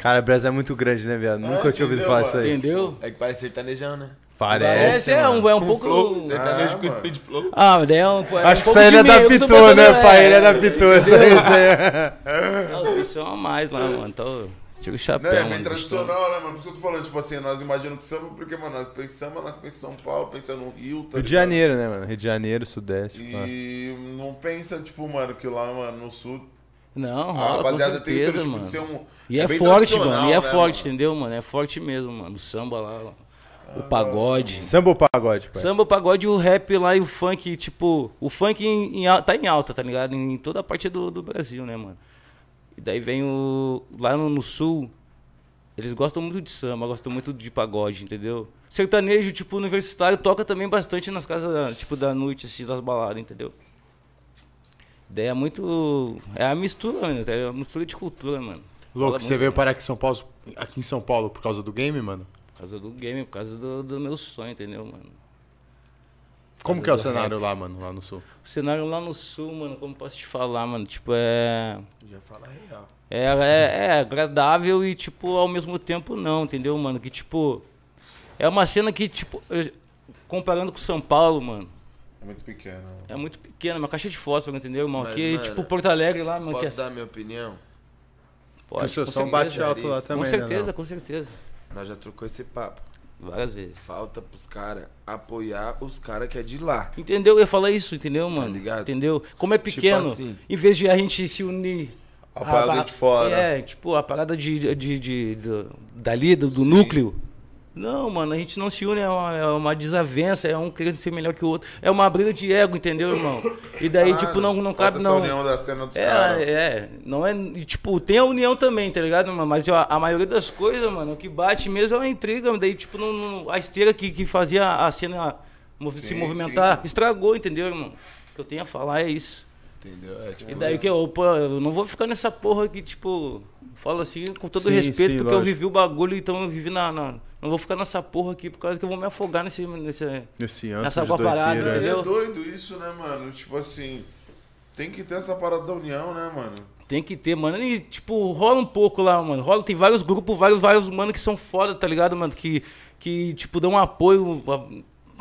Cara, o Brasil é muito grande, né, viado? Nunca É, tinha ouvido falar mano? isso aí. Entendeu? É que parece sertanejão, né? Parece. é, mano. um, é um Com pouco. flow, Ah, sertanejo com mano. speed flow. Ah, mas daí é um. É Acho um que isso aí ele adaptou, botando- né, é, pai? Ele adaptou isso aí. Isso aí. Não, os bichos são a mais lá, mano. Então, tira o chapéu, Não, é bem tradicional, né, mano? Por isso que eu tô falando, tipo assim, nós imaginamos que samba, porque, mano, nós pensamos, nós pensamos em São Paulo, pensamos no Rio, tá Rio de? Janeiro, né, mano? Rio de Janeiro, Sudeste. pá. E não pensa, tipo, mano, que lá, mano, no sul. Não, A rola, com rapaziada tem certeza, tipo, mano. um. E é, bem forte, mano. E é né, forte, mano? entendeu, mano? É forte mesmo, mano. O samba lá, o pagode. Samba ou pagode, pai? Samba, o pagode, o rap lá e o funk, tipo, o funk em, em tá em alta, tá ligado? Em toda a parte do, do Brasil, né, mano? E daí vem o. Lá no, no sul, Eles gostam muito de samba, gostam muito de pagode, entendeu? Sertanejo, tipo, universitário, toca também bastante nas casas, tipo, da noite, assim, das baladas, entendeu? Daí é muito. É a mistura, mano. É a mistura de cultura, mano. Louco, você muito, veio mano. parar aqui em São Paulo, aqui em São Paulo por causa do game, mano? Por causa do game, por causa do, do meu sonho, entendeu, mano? Como que é o cenário lá, mano, lá no sul? O cenário lá no sul, mano, como posso te falar, mano? Tipo, é. Já fala real. É, é, é agradável e, tipo, ao mesmo tempo não, entendeu, mano? Que, tipo. É uma cena que, tipo. eu- comparando com São Paulo, mano. É muito pequeno. É muito pequena, uma caixa de fósforo, entendeu, irmão? Mas, Aqui, mano, tipo, Porto Alegre lá, mano. Que Posso é... dar minha opinião? Pode, o seu com som certeza. bate alto lá também, Com né, certeza, Léo? com certeza. Nós já trocou esse papo. Várias vezes. Falta pros caras apoiar os caras que é de lá. Entendeu? Eu ia falar isso, entendeu, mano? ligado? Entendeu? Como é pequeno, assim. em vez de a gente se unir. A parada de fora. É, tipo, a parada de, de, de, do- dali, do, do núcleo. Não, mano, a gente não se une, é uma, é uma desavença, é um querendo ser melhor que o outro. É uma briga de ego, entendeu, irmão? E daí, Caralho, tipo, não, não cabe, essa não. união da cena dos É, caras. é, não é. e, Tipo, tem a união também, tá ligado, mano? Mas ó, a maioria das coisas, mano, o que bate mesmo é a intriga. Daí, tipo, não, não- a esteira que, que fazia a cena mov- se Sim, movimentar sim. estragou, entendeu, irmão? O que eu tenho a falar é isso. Entendeu? É, tipo, E daí que pô, eu não vou ficar nessa porra que, tipo, falo assim com todo Sim, respeito, sim, porque eu lógico. vivi o bagulho, então eu vivi na, na- Não vou ficar nessa porra aqui por causa que eu vou me afogar nesse. nesse Nesse ano Essa de com a parada, doideira. E é entendeu? doido isso, né, mano? Tipo assim, tem que ter essa parada da união, né, mano? Tem que ter, mano. E, tipo, rola um pouco lá, mano. Rola, tem vários grupos, vários, vários, mano, que são foda, tá ligado, mano? Que, que tipo, dão um apoio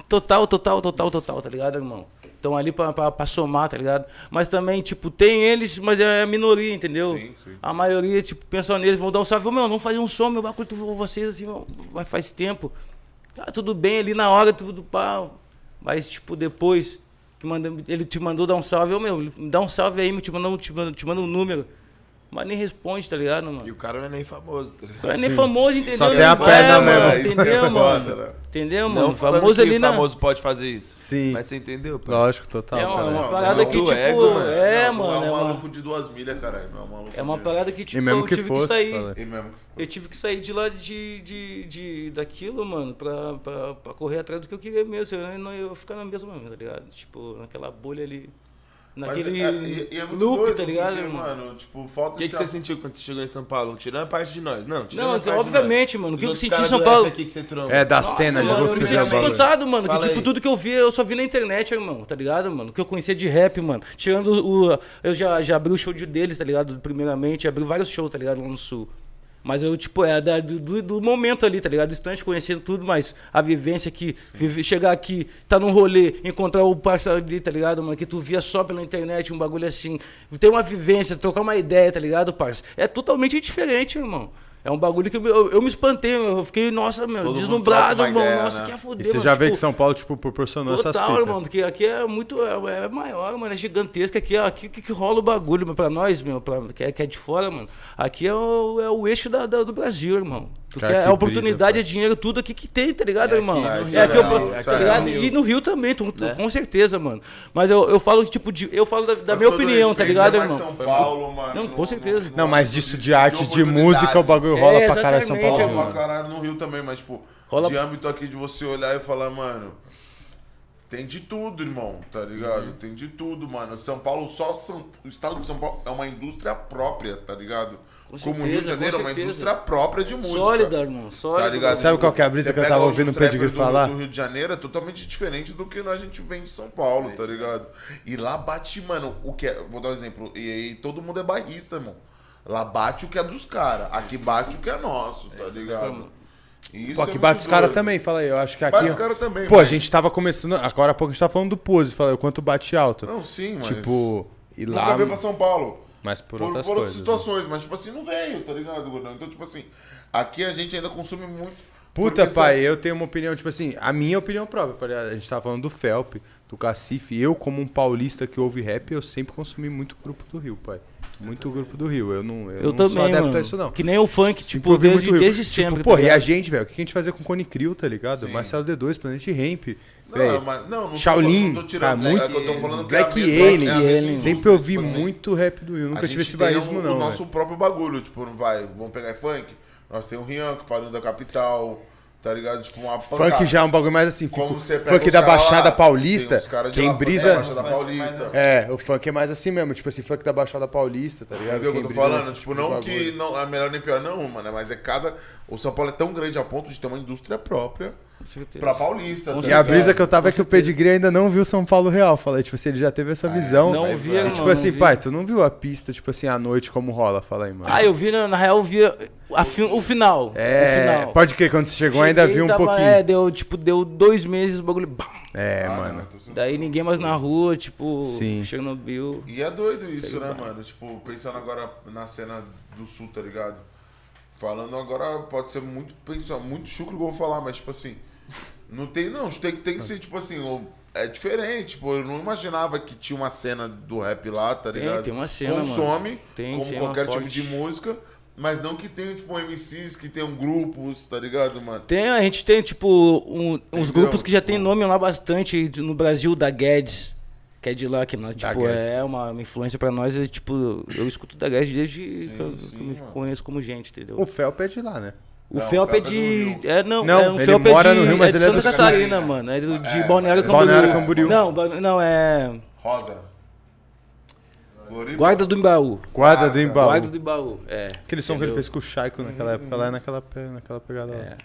total, total, total, total, tá ligado, irmão? Estão ali pra, pra, pra somar, tá ligado? Mas também, tipo, tem eles, mas é a minoria, entendeu? Sim, sim. A maioria, tipo, pensa neles, vão dar um salve, meu, vamos fazer um som, meu bagulho, tu- vocês, assim, vai faz tempo. Tá tudo bem ali na hora, tudo pá. Mas, tipo, depois que manda, ele te mandou dar um salve, meu, me dá um salve aí, me te manda te manda, te manda um número. Mas nem responde, tá ligado, mano? E o cara não é nem famoso, tá ligado? Não é nem famoso, entendeu? Só tem a Não perna é, mesmo. É, Entendeu, é mano? foda, né? Entendeu, Não mano? falando Famoso que ali na... famoso pode fazer isso. Sim. Mas você entendeu, pai? Lógico, total. É uma, cara. uma Não, parada não, que, tipo... ego, mano. É, não, mano, Não é é um uma, maluco de duas milhas, caralho. Não é um maluco é uma parada que, tipo, E mesmo eu que tive fosse, que sair... Eu tive que sair de lá de, de, de, daquilo, mano, pra, pra, pra correr atrás do que eu queria mesmo. Eu não eu ia ficar na mesma, tá ligado? Tipo, naquela bolha ali. Naquele é, é loop, doido, tá ligado, porque, mano? Tipo, falta O que, que você a- sentiu quando você chegou em São Paulo? Tirando a parte de nós. Não, tirando Não, a parte obviamente, de nós. mano. O que eu senti em São Paulo. aqui que você tromba. É, da Nossa, cena de mano, eu você me ver senti o bagulho. espantado, mano. Que, tipo, aí. tudo que eu via, eu só vi na internet, irmão, tá ligado, mano? O que eu conhecia de rap, mano. Tirando o. Eu já, já abri o show de deles, tá ligado? Primeiramente, abri vários shows, tá ligado? Lá no sul. Mas eu, tipo, é da- do, do- do momento ali, tá ligado? Distante, conhecendo tudo, mas a vivência aqui, vive- chegar aqui, tá num rolê, encontrar o parceiro ali, tá ligado, mano? Que tu via só pela internet, um bagulho assim. Ter uma vivência, trocar uma ideia, tá ligado, parça? É totalmente diferente, irmão. É um bagulho que eu, eu, eu me espantei, eu fiquei, nossa, meu, Todo deslumbrado, irmão. ideia, nossa, né? que é E fuder, você mano, já tipo, vê que São Paulo, tipo, proporcionou essas Total, fitas. irmão, que aqui é muito. É, é maior, mano, é gigantesco. Aqui, ó, aqui que, que rola o bagulho, mas pra nós, meu, pra, que, é, que é de fora, mano. Aqui é o, é o eixo da, da- do Brasil, irmão. Tu Cara, quer que é oportunidade, brisa, é dinheiro, tudo aqui que tem, tá ligado, irmão? aqui, isso é é eu- tá é ligado? E no Rio também, tu, tu- Né? com certeza, mano. Mas eu, eu falo, tipo, de, eu falo da, da minha opinião, tá ligado, é irmão? São Paulo, mano. Não, com certeza. Não, mas disso de arte, de música, o bagulho É, rola pra caralho em São Paulo, Rola irmão. pra mano. caralho no Rio também, mas, tipo, Rola- de âmbito aqui de você olhar e falar, mano, tem de tudo, irmão, tá ligado? Uhum. Tem de tudo, mano. São Paulo, só São, o estado de São Paulo é uma indústria própria, tá ligado? Com Como o Rio de certeza, Janeiro é uma certeza. indústria própria de música. Sólida, irmão, sólida. Tá ligado? Sabe qual que é a brisa você que eu pega tava os ouvindo o trappers do- falar? Do Rio de Janeiro é totalmente diferente do que a gente vem de São Paulo, tá ligado? E lá bate, mano, o que é. Vou dar um exemplo. E aí todo mundo é bairrista, irmão. Lá bate o que é dos caras. Aqui bate o que é nosso, tá ligado? E isso Pô, é aqui muito bate os caras doido. também, fala aí. Eu acho que aqui. Bate os caras também, Pô, a mas- gente tava começando. Agora há pouco a gente tava falando do pose. Fala aí, o quanto bate alto. Não, sim, mas. Tipo, e Nunca lá. veio pra São Paulo. Mas por, Por, outras por outras coisas. né? situações, mas tipo assim, não veio, tá ligado, gordão? Então, tipo assim, aqui a gente ainda consome muito. Puta, pai, eu tenho uma opinião, tipo assim, a minha opinião própria. A gente tava falando do Felp, do Cacife. Eu, como um paulista que ouve rap, eu sempre consumi muito grupo do Rio, pai. Muito grupo do Rio. Eu não, eu Eu não também, sou adepto mano. a isso, não. Que nem o funk, tipo, desde, Rio. desde Tipo, sempre. pô, tá e a ligado? gente, velho, o que a gente fazia com Cone Crew, tá ligado? Sim. Marcelo D2, Planet Ramp. Não, mas, não, não tô Shaolin, não tô tirando, cara, muito- é que eu tô falando que é a Black mesma- Alien, é a mesma Alien. Sempre indústria, ouvi tipo assim. muito rap do Rio. Nunca tive esse bairrismo, o, não. o nosso velho. próprio bagulho, tipo, não vai, vamos pegar funk, Nós temos o Rian, que padrão da capital, tá ligado? Tipo, uma Funk já é um bagulho mais assim, pega funk da Baixada lá, Paulista, quem lá, brisa... é, Baixada Paulista. É, o funk é mais assim mesmo, tipo assim, funk da Baixada Paulista, tá ligado? Entendeu o que eu tô falando? Tipo, de não que não é melhor nem pior, não, mano. Mas é cada. O São Paulo é tão grande a ponto de ter uma indústria própria. Pra paulista. E a brisa que eu tava é que o Pedigree ainda não viu São Paulo real. Falei, tipo assim, ele já teve essa visão. Não vai, via. E, não, tipo não assim, vi. pai, tu não viu a pista, tipo assim, à noite como rola? Fala aí, mano. Ah, eu vi, na, na real, eu vi a fi- o final. o É, final. pode crer, quando você chegou ainda Cheguei, viu um tava- pouquinho. É, deu, tipo, deu dois meses o bagulho. bam. É, Ah, mano. não, Daí ninguém mais na rua, tipo, Sim. Chernobyl. E é doido isso, né, mano? Tipo, pensando agora na cena do sul, tá ligado? Falando agora, pode ser muito, pensa, muito chucro que eu vou falar, mas tipo assim, não tem, não, tem, tem que ser, tipo assim, é diferente, tipo, eu não imaginava que tinha uma cena do rap lá, tá Tem, ligado? tem uma cena, Consome, mano. Tem como qualquer forte. tipo de música, mas não que tenha, tipo, MCs, que tenham grupos, tá ligado, mano? Tem, a gente tem, tipo, um- uns grupos que já tem Tipo- nome lá bastante no Brasil, da Guedes. Que é de lá, que nós, Da tipo, Guedes. é uma, uma influência pra nós. É, tipo, eu escuto da Guedes desde que, eu, sim, que eu me mano. conheço como gente, entendeu? O Felp é de lá, né? O Não, Felp é é de. É, não, Não, é, um ele Felp mora é de, no Rio, mas é de ele é Santa Catarina, mano. É do- de É, Balneário é. Camboriú. Balneário Camboriú. Não, não, é. Rosa. Floripa. Guarda do Embaú. Guarda Ah, do tá. Embaú. Guarda do Embaú, é. Aquele som que ele Entendeu? fez com o Chaiko naquela época lá, é naquela, naquela pegada lá. É.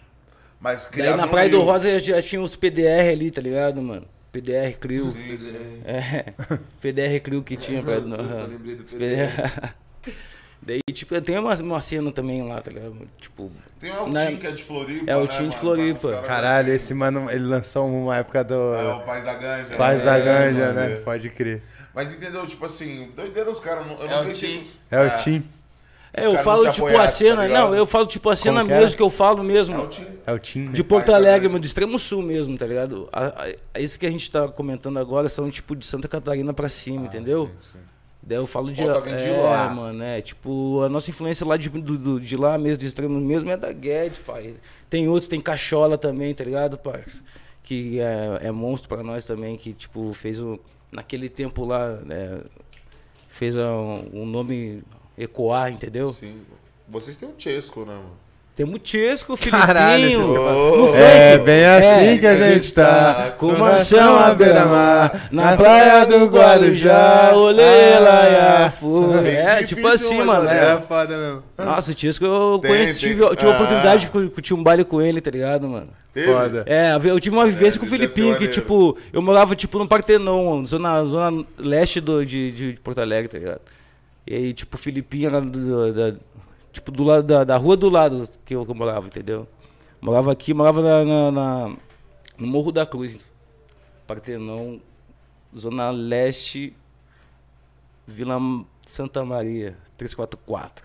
Mas Daí na Praia do. Rosa já, já tinha os PDR ali, tá ligado, mano? PDR Crio. Sim. É. PDR Crio que tinha pra. Nossa, eu lembrei do PDR. Daí, tipo, tem uma, uma cena também lá, tá ligado? Tipo, Tem o Na- Altim, que é de Floripa. É, o né, Altim de mano? Floripa. Caras- Caralho, esse mano, ele lançou uma época do É, o Paz da Ganja. Paz né? da É, Ganja, mano, né? é. Pode crer. Mas entendeu? Tipo assim, doideira os caras. não- Eu É não o pensei Tim. nos- É o Tim. É, eu falo tipo a apoiassem, cena, tá não, eu falo tipo a cena mesmo que eu falo mesmo. É o Tim. É o Tim? De Porto Alegre, do extremo sul mesmo, tá ligado? A, a, a- isso que a gente tá comentando agora são tipo de Santa Catarina pra cima, entendeu? Sim, sim. Daí eu falo de. Alguém de é, lá. mano, é. Tipo, a nossa influência lá de, do, do- de lá mesmo, do extremo mesmo, é da Guedes, pai. Tem outros, tem Cachola também, tá ligado, parça? Que é, é monstro pra nós também, que, tipo, fez o. Naquele tempo lá, né, fez um, um nome ecoar, entendeu? Sim. Vocês têm o Chesco, né, mano? Temos o Chesco, o Caralho, Filipinho. Chesco. no É bem assim É, que a gente tá. Com mansão à beira-mar, na praia do Guarujá, olê Ah, lá e fu. Bem É, difícil, tipo assim, mano. É É. foda mesmo. Nossa, o Tisco eu Tem, conheci, tem. tive, eu tive a Ah. oportunidade de cu- curtir um baile com ele, tá ligado, mano? Foda. É, eu tive uma vivência É, com o Filipinho, que tipo, eu morava tipo no Partenon, zona, zona leste do, de, de Porto Alegre, tá ligado? E aí, tipo, o Filipinho era do, da, tipo, do lado da, da rua do lado que eu, que eu morava, entendeu? Morava aqui, morava na, na- na- no Morro da Cruz, Partenon, zona leste, Vila Santa Maria, 344.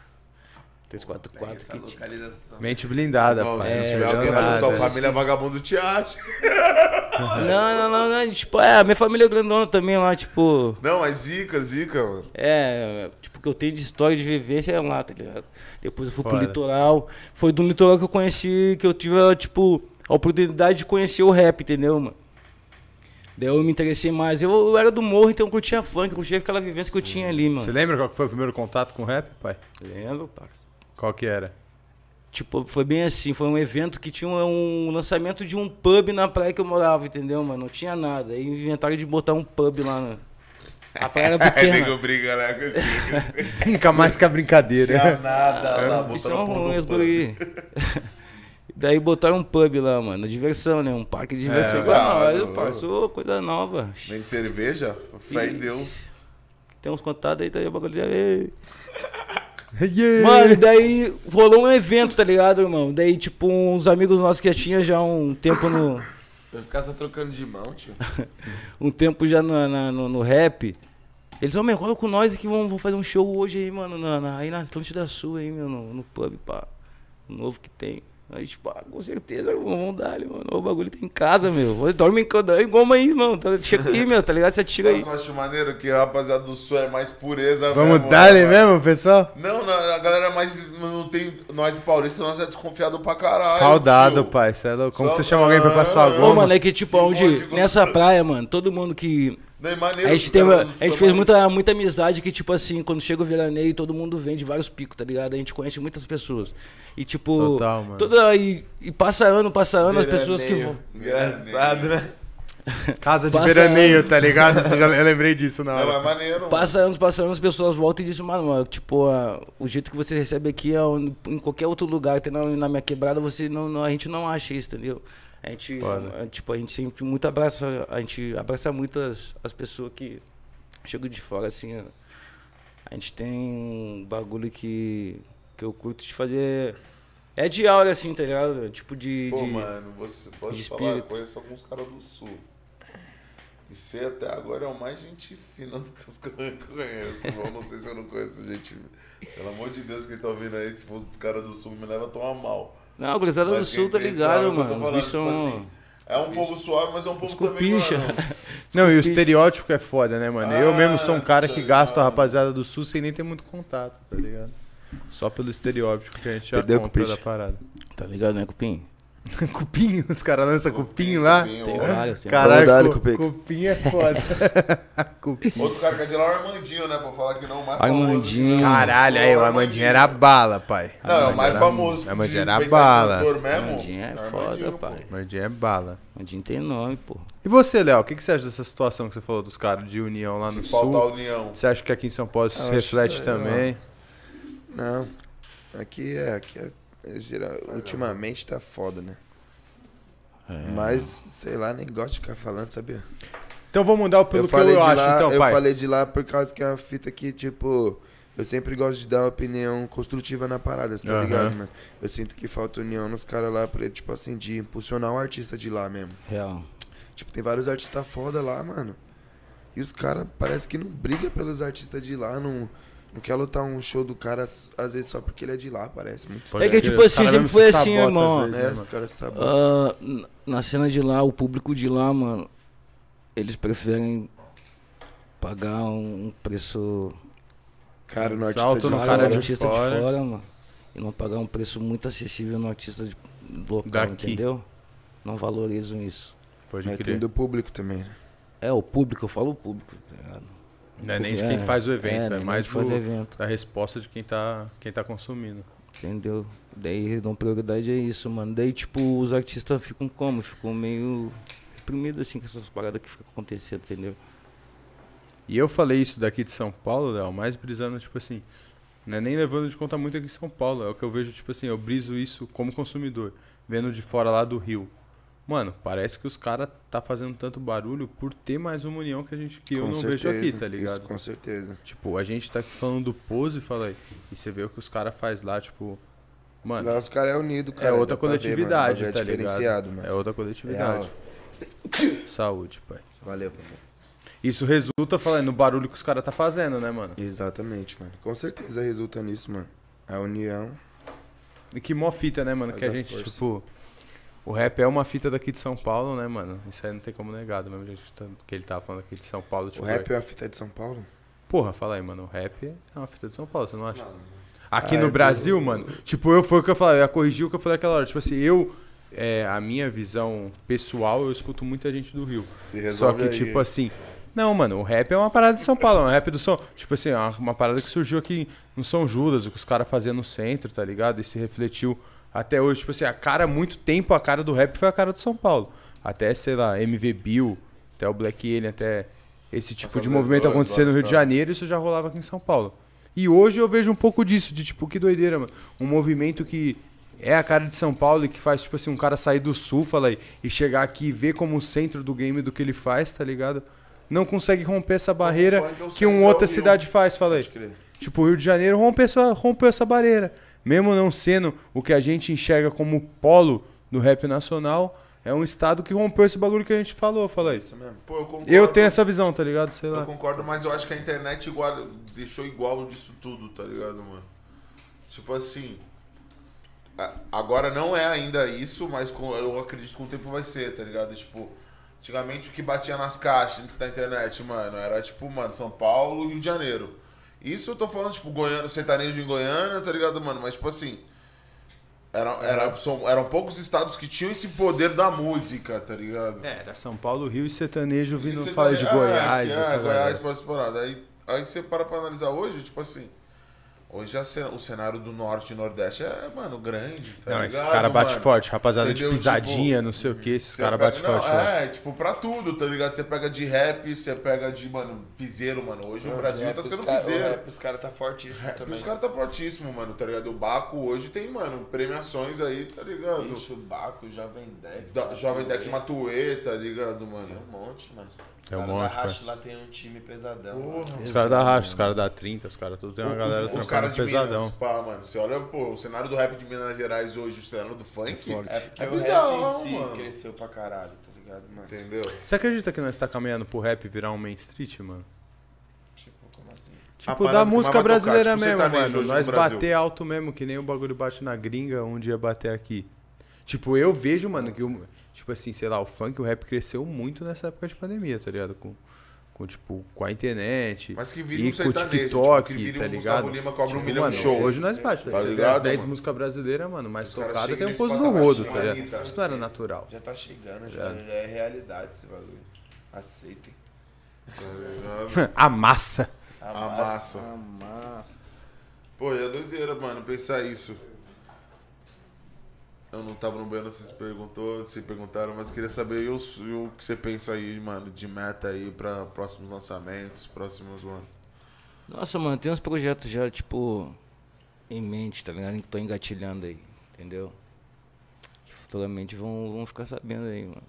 344 Essa que localização. Mente blindada, pai. se É, tiver alguém da tua família vagabundo te acha. Não, não, não, não. Tipo, é, a minha família é grandona também lá, tipo. Não, mas zica, zica, mano. É, tipo, que eu tenho de história de vivência é lá, tá ligado? Depois eu fui Foda. pro litoral. Foi do litoral que eu conheci, que eu tive, tipo, a oportunidade de conhecer o rap, entendeu, mano? Daí eu me interessei mais. Eu, eu era do morro, então eu curtia funk, eu curtia aquela vivência que eu tinha ali, mano. Você lembra qual foi o primeiro contato com o rap, pai? Lembro, parça. Qual que era? Tipo, foi bem assim, foi um evento que tinha um, um lançamento de um pub na praia que eu morava, entendeu, mano? Não tinha nada. Aí inventaram de botar um pub lá na. A praia era Aí pequena. nego briga, né? com esse- Brinca mais que a brincadeira. Tinha nada lá, ruins, no pão. guri. Daí botaram um pub lá, mano. Diversão, né? Um parque de diversão. É, igual ah, nós, parceiro, coisa nova. Nem de cerveja? Fé em Deus. Tem uns contatos aí, daí o bagulho. Ei. Yeah. Mano, e daí rolou um evento, tá ligado, irmão? Daí, tipo, uns amigos nossos que já tinha já um tempo no. Vai ficar só trocando de mão, tio. um tempo já no, na- no, no rap. Eles, ô, meu, cola com nós aqui, vamos, vamos fazer um show hoje aí, mano, na, na- aí na Atlântida Sul aí, meu, no, no pub, pá. O novo que tem. Aí, tipo, ah, com certeza, irmão, vamos dar ali, mano. O bagulho tá em casa, meu. Dorme em casa, goma aí, mano. Tá, chega aí, meu, tá ligado? Você tira Sabe o aí. que eu acho maneiro? Que a rapaziada do Sul é mais pureza Vamos mesmo, dar né, ali mesmo, pessoal? Não, não, a galera é mais. Não tem. Nós paulistas, nós é desconfiado pra caralho. Escaldado, tio. pai. Cê é louco. Como Só- você chama alguém pra passar a Ô, Ô, goma? mano, é que, tipo, Que onde. Nessa praia, mano, todo mundo que. Não, é maneiro. A gente, teve, a gente fez mais- muita, muita amizade que, tipo assim, quando chega o veraneio, todo mundo vende vários picos, tá ligado? A gente conhece muitas pessoas. E, tipo. Total, mano. Toda, e, e passa ano, passa ano, as pessoas que Veraneio. vão. Engraçado, né? Casa de Passa veraneio, tá ligado? Eu lembrei disso na Não, hora. é maneiro. mano. Passa anos, passa anos, as pessoas voltam e dizem, mano, mano, tipo, a- o jeito que você recebe aqui é um- em qualquer outro lugar, até na, na minha quebrada, você não, não- a gente não acha isso, entendeu? A gente, Foda. tipo, a gente sempre muito abraça, a gente abraça muito as, as pessoas que chegam de fora, assim. A gente tem um bagulho que, que eu curto de fazer, é de aura, assim, tá ligado? Tipo de... Pô, de- mano, você pode de falar, eu espírito. conheço alguns caras do Sul. E você até agora é o mais gente fina do que os que eu conheço. Eu não sei se eu não conheço gente. Pelo amor de Deus, quem tá ouvindo aí, se fosse os caras do Sul, me leva a tomar mal. Não, a gurizada do Sul, tá ligado, eu mano? Os falando, bichos tipo são... assim, É um povo suave, mas é um povo também. Não, e o estereótipo é foda, né, mano? Eu Ah, mesmo sou um cara que tá gasto a rapaziada do sul sem nem ter muito contato, tá ligado? Só pelo estereótipo que a gente já Entendeu, da parada. Tá ligado, né, Cupim? cupinho, os caras lançam cupinho lá. Tem ó. vários, tem Caralho, cu- cupinho é foda. cupinho. Outro cara que é de lá é o Armandinho, né? Pra falar que não, o mais Armandinho. famoso. Caralho, aí o Armandinho era bala, pai. Não, é o mais era- famoso. Armandinho de era bala. Armandinho é foda, Armandinho, pô. pai. Armandinho é bala. Mandinho tem nome, pô. E você, Léo, o que, que você acha dessa situação que você falou dos caras de união lá no Que falta a sul? união. Você acha que aqui em São Paulo isso se reflete também? Não. Aqui é, aqui é, é geral, ultimamente tá foda, né? Mas, sei lá, nem gosto de ficar falando, sabia? Então vamos mudar pelo eu que eu acho, lá, então, eu pai. falei de lá por causa que é uma fita que, tipo, eu sempre gosto de dar uma opinião construtiva na parada, você tá Aham. ligado, mano? Eu sinto que falta união nos caras lá pra, tipo assim, de impulsionar o artista de lá mesmo. Real. Tipo, tem vários artistas foda lá, mano. E os caras parece que não briga pelos artistas de lá, não, não quer lutar um show do cara, às vezes só porque ele é de lá, parece. Muito É que, tipo os assim, caras sempre foi se assim, irmão. vezes, É, né, os mano? caras sabotam. Ah, n- na cena de lá, o público de lá, mano, eles preferem pagar um preço Cara, no Salto artista de no caro cara no de artista fora. de fora, mano. E não pagar um preço muito acessível no artista de- local, Daqui. entendeu? Não valorizam isso. Pode Mas crer. tem do público também, né? É, o público, eu falo o público, tá ligado? Não é nem de É, quem faz o evento, é, nem mais do- evento, da resposta de quem tá, quem tá consumindo. entendeu? Daí dão prioridade a isso, mano. Daí, tipo, os artistas ficam como? Ficam meio reprimidos, assim, com essas paradas que ficam acontecendo, entendeu? E eu falei isso daqui de São Paulo, Léo, mais brisando, tipo assim, não é nem levando de conta muito aqui em São Paulo, é o que eu vejo, tipo assim, eu briso isso como consumidor, vendo de fora lá do Rio. Mano, parece que os caras tá fazendo tanto barulho por ter mais uma união que a gente que eu Com não vejo aqui, certeza, tá ligado? Isso, com certeza. Tipo, a gente tá aqui falando do pose, fala aí, e você vê o que os caras faz lá, tipo, mano, Lá os caras é unido, cara. é outra ver, coletividade, mano, tá é diferenciado, ligado? mano. É outra coletividade. Real. Saúde, pai. Valeu, papai. Isso resulta, falando, no barulho que os caras tá fazendo, né, mano? Exatamente, mano. Com certeza resulta nisso, mano. A união. E que mó fita, né, mano? Faz que a a gente, força. tipo. O rap é uma fita daqui de São Paulo, né, mano? Isso aí não tem como negar, do mesmo jeito que tá- ele tava falando aqui de São Paulo. Tipo, O rap é uma fita de São Paulo? Porra, fala aí, mano. O rap é uma fita de São Paulo, você não acha? Aqui Ah, no é Brasil, do- mano, tipo, eu foi o que eu falei, eu ia corrigir o que eu falei aquela hora. Tipo assim, eu, é, a minha visão pessoal, eu escuto muita gente do Rio. Se Só resolve que, aí. tipo assim. Não, mano, o rap é uma parada de São Paulo, é um rap do São. Tipo assim, é uma, uma parada que surgiu aqui no São Judas, o que os caras faziam no centro, tá ligado? E se refletiu até hoje. Tipo assim, a cara, muito tempo, a cara do rap foi a cara do São Paulo. Até, sei lá, MV Bill, até o Black Alien, até esse tipo de Passando movimento dois, acontecer no Rio de. Janeiro, isso já rolava aqui em São Paulo. E hoje eu vejo um pouco disso, de tipo, que doideira, mano. Um movimento que é a cara de São Paulo e que faz, tipo assim, um cara sair do sul, fala aí, e chegar aqui e ver como o centro do game do que ele faz, tá ligado? Não consegue romper essa barreira funk é o que uma outra é o Rio. cidade faz, fala aí. Tipo, o Rio de Janeiro rompeu essa, rompeu essa barreira. Mesmo não sendo o que a gente enxerga como polo do rap nacional, é um estado que rompeu esse bagulho que a gente falou, fala. Isso mesmo. Pô, eu concordo. Eu tenho essa visão, tá ligado? Sei Eu lá. concordo, mas eu acho que a internet igual, deixou igual disso tudo, tá ligado, mano? Tipo assim. Agora não é ainda isso, mas eu acredito que com o tempo vai ser, tá ligado? Tipo, antigamente o que batia nas caixas antes da internet, mano, era tipo, mano, São Paulo e Rio de Janeiro. Isso eu tô falando, tipo, Goiânia, sertanejo em Goiânia, tá ligado, mano? Mas, tipo assim. Era, era, são- eram poucos estados que tinham esse poder da música, tá ligado? É, era São Paulo, Rio e sertanejo vindo Isso fala daí- de é, Goiás, essa é, Goiás essa parada. Aí, aí você para pra analisar hoje, tipo assim. Hoje o cenário do norte e nordeste é, mano, grande. Tá Não, ligado, esses caras batem forte, rapaziada de Entendeu? pisadinha, Tipo, não sei o que, esses caras batem não, forte. forte. É, tipo, pra tudo, tá ligado? Você pega de rap, você pega de, mano, piseiro, mano. Hoje o Brasil tá sendo piseiro. Os caras tá fortíssimo Rap, também. os caras tá fortíssimo, mano, tá ligado? O Baco hoje tem, mano, premiações aí, tá ligado? Bicho, Baco, Jovem Dex. Da- Jovem Deck Matuê. Tá ligado, Tem mano? um monte, mano. Os Tem um monte, da Racha lá tem um time pesadão. Porra. Os caras da Racha, os caras da 30, os caras tudo tem uma Os- galera os, trampando caras de pesadão. Minas, pá, mano. Você olha, pô, o cenário do rap de Minas Gerais hoje, o cenário do funk, É porque é o bizarro, rap em si mano. cresceu pra caralho, tá ligado, mano? Entendeu? Você acredita que nós tá caminhando pro rap virar um main street, mano? Tipo, como assim? Tipo, da música vai tocar, brasileira tipo, mesmo, sertanejo mano. Nós bater alto mesmo, que nem o bagulho bate na gringa, um dia bater aqui. Tipo, eu vejo, mano, que o. Tipo assim, sei lá, o funk, o rap cresceu muito nessa época de pandemia, tá ligado? Com, com tipo, com a internet. Mas que vire e um com o sertanejo, TikTok, tipo, que tá um ligado? Lima cobra um Tipo, milhão mano, de show. Hoje nós bate, Tá ligado, as 10 mano? músicas brasileiras, mano, mais tocada tem um pouso do rodo, chega tá ligado? Anitta. Isso não era natural. Já tá chegando, já, já é realidade esse bagulho. Aceitem. Tá ligado? a massa. A massa. Pô, é doideira, mano, pensar isso. Eu não tava no banheiro, vocês perguntou, se perguntaram, mas queria saber e e o que você pensa aí, mano, de meta aí pra próximos lançamentos, próximos, mano. Nossa, mano, tem uns projetos já, tipo, em mente, tá ligado? Que tô engatilhando aí, entendeu? Que futuramente vão, vão ficar sabendo aí, mano.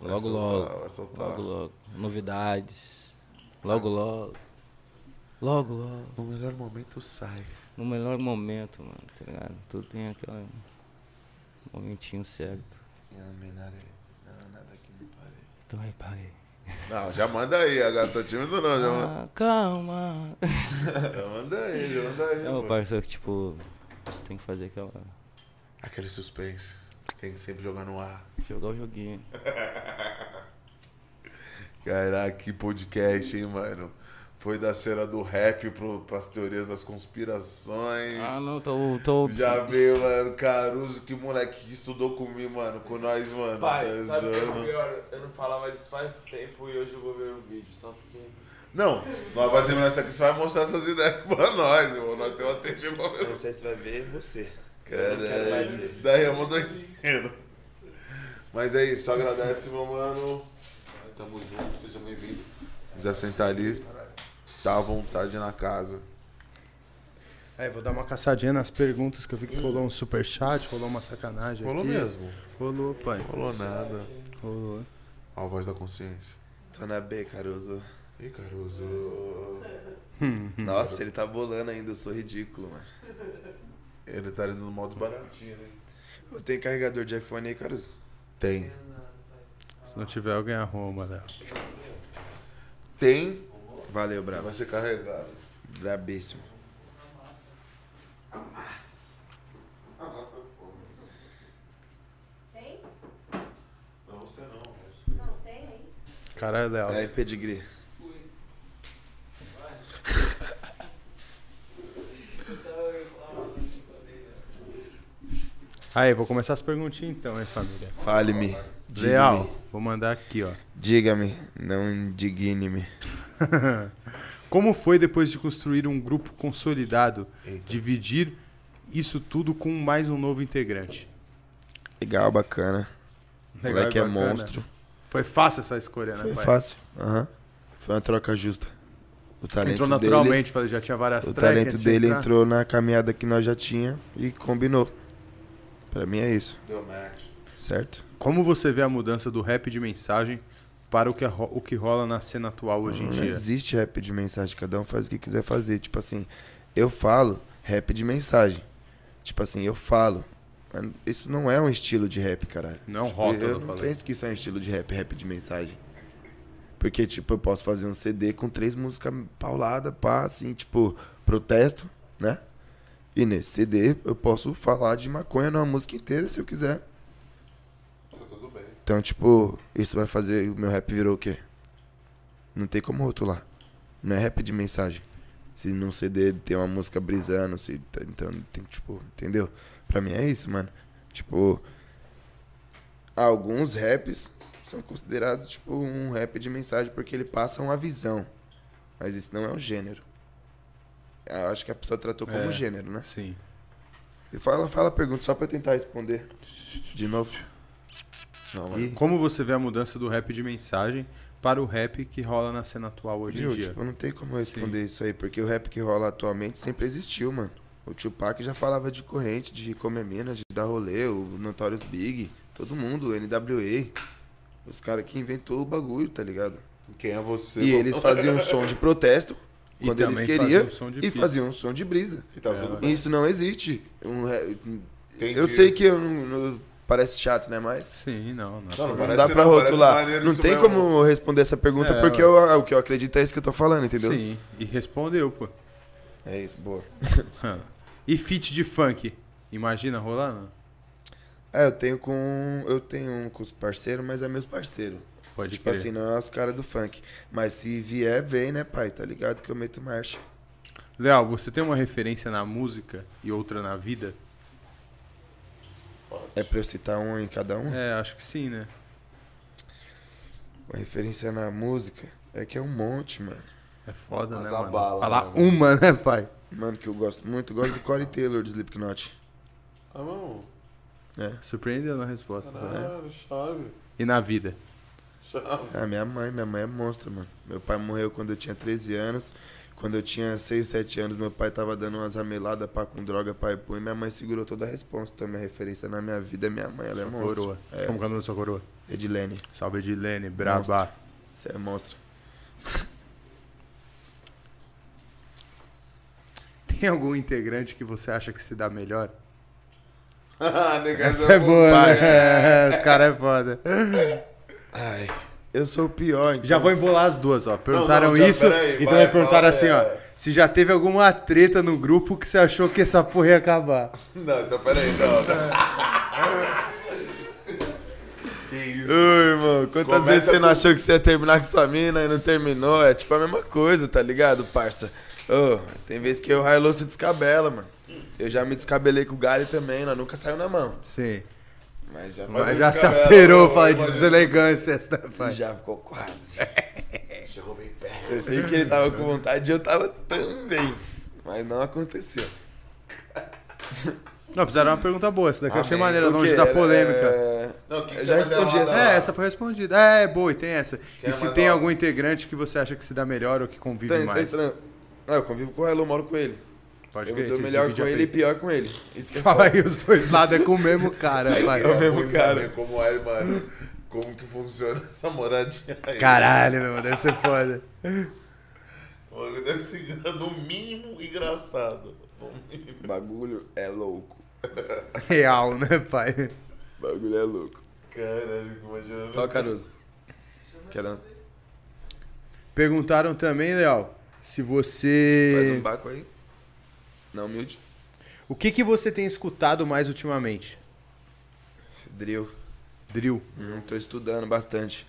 Vai Logo, soltar, logo. Vai soltar. Logo, logo. Novidades. Logo, logo. Logo, logo. No melhor momento sai. No melhor momento, mano, tá ligado? Tudo tem aquele momentinho certo. Não, não, pare. Então aí, parei. Não, já manda aí, a gata tá tímido não, já, manda, Ah, calma. já manda aí, já manda aí. É, meu pô. parceiro, que, tipo, tem que fazer aquela. Aquele suspense. Tem que sempre jogar no ar. Jogar o joguinho. Caraca, que podcast, hein, mano? Foi da cena do rap pro, pras teorias das conspirações. Ah, não, tô. tô Já veio, mano, Caruso, que moleque que estudou comigo, mano, com nós, mano. Pai, tá sabe o que é pior? Eu não falava disso faz tempo e hoje eu vou ver o vídeo, só porque... Não, nós vamos terminar isso aqui, você vai mostrar essas ideias pra nós, irmão. Nós temos uma TV pra Eu ver. não sei se vai ver você. Mais isso daí é uma doideira. Mas é isso, só agradece, meu mano. Tamo junto, seja bem-vindo. Quiser sentar ali, tá à vontade na casa. Aí, vou dar uma caçadinha nas perguntas que eu vi que rolou um superchat, rolou uma sacanagem Rolou aqui. mesmo? Rolou, pai. Rolou nada. Rolou. Ó, a voz da consciência. Tô na B, Caruso. Ih, Caruso. Nossa, ele tá bolando ainda, eu sou ridículo, mano. Ele tá indo no modo baratinho, né? Eu tenho carregador de iPhone aí, Caruso? Tem. Se não tiver, alguém arruma, né? Tem, Valeu, bravo. vai ser carregado. Brabíssimo. Tem? Não, você não. Não, tem aí. Caralho, Léo. Aí, pedigree. Aí, vou começar as perguntinhas então, hein, família. Fale-me. Leal, Diga-me. vou mandar aqui, ó. Diga-me, não indigne-me. Como foi depois de construir um grupo consolidado, Eita. dividir isso tudo com mais um novo integrante? Legal, bacana. Legal Moleque é bacana. monstro. Foi fácil essa escolha, né, Foi pai? fácil. Aham. Foi uma troca justa. O talento Entrou dele, naturalmente, falei, já tinha várias o talento dele entrar. entrou na caminhada que nós já tinha e combinou. Pra mim é isso, Deu match. Certo? Como você vê a mudança do rap de mensagem para o que, o que rola na cena atual hoje em Não dia? existe rap de mensagem, cada um faz o que quiser fazer. Tipo assim, eu falo rap de mensagem. Tipo assim, eu falo. Isso não é um estilo de rap, caralho. Não é Tipo, rótulo, eu eu não falei. penso que isso é um estilo de rap, rap de mensagem. Porque, tipo, eu posso fazer um CD com três músicas paulada, pá, assim, tipo, protesto, né? E nesse CD eu posso falar de maconha numa música inteira se eu quiser. Então, tipo, isso vai fazer o meu rap virou o quê? Não tem como rotular. Não é rap de mensagem. Se num CD tem uma música brisando, se, tá- então tem, tipo, entendeu? Pra mim é isso, mano. Tipo, alguns raps são considerados tipo um rap de mensagem porque ele passa uma visão. Mas isso não é um gênero. Eu acho que a pessoa tratou como É. gênero, né? Sim. E fala, fala a pergunta só pra eu tentar responder. De novo. Não, E, Como você vê a mudança do rap de mensagem para o rap que rola na cena atual hoje viu, em dia? tipo, não tem como eu responder isso aí, porque o rap que rola atualmente sempre existiu, mano. O Tupac já falava de corrente, de comer mina, de dar rolê, o Notorious Big, todo mundo, o NWA. Os caras que inventou o bagulho, tá ligado? Quem é você? E eles faziam um som de protesto E quando eles queriam faziam som de e faziam um som de brisa. E tava É, tudo ué. bem. Isso não existe. Um eu que- sei que eu não- parece chato, né? Mas Sim, não, não. Não, não não parece dá pra não, rotular. Não tem mesmo. como responder essa pergunta É, porque eu- o que eu acredito é isso que eu tô falando, entendeu? Sim, e respondeu, pô. É isso, boa. E feat de funk? Imagina rolar, não? É, eu tenho com. Eu tenho um com os parceiros, mas é meus parceiros. Pode Tipo crer. assim, não é os caras do funk. Mas se vier, vem, né, pai? Tá ligado que eu meto marcha. Leal, você tem uma referência na música e outra na vida? É pra eu citar um em cada um? É, acho que sim, né? Uma referência na música é que é um monte, mano. É foda, Mas né, mano? bala, Falar né, uma, né, pai? Mano, que eu gosto muito. Gosto do Corey Taylor, do Slipknot. Ah, não. Surpreendeu na resposta. né? Caralho, chave. E na vida? Chave. Ah, minha mãe, minha mãe é monstro, mano. Meu pai morreu quando eu tinha 13 anos. Quando eu tinha 6, 7 anos, meu pai tava dando umas rameladas pá, com droga, pai, pô, e minha mãe segurou toda a resposta. Então, minha referência na minha vida é minha mãe, ela é Sua monstro. coroa. É. Como que é o nome da sua coroa? Edilene, Salve Edilene, braba. você é monstro. Tem algum integrante que você acha que se dá melhor? Ah, Essa é boa, né? Os caras é foda. Ai, eu sou o pior, então. Já vou embolar as duas, ó. Perguntaram Não, não, já, isso, peraí, então vai, perguntaram assim, ó. é. Se já teve alguma treta no grupo que você achou que essa porra ia acabar. Não, então peraí, não. não. que isso? Ô, irmão, quantas Começa vezes você não com- achou que você ia terminar com sua mina e não terminou? É tipo a mesma coisa, tá ligado, parça? Ô, tem vezes que o Hilo se descabela, mano. Eu já me descabelei com o Gali também, nós nunca saiu na mão. Sim. Mas já, Mas já se alterou, fala de deselegância, né, pai? já ficou quase. Chegou bem perto. Eu sei que ele tava com vontade e eu tava também. Mas não aconteceu. Não, fizeram uma pergunta boa, essa daqui eu achei maneira, O longe quê? da Era- polêmica. Não, o que, que Eu você já respondi essa. É, essa foi respondida. É, é boa, e tem essa. E se tem algum integrante que você acha que se dá melhor ou que convive é mais? Não, eu convivo com o eu moro com ele. Pode eu crer, me dou melhor com a ele e pior com ele. Isso que é Fala aí, os dois lados é com o mesmo cara, pai. É o mesmo cara. Como é, mano? Como que funciona essa moradinha aí? Caralho, meu, deve ser foda. O bagulho deve ser no mínimo engraçado. No mínimo. Bagulho é louco. Real, né, pai? Bagulho é louco. Caralho, imagina. Fala, Caruso. Quer dar... Perguntaram também, Leal, se Faz você. um baco aí? Não, humilde. O que, que você tem escutado mais ultimamente? Drill. Drill. Hum, tô estudando bastante.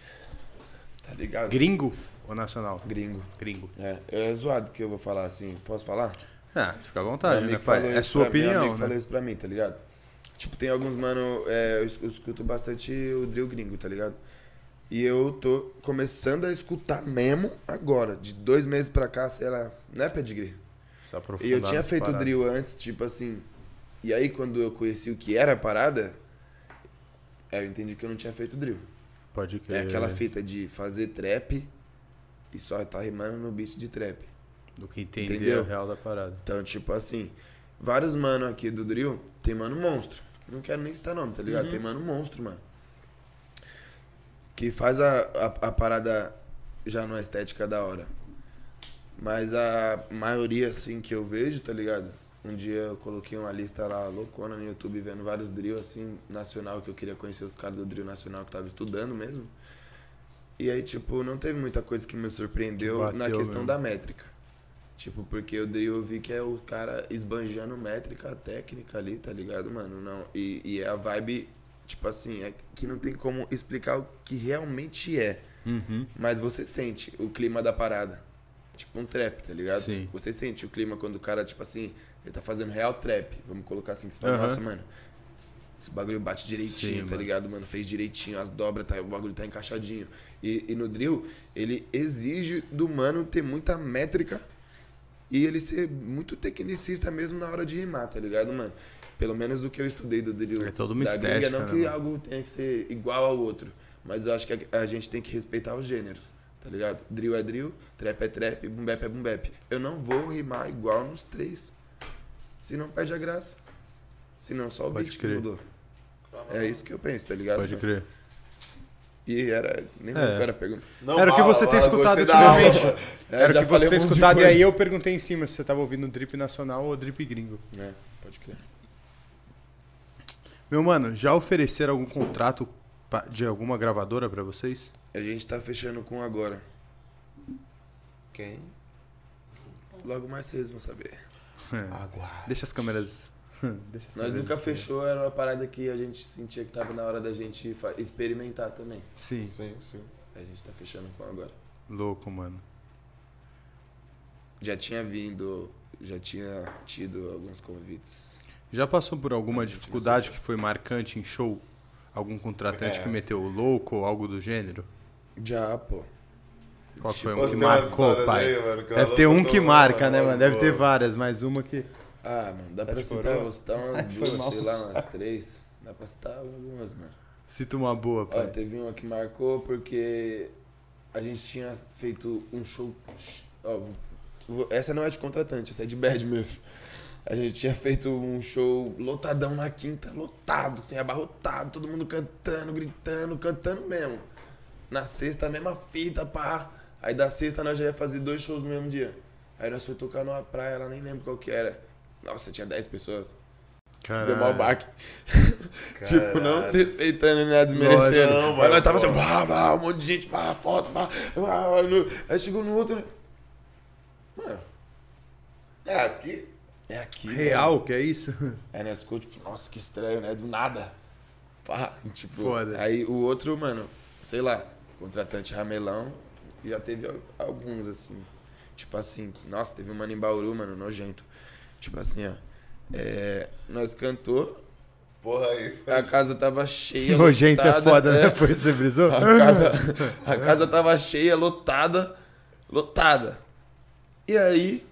Tá ligado? Gringo ou nacional? Gringo. Gringo. É, é zoado que eu vou falar assim. Posso falar? Ah, fica à vontade, né, pai? É sua mim, meu opinião, amigo né? falou isso pra mim, tá ligado? Tipo, tem alguns, mano, é, eu escuto bastante o drill gringo, tá ligado? E eu tô começando a escutar mesmo agora, de dois meses pra cá, sei lá, né, Pedigree? Se E eu tinha feito drill antes, tipo assim. E aí, quando eu conheci o que era a parada, aí eu entendi que eu não tinha feito drill. Pode É crer. aquela fita de fazer trap e só tá rimando no beat de trap. Do que entender Entendeu? o real da parada. Então, tipo assim, vários mano aqui do drill, tem mano monstro. Não quero nem citar nome, tá ligado? Tem mano monstro, mano. Que faz a, a, a parada já numa estética da hora. Mas a maioria, assim, que eu vejo, tá ligado? Um dia eu coloquei uma lista lá loucona no YouTube vendo vários drill, assim, nacional, que eu queria conhecer os caras do drill nacional que tava estudando mesmo. E aí, tipo, não teve muita coisa que me surpreendeu Que bateu na questão mesmo. da métrica. Tipo, porque o drill eu vi que é o cara esbanjando métrica, técnica ali, tá ligado, mano? Não, e, e é a vibe, tipo assim, é que não tem como explicar o que realmente é. Uhum. Mas você sente o clima da parada. Tipo um trap, tá ligado? Sim. Você sente o clima quando o cara, tipo assim, ele tá fazendo real trap. Vamos colocar assim, que você fala, Aham. nossa, mano. Esse bagulho bate direitinho, Sim, tá mano. ligado, mano? Fez direitinho, as dobras, tá, o bagulho tá encaixadinho. E, e no drill, ele exige do mano ter muita métrica e ele ser muito tecnicista mesmo na hora de rimar, tá ligado, mano? Pelo menos o que eu estudei do drill. É toda uma da gringa, estética, não né, que mano? algo tenha que ser igual ao outro. Mas eu acho que a, a gente tem que respeitar os gêneros, tá ligado? Drill é drill, trap é trap, boom bap é boom bap. Eu não vou rimar igual nos três. Senão perde a graça. Senão só o Pode beat que crer. mudou. É isso que eu penso, tá ligado? Pode mano? crer. E era. Nem É. lembro qual era a pergunta. Não, Era o que bala, você tem bala, escutado gostei da aula. ultimamente. É, Era o já que você tem monte de escutado e coisa. aí eu perguntei em cima se você tava ouvindo drip nacional ou drip gringo. É, pode crer. Meu mano, já ofereceram algum contrato de alguma gravadora pra vocês? A gente tá fechando com agora. Quem? Logo mais vocês vão saber. Aguarde. Deixa as câmeras. Deixa as Nós câmeras nunca estarem. fechou, era uma parada que a gente sentia que tava na hora da gente experimentar também. Sim, Sim, sim. A gente tá fechando com agora. louco, mano. Já tinha vindo, já tinha tido alguns convites. Já passou por alguma dificuldade que foi marcante em show? Algum contratante É. que meteu o louco ou algo do gênero? Já, pô. Qual Tipo, foi um Posso que marcou, pai? aí, mano, que Deve ter um que marca, né, mano? Deve ter várias, mas uma que. Ah, mano, dá Tá pra citar, vou citar umas Foi duas, sei lá, umas três. Dá pra citar algumas, mano. Cita uma boa, Ó, pai. teve uma que marcou porque a gente tinha feito um show. Ó, essa não é de contratante, essa é de bad mesmo. A gente tinha feito um show lotadão na quinta, lotado, assim, abarrotado, todo mundo cantando, gritando, cantando mesmo. Na sexta, a mesma fita, pá. Aí da sexta nós já ia fazer dois shows no mesmo dia. Aí nós fomos tocar numa praia, lá nem lembro qual que era. Nossa, tinha 10 pessoas. Deu mal Caralho. baque. tipo, não Caralho. desrespeitando, né? Desmerecendo. Não, Mas mano, nós tava assim, pá, pá, um monte de gente, pá, foto, pá. no- Aí chegou no outro. né? Mano, É aqui? É aqui. Real, que é isso? Mano. Aí nós ficou tipo, nossa, que estranho, né? Do nada. Pá, tipo. Foda. Aí o outro, mano, sei lá, contratante ramelão. Já teve al- alguns, assim. Tipo assim, nossa, teve um mano em Bauru, mano, nojento. Tipo assim, ó. É, nós cantou, Porra aí. a casa tava cheia. Nojento é lotada, foda, é. né? Foi você brisou? A casa, a casa tava cheia, lotada, lotada. E aí,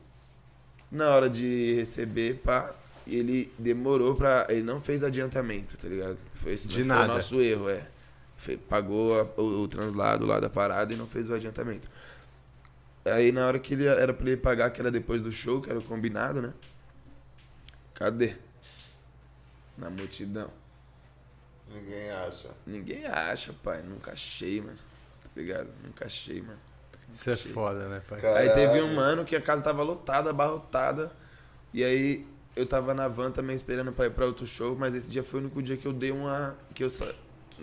na hora de receber, pá, ele demorou pra. Ele não fez adiantamento, tá ligado? Foi, esse De foi nada. o nosso erro, é. Foi- pagou a- o, o translado lá da parada e não fez o adiantamento. Aí na hora que ele era pra ele pagar, que era depois do show, que era o combinado, né? Cadê? Na multidão. Ninguém acha. Ninguém acha, pai. Nunca achei, mano. Tá ligado? Nunca achei, mano. Isso é foda, né, pai? Cara, Aí teve um Caralho. mano que a casa tava lotada, abarrotada. E aí eu tava na van também esperando pra ir pra outro show, mas esse dia foi o único dia que eu dei uma. que eu sa...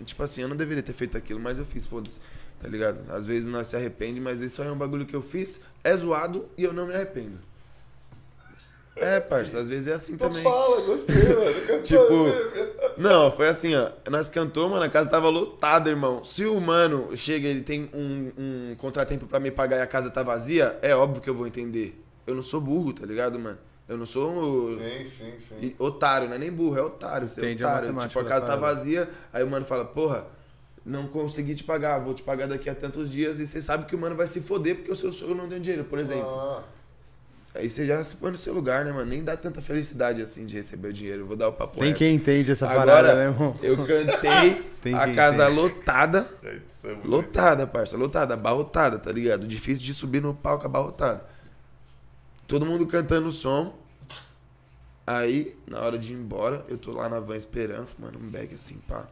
Tipo assim, eu não deveria ter feito aquilo, mas eu fiz, foda-se. Tá ligado? Às vezes nós se arrepende, mas isso aí é um bagulho que eu fiz, é zoado e eu não me arrependo. É, parça, às vezes é assim Então também. fala, gostei, mano. Tipo, não, foi assim, ó. Nós cantou, mano, a casa tava lotada, irmão. Se o mano chega, ele tem um, um contratempo pra me pagar e a casa tá vazia, é óbvio que eu vou entender. Eu não sou burro, tá ligado, mano? Eu não sou um Sim, sim, sim. e- otário, não é nem burro, é otário. Você é Entende a otário. matemática Tipo, a casa tá vazia, aí o mano fala, porra, não consegui te pagar, vou te pagar daqui a tantos dias, e você sabe que o mano vai se foder porque o seu show não deu dinheiro, por exemplo. Ah, Aí você já se põe no seu lugar, né, mano? Nem dá tanta felicidade assim de receber o dinheiro. Eu vou dar o papo Tem reto. quem entende essa Agora, parada, né, irmão? Eu cantei, Tem a casa tem. lotada, é muito- lotada, parça, lotada, abarrotada, tá ligado? Difícil de subir no palco abarrotada. Todo mundo cantando o som. Aí, na hora de ir embora, eu tô lá na van esperando, fumando um beck assim, pá.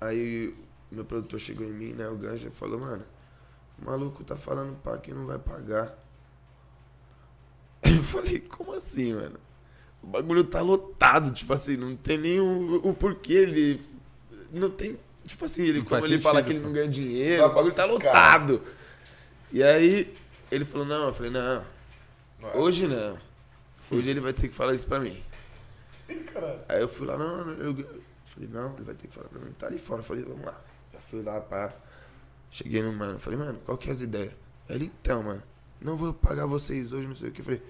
Aí, meu produtor chegou em mim, né, o Ganja, e falou, mano, o maluco tá falando pá que não vai pagar. Eu falei, como assim, mano? O bagulho tá lotado, tipo assim, não tem nem o, o porquê ele. Não tem. Tipo assim, ele, Não como ele fala sentido, que ele não ganha dinheiro, o bagulho tá lotado. E aí, ele falou, não, eu falei, não, Nossa. hoje não. Hoje ele vai ter que falar isso pra mim. Ih, caralho. Aí eu fui lá, não, não, eu falei, não, ele vai ter que falar pra mim. Tá ali fora. Eu falei, vamos lá. Já fui lá, pá. Cheguei no mano. Falei, mano, qual que é as ideias? Ele, então, mano, não vou pagar vocês hoje, não sei o que. Eu falei,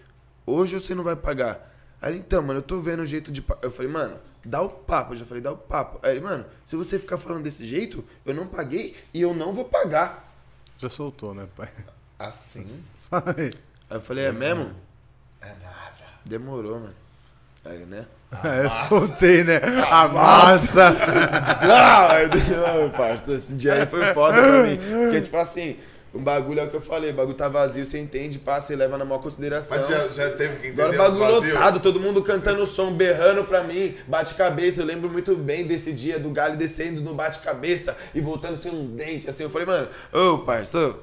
hoje você não vai pagar. Aí ele, então, mano, eu tô vendo o jeito de. pa-" Eu falei, mano, dá o papo. Eu já falei, dá o papo. Aí ele, mano, se você ficar falando desse jeito, eu não paguei e eu não vou pagar. Já soltou, né, pai? Assim? Sabe? Aí eu falei, é mesmo? É nada. Demorou, mano. Aí, né? É, eu soltei, né? A massa! Ah, aí deu, parça, esse dia aí foi foda pra mim. Porque, tipo assim, o bagulho é o que eu falei, o bagulho tá vazio, você entende, passa e leva na maior consideração. Mas já, já teve que entender Agora o bagulho lotado, todo mundo cantando o som, berrando pra mim, bate-cabeça. Eu lembro muito bem desse dia do galho descendo no bate-cabeça e voltando sem um dente. Assim, eu falei, mano, ô, parça,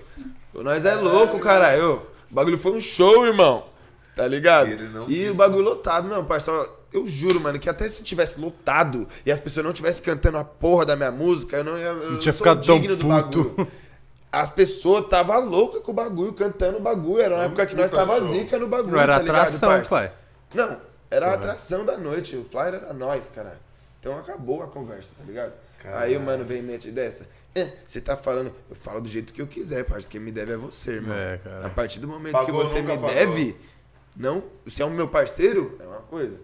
nós é louco, caralho. O bagulho foi um show, irmão. Tá ligado? E ele não E o bagulho lotado, não, parça. Eu juro, mano, que até se tivesse lotado e as pessoas não tivessem cantando a porra da minha música, eu não ia. Eu Não tinha sou ficado tão digno do puto. bagulho. As pessoas tava loucas com o bagulho, cantando o bagulho. Era uma um época que nós tava zica no bagulho. Não era tá ligado, atração, parça? pai. Não, era a atração da noite. O flyer era nós, caralho. Então acabou a conversa, tá ligado? Aí o mano vem e mete dessa. "É, Você tá falando. Eu falo do jeito que eu quiser, parceiro. Quem me deve é você, irmão. É, cara. A partir do momento Pagou, que você nunca me pagou. deve, não. Se é um meu parceiro, é uma coisa.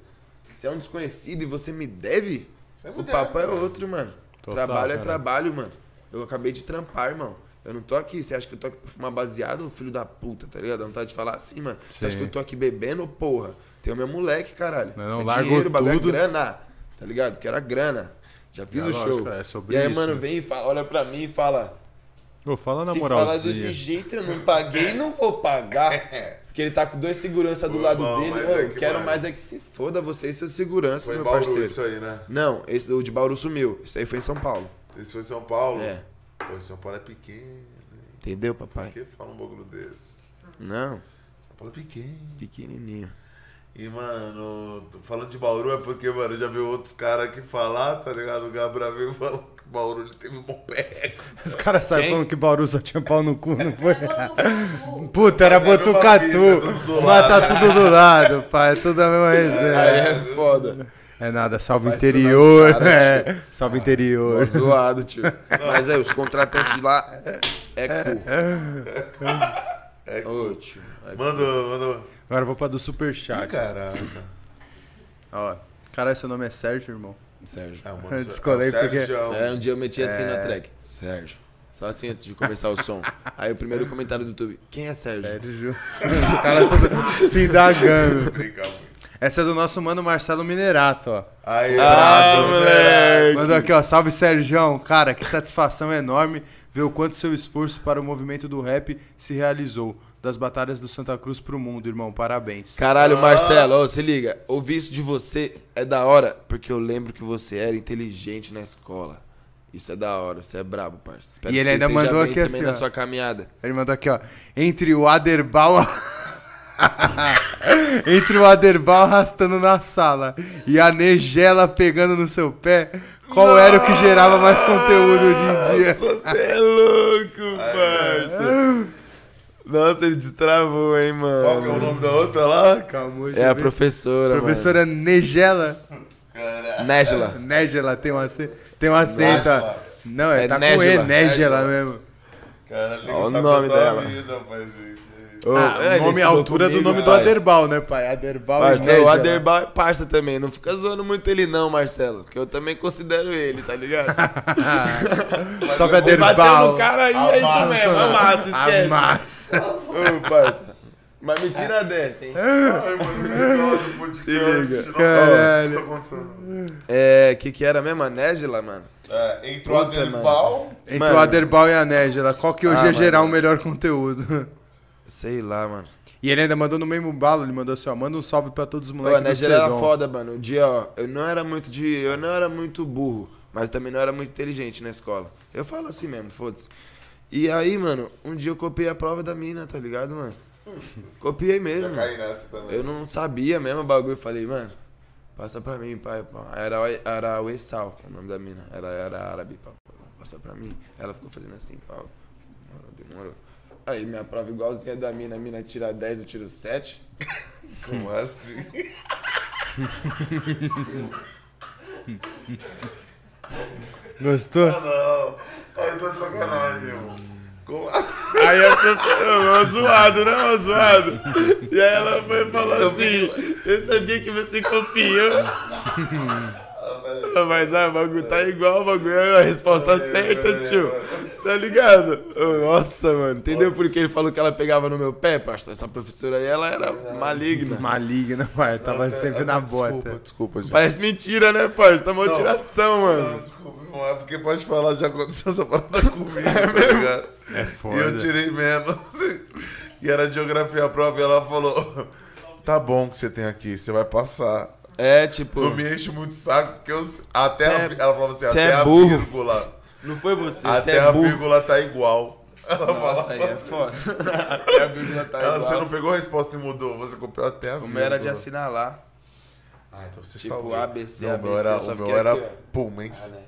Se é um desconhecido e você me deve, Você me o deve, papo é cara. outro, mano. Total, trabalho é cara. trabalho, mano. Eu acabei de trampar, irmão. Eu não tô aqui. Você acha que eu tô aqui pra fumar baseado, filho da puta, tá ligado? Dá vontade de falar assim, mano. Você acha que eu tô aqui bebendo, porra? Tem o meu moleque, caralho. Não, não, é largou dinheiro, o bagulho tudo. é grana. Tá ligado? Que era grana. Já fiz É o lógico, show. é sobre e aí, isso, mano, né? vem e fala, olha pra mim e fala. Ô, fala na Se moralzinha. falar desse jeito, eu não paguei, não vou pagar. Porque ele tá com dois segurança do lado bom, dele. mas Eu é que, quero mano, mais é que se foda você e seu segurança, Foi em meu Bauru parceiro. isso aí, né? Não, esse do de Bauru sumiu. Isso aí foi em São Paulo. Esse foi São Paulo? É. Pô, São Paulo é pequeno. hein? Entendeu, Por papai? que fala um bagulho desse? Não, São Paulo é pequeno. pequenininho. E, mano, falando de Bauru é porque, mano, eu já vi outros caras aqui falar, tá ligado? O Gabriel veio falando que Bauru ele teve um bom pé. Os caras saem Quem? falando que Bauru só tinha pau no cu, não foi? Puta, era Mas é a mesma Botucatu. tudo do Mas tá lado. tudo do lado, pai. Tudo a mesma Aí resenha. é foda. É nada, salve Vai interior. caras, É, salve interior. Zoado, tio. Mas aí, os contratantes de lá é cu. É Ô, tio. é Mandou, mandou. Agora eu vou pra do superchat. Caraca. Ó, caralho, seu nome é Sérgio, irmão? Sérgio. É, mano, Eu descolei é o porque- Sérgio. É, um dia eu meti assim na track. Sérgio. Só assim antes de começar o som. Aí o primeiro comentário do YouTube. Quem é Sérgio? Sérgio. Os caras tudo se indagando. Brinca muito. Essa é do nosso mano Marcelo Minerato, ó. Aí, Ah, moleque. Mandou aqui, ó. Salve, Sérgio. Cara, que satisfação enorme ver o quanto seu esforço para o movimento do rap se realizou. Das batalhas do Santa Cruz pro mundo, irmão. Parabéns. Caralho, Marcelo, ó, se liga. Ouvir isso de você é da hora, porque eu lembro que você era inteligente na escola. Isso é da hora, você é brabo, parça. Espero E que ele você ainda mandou aqui também assim, na sua caminhada. Ele mandou aqui, ó. Entre o Aderbal. Entre o Aderbal arrastando na sala e a Negela pegando no seu pé, qual era o que gerava mais conteúdo hoje em dia? Você é louco, parça. Nossa, ele destravou, hein, mano. Qual que é o nome da outra lá? Calma, É a professora, Professora Negela. mano. Negela, tem um acento. Tem um acento. Nossa. Não, é, É tá com Négela. E, Negela Négela. mesmo. Cara, Ó o nome dela. Vida, Ô, Ah, é, o nome à altura do comigo, nome do pai. Aderbal, né, pai? Aderbal e Parça, o Négela. Aderbal é parça também. Não fica zoando muito ele não, Marcelo. Que eu também considero ele, tá ligado? Salve Você bateu Aderbal. no cara aí, é isso mesmo. Amassa, esquece. Amassa. Ô, parça. Mas me tira dessa, hein? Ai, mano, que podcast. Se liga. Caralho. O que tá? É, que que era mesmo? A Négila, mano? É, entrou a Puta, Derbal. Entre Mano. o Aderbal e a Négela, qual que hoje Ah, ia gerar o melhor conteúdo? Sei lá, mano. E ele ainda mandou no mesmo balo, ele mandou assim, ó, manda um salve pra todos os Pô, a moleques do Négila era Sedom. foda, mano. Um dia, ó, eu não era muito de. Eu não era muito burro, mas também não era muito inteligente na escola. Eu falo assim mesmo, foda-se. E aí, mano, um dia eu copiei a prova da mina, tá ligado, mano? Copiei mesmo. Já caí nessa também. Eu não sabia mesmo o bagulho. Eu falei, mano, passa pra mim, pai. pá. Era, o- era o Essal, o nome da mina. Era, era árabe, pá. Passa pra mim. Ela ficou fazendo assim, pau. Demorou, demorou. Aí minha prova igualzinha da mina. A mina tira 10, eu tiro 7. Como assim? Gostou? Ah, não. Ai, tô de sacanagem, mano. Aí a professora, zoado, né, zoado? E aí ela foi e falou assim, eu sabia que você copiou. Mas ah, o bagulho tá igual, o bagulho é a resposta certa, tio. Tá ligado? Nossa, mano. Entendeu por que ele falou que ela pegava no meu pé, parça? Essa professora aí, ela era maligna. Maligna, pai. Tava sempre na Desculpa, bota. desculpa, gente. Parece mentira, né, parça? Tá uma tiração, Não, mano. desculpa, não é porque pode falar, já aconteceu essa parada comigo, tá ligado? É E foda. eu tirei menos. E era geografia a prova e ela falou: Tá bom que você tem aqui, você vai passar. É, tipo... Não me enche muito o saco, porque eu, até a, é- ela falava assim: cê até é a burro. vírgula. Não foi você, você Até é a burro. vírgula tá igual. Ela Nossa, falava aí é assim. foda. Até a vírgula tá Ela, igual. você não pegou a resposta e mudou, você copiou até a O vírgula. meu era de assinalar. Ah, então você Tipo, salvou. ABC, não, o meu ABC, era, o meu era aqui, ó. Pumens. né?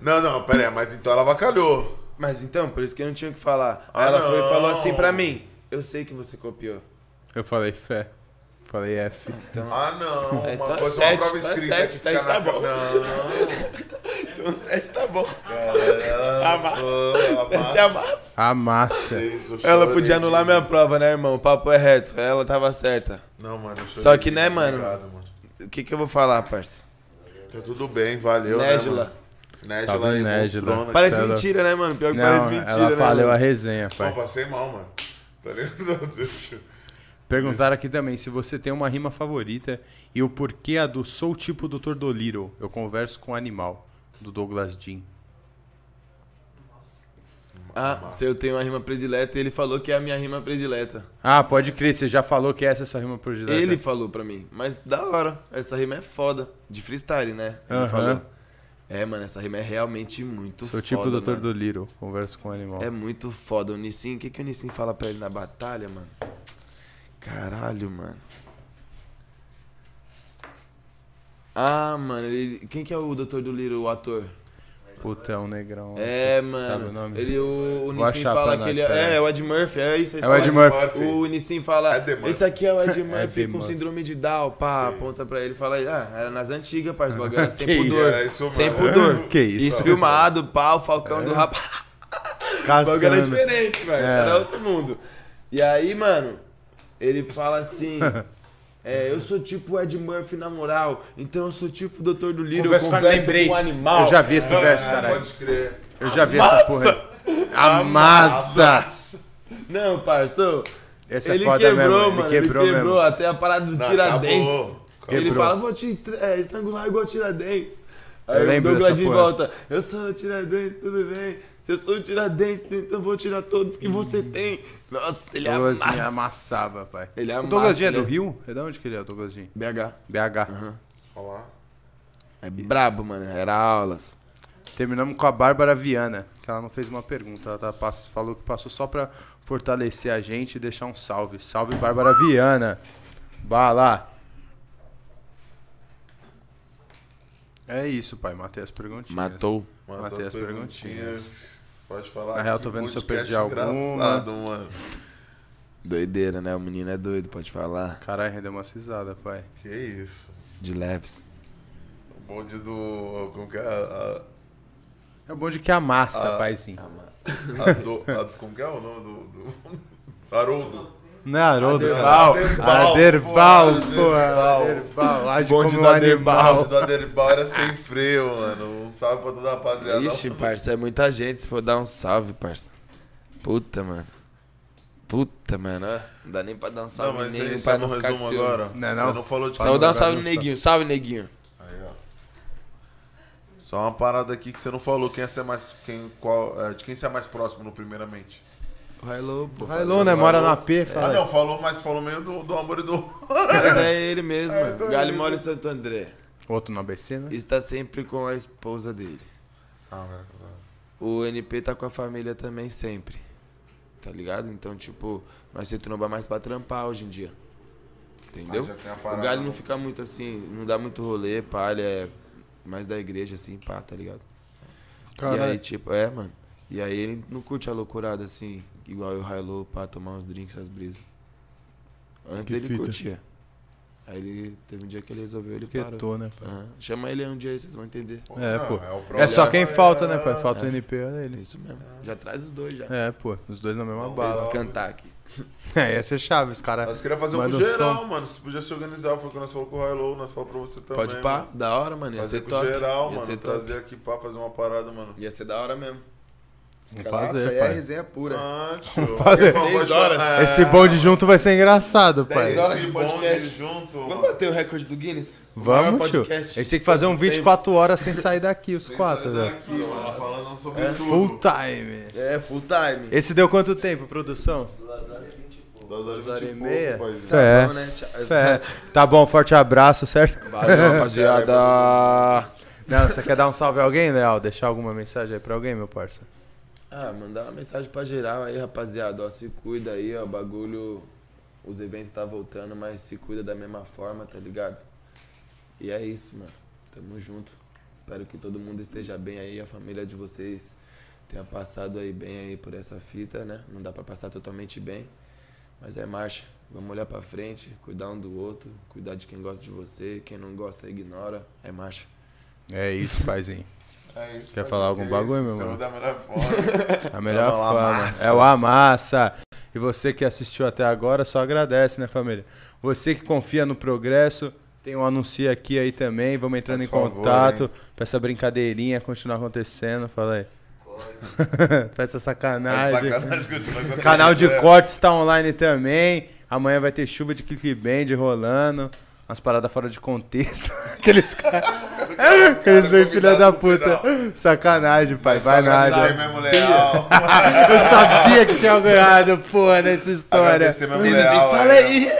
Não, não, pera aí, mas então ela avacalhou. Mas então, por isso que eu não tinha o que falar. Aí Ah, ela foi e não. falou assim pra mim: Eu sei que você copiou. Eu falei fé. Falei F. Ah, não. É, uma coisa sete, é uma prova escrita. sete, que sete fica tá bom. Não, Então 7 tá bom. cara. Ela Amassa. amassa. Sete amassa. A massa. Isso, eu Ela podia anular minha prova, né, irmão? O papo é reto. Ela tava certa. Não, mano, eu Só que, né, mano? Obrigado, mano. O que que eu vou falar, parça? Tá tudo bem, valeu. Négila. Né, mano? Négila aí, Négila. Parece Ela- mentira, né, mano? Pior que parece Não, mentira, ela né? falou a mano? resenha, Pô, pai. passei mal, mano. Tá ligado? Perguntaram aqui também se você tem uma rima favorita e o porquê a do Sou tipo Dr. Dolittle. Eu converso com o animal, do Douglas Jean. Ah, se eu tenho uma rima predileta, ele falou que é a minha rima predileta. Ah, pode crer, você já falou que essa é a sua rima predileta. Ele falou pra mim. Mas da hora. Essa rima é foda. De freestyle, né? Ele falou. É, mano, essa rima é realmente muito Sou foda. tipo Dr. mano. Dolittle, converso com o animal. É muito foda. O Nissin, o que, que o Nissin fala pra ele na batalha, mano? Caralho, mano. Ah, mano, ele... quem que é o Dr. Dolittle, o ator? Puta, é um negrão. É, Sabe o mano. nome? Ele, o, o achar fala que nós, ele é. É o Ed Murphy, é isso. É o Ed Murphy. O Nissin fala. Ed Murphy. Esse aqui é o Ed Murphy Ed com Murphy. síndrome de Down, pá, aponta pra ele e fala, ah, era nas antigas, parça, o bagulho era sem Que isso, pudor. era isso sem pudor. Que isso. Isso filmado, pá, o Falcão do Rap. O bagulho era diferente, velho. É. Era outro mundo. E aí, mano, ele fala assim. É, eu sou tipo Ed Murphy na moral, então eu sou tipo o Dr. do Little, eu Converso lembrei. com um animal. Eu já vi esse verso, Ah, caralho. pode crer. Eu já vi essa porra. A massa! Não, parça, Essa é ele foda quebrou, mesmo. mano, Ele quebrou, ele quebrou mesmo. até a parada do Não, Tiradentes. acabou. Ele Quebrou. fala, vou te é, estrangular igual Tiradentes. Eu Aí o dessa de porra. volta, eu sou o Tiradentes, tudo bem? Se eu sou o Tiradentes, então vou tirar todos que você tem. Nossa, ele Douglas amassa. amassava, pai. Ele O amassa, Douglas Jean é ele do Rio? É de onde que ele é, o Douglas Jean? BH. BH. Olha lá. É brabo, mano. Era aulas. Terminamos com a Bárbara Viana, que ela não fez uma pergunta. Ela tá, pass- falou que passou só pra fortalecer a gente e deixar um salve. Salve, Bárbara Viana. Bala. É isso, pai. Matei as perguntinhas. Matou. Manda Matei as as perguntinhas. Pode falar. Na real, tô vendo se eu perdi alguma. engraçado, mano. Doideira, né? O menino é doido, pode falar. Caralho, rendeu uma cisada, pai. Que isso. De leves. O bonde do. Como que é? A, É bom de que amassa, Ah. paizinho. a, a do, a- como que é o nome do. do Haroldo. Não é Haroldo? Aderbal. Aderbal, Aderbal, porra. Aderbal. Aderbal. Age Bonde como do um O animal. bonde do Aderbal era sem freio, mano. Um salve pra toda a rapaziada. Ixi, parça, é muita gente. Se for dar um salve, parça. Puta, mano. Puta, mano. ó. Não dá nem pra dar um Não, salve mas neguinho isso pra é no não ficar resumo com ciúmes. agora. Não é Você não? não falou de Só vou dar um Salve, salve. neguinho. Salve, neguinho. Aí, ó. Só uma parada aqui que você não falou. Quem é ser mais. Quem, qual, é, de quem você é mais próximo, no primeiramente? Hello, pô. Railô, né? Mora na P, Ah, fala. não, falou, mas falou meio do, do amor e do. Mas é ele mesmo, mano. Galho Mole Santo André. Outro no ABC, né? Está sempre com a esposa dele. Ah. O NP tá com a família também sempre. Tá ligado? Então, tipo, nós se tromba mais pra trampar hoje em dia. Entendeu? Ah, O Galho não né? fica muito assim, não dá muito rolê, pá, ele é mais da igreja, assim, pá, tá ligado? E aí, Caralho. tipo, é, mano. E aí ele não curte a loucurada assim, igual eu Hilo pra tomar uns drinks, essas brisas. Antes Que ele fita. curtia. Aí ele teve um dia que ele resolveu, ele parou. Quietou, né, pai? Aham. Chama ele aí um dia aí, vocês vão entender. É, Não, pô. o É problema só quem é- falta, né, pai? Falta o NP, olha É ele. isso mesmo. Já traz os dois já. É, pô. Os dois na mesma Vamos bala. cantar aqui. É, ia ser chave, os caras. Nós queríamos fazer um com geral, som. mano. Se podia se organizar, foi o que nós falamos com o Hello, nós falamos pra você também. Pode pá, mano. da hora, mano. Ia Fazer ser com top. geral, Ia mano. ser top. Trazer aqui pra fazer uma parada, mano. Ia ser da hora mesmo. Caras- fazer, Nossa, aí pai. é resenha pura. Ah, fazer. Seis horas. É, Esse bonde junto vai ser engraçado, pai. Dez horas Esse de bonde podcast. junto. Vamos bater o recorde do Guinness? Vamos, tio. A gente tem que fazer um de todos os 24 horas sem sair daqui, os Sem quatro, sair velho. daqui, mano, falando sobre tudo. Full time. É, full time. Esse deu quanto tempo, produção? Duas horas e horas vinte e e meia. pouco, paizinho. Fé. Vamos, né? Tchau. É. Tá bom, forte abraço, certo? Valeu, rapaziada. Não, você quer dar um salve a alguém, Leal? Deixar alguma mensagem aí pra alguém, meu parça? Ah, mandar uma mensagem pra geral aí, rapaziada. Ó, se cuida aí, ó. Bagulho. Os eventos tá voltando, mas se cuida da mesma forma, tá ligado? E é isso, mano. Tamo junto. Espero que todo mundo esteja bem aí, a família de vocês tenha passado aí bem aí por essa fita, né? Não dá pra passar totalmente bem, mas é marcha. Vamos olhar pra frente, cuidar um do outro, cuidar de quem gosta de você, quem não gosta ignora, é marcha. É isso, paizinho. É isso, Quer falar algum que bagulho, isso, meu mano? não dá a melhor forma. A melhor massa. É o Amassa. E você que assistiu até agora, só agradece, né, família? Você que confia no progresso, tem um anúncio aqui aí também. Vamos entrando Faz em favor, contato pra essa brincadeirinha continuar acontecendo. Fala aí. pra essa É sacanagem. sacanagem. Canal de É. cortes tá online também. Amanhã vai ter chuva de clickband rolando. Umas paradas fora de contexto. Aqueles caras. Aqueles bem filha da puta. Sacanagem, pai. Vai nada. leal. Eu sabia que tinha ganhado, porra, nessa história. Agradecer mesmo leal. Fala aí.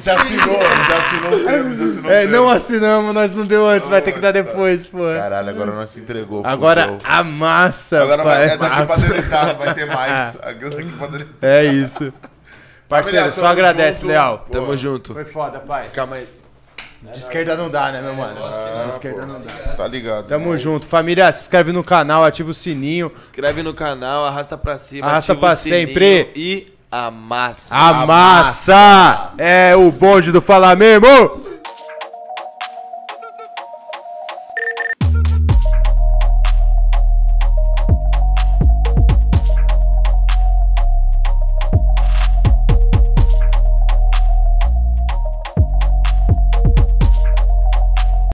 Já assinou, já assinou o termo, já assinou É, não assinamos, nós não deu antes, vai ter que dar depois, porra. Caralho, agora nós se entregou. Agora a massa, Agora vai, é daqui pra massa. deletar, não vai ter mais. Daqui pra deletar. É isso. Parceiro, Família, só agradece, junto. Leal. Pô. Tamo junto. Foi foda, pai. Calma aí. De esquerda não dá, né, meu mano? De esquerda não dá. Tá ligado. Tamo junto. Família, se inscreve no canal, ativa o sininho. Inscreve no canal, arrasta pra cima. Arrasta ativa pra sempre. E amassa. A massa é o bonde do Fala Mesmo.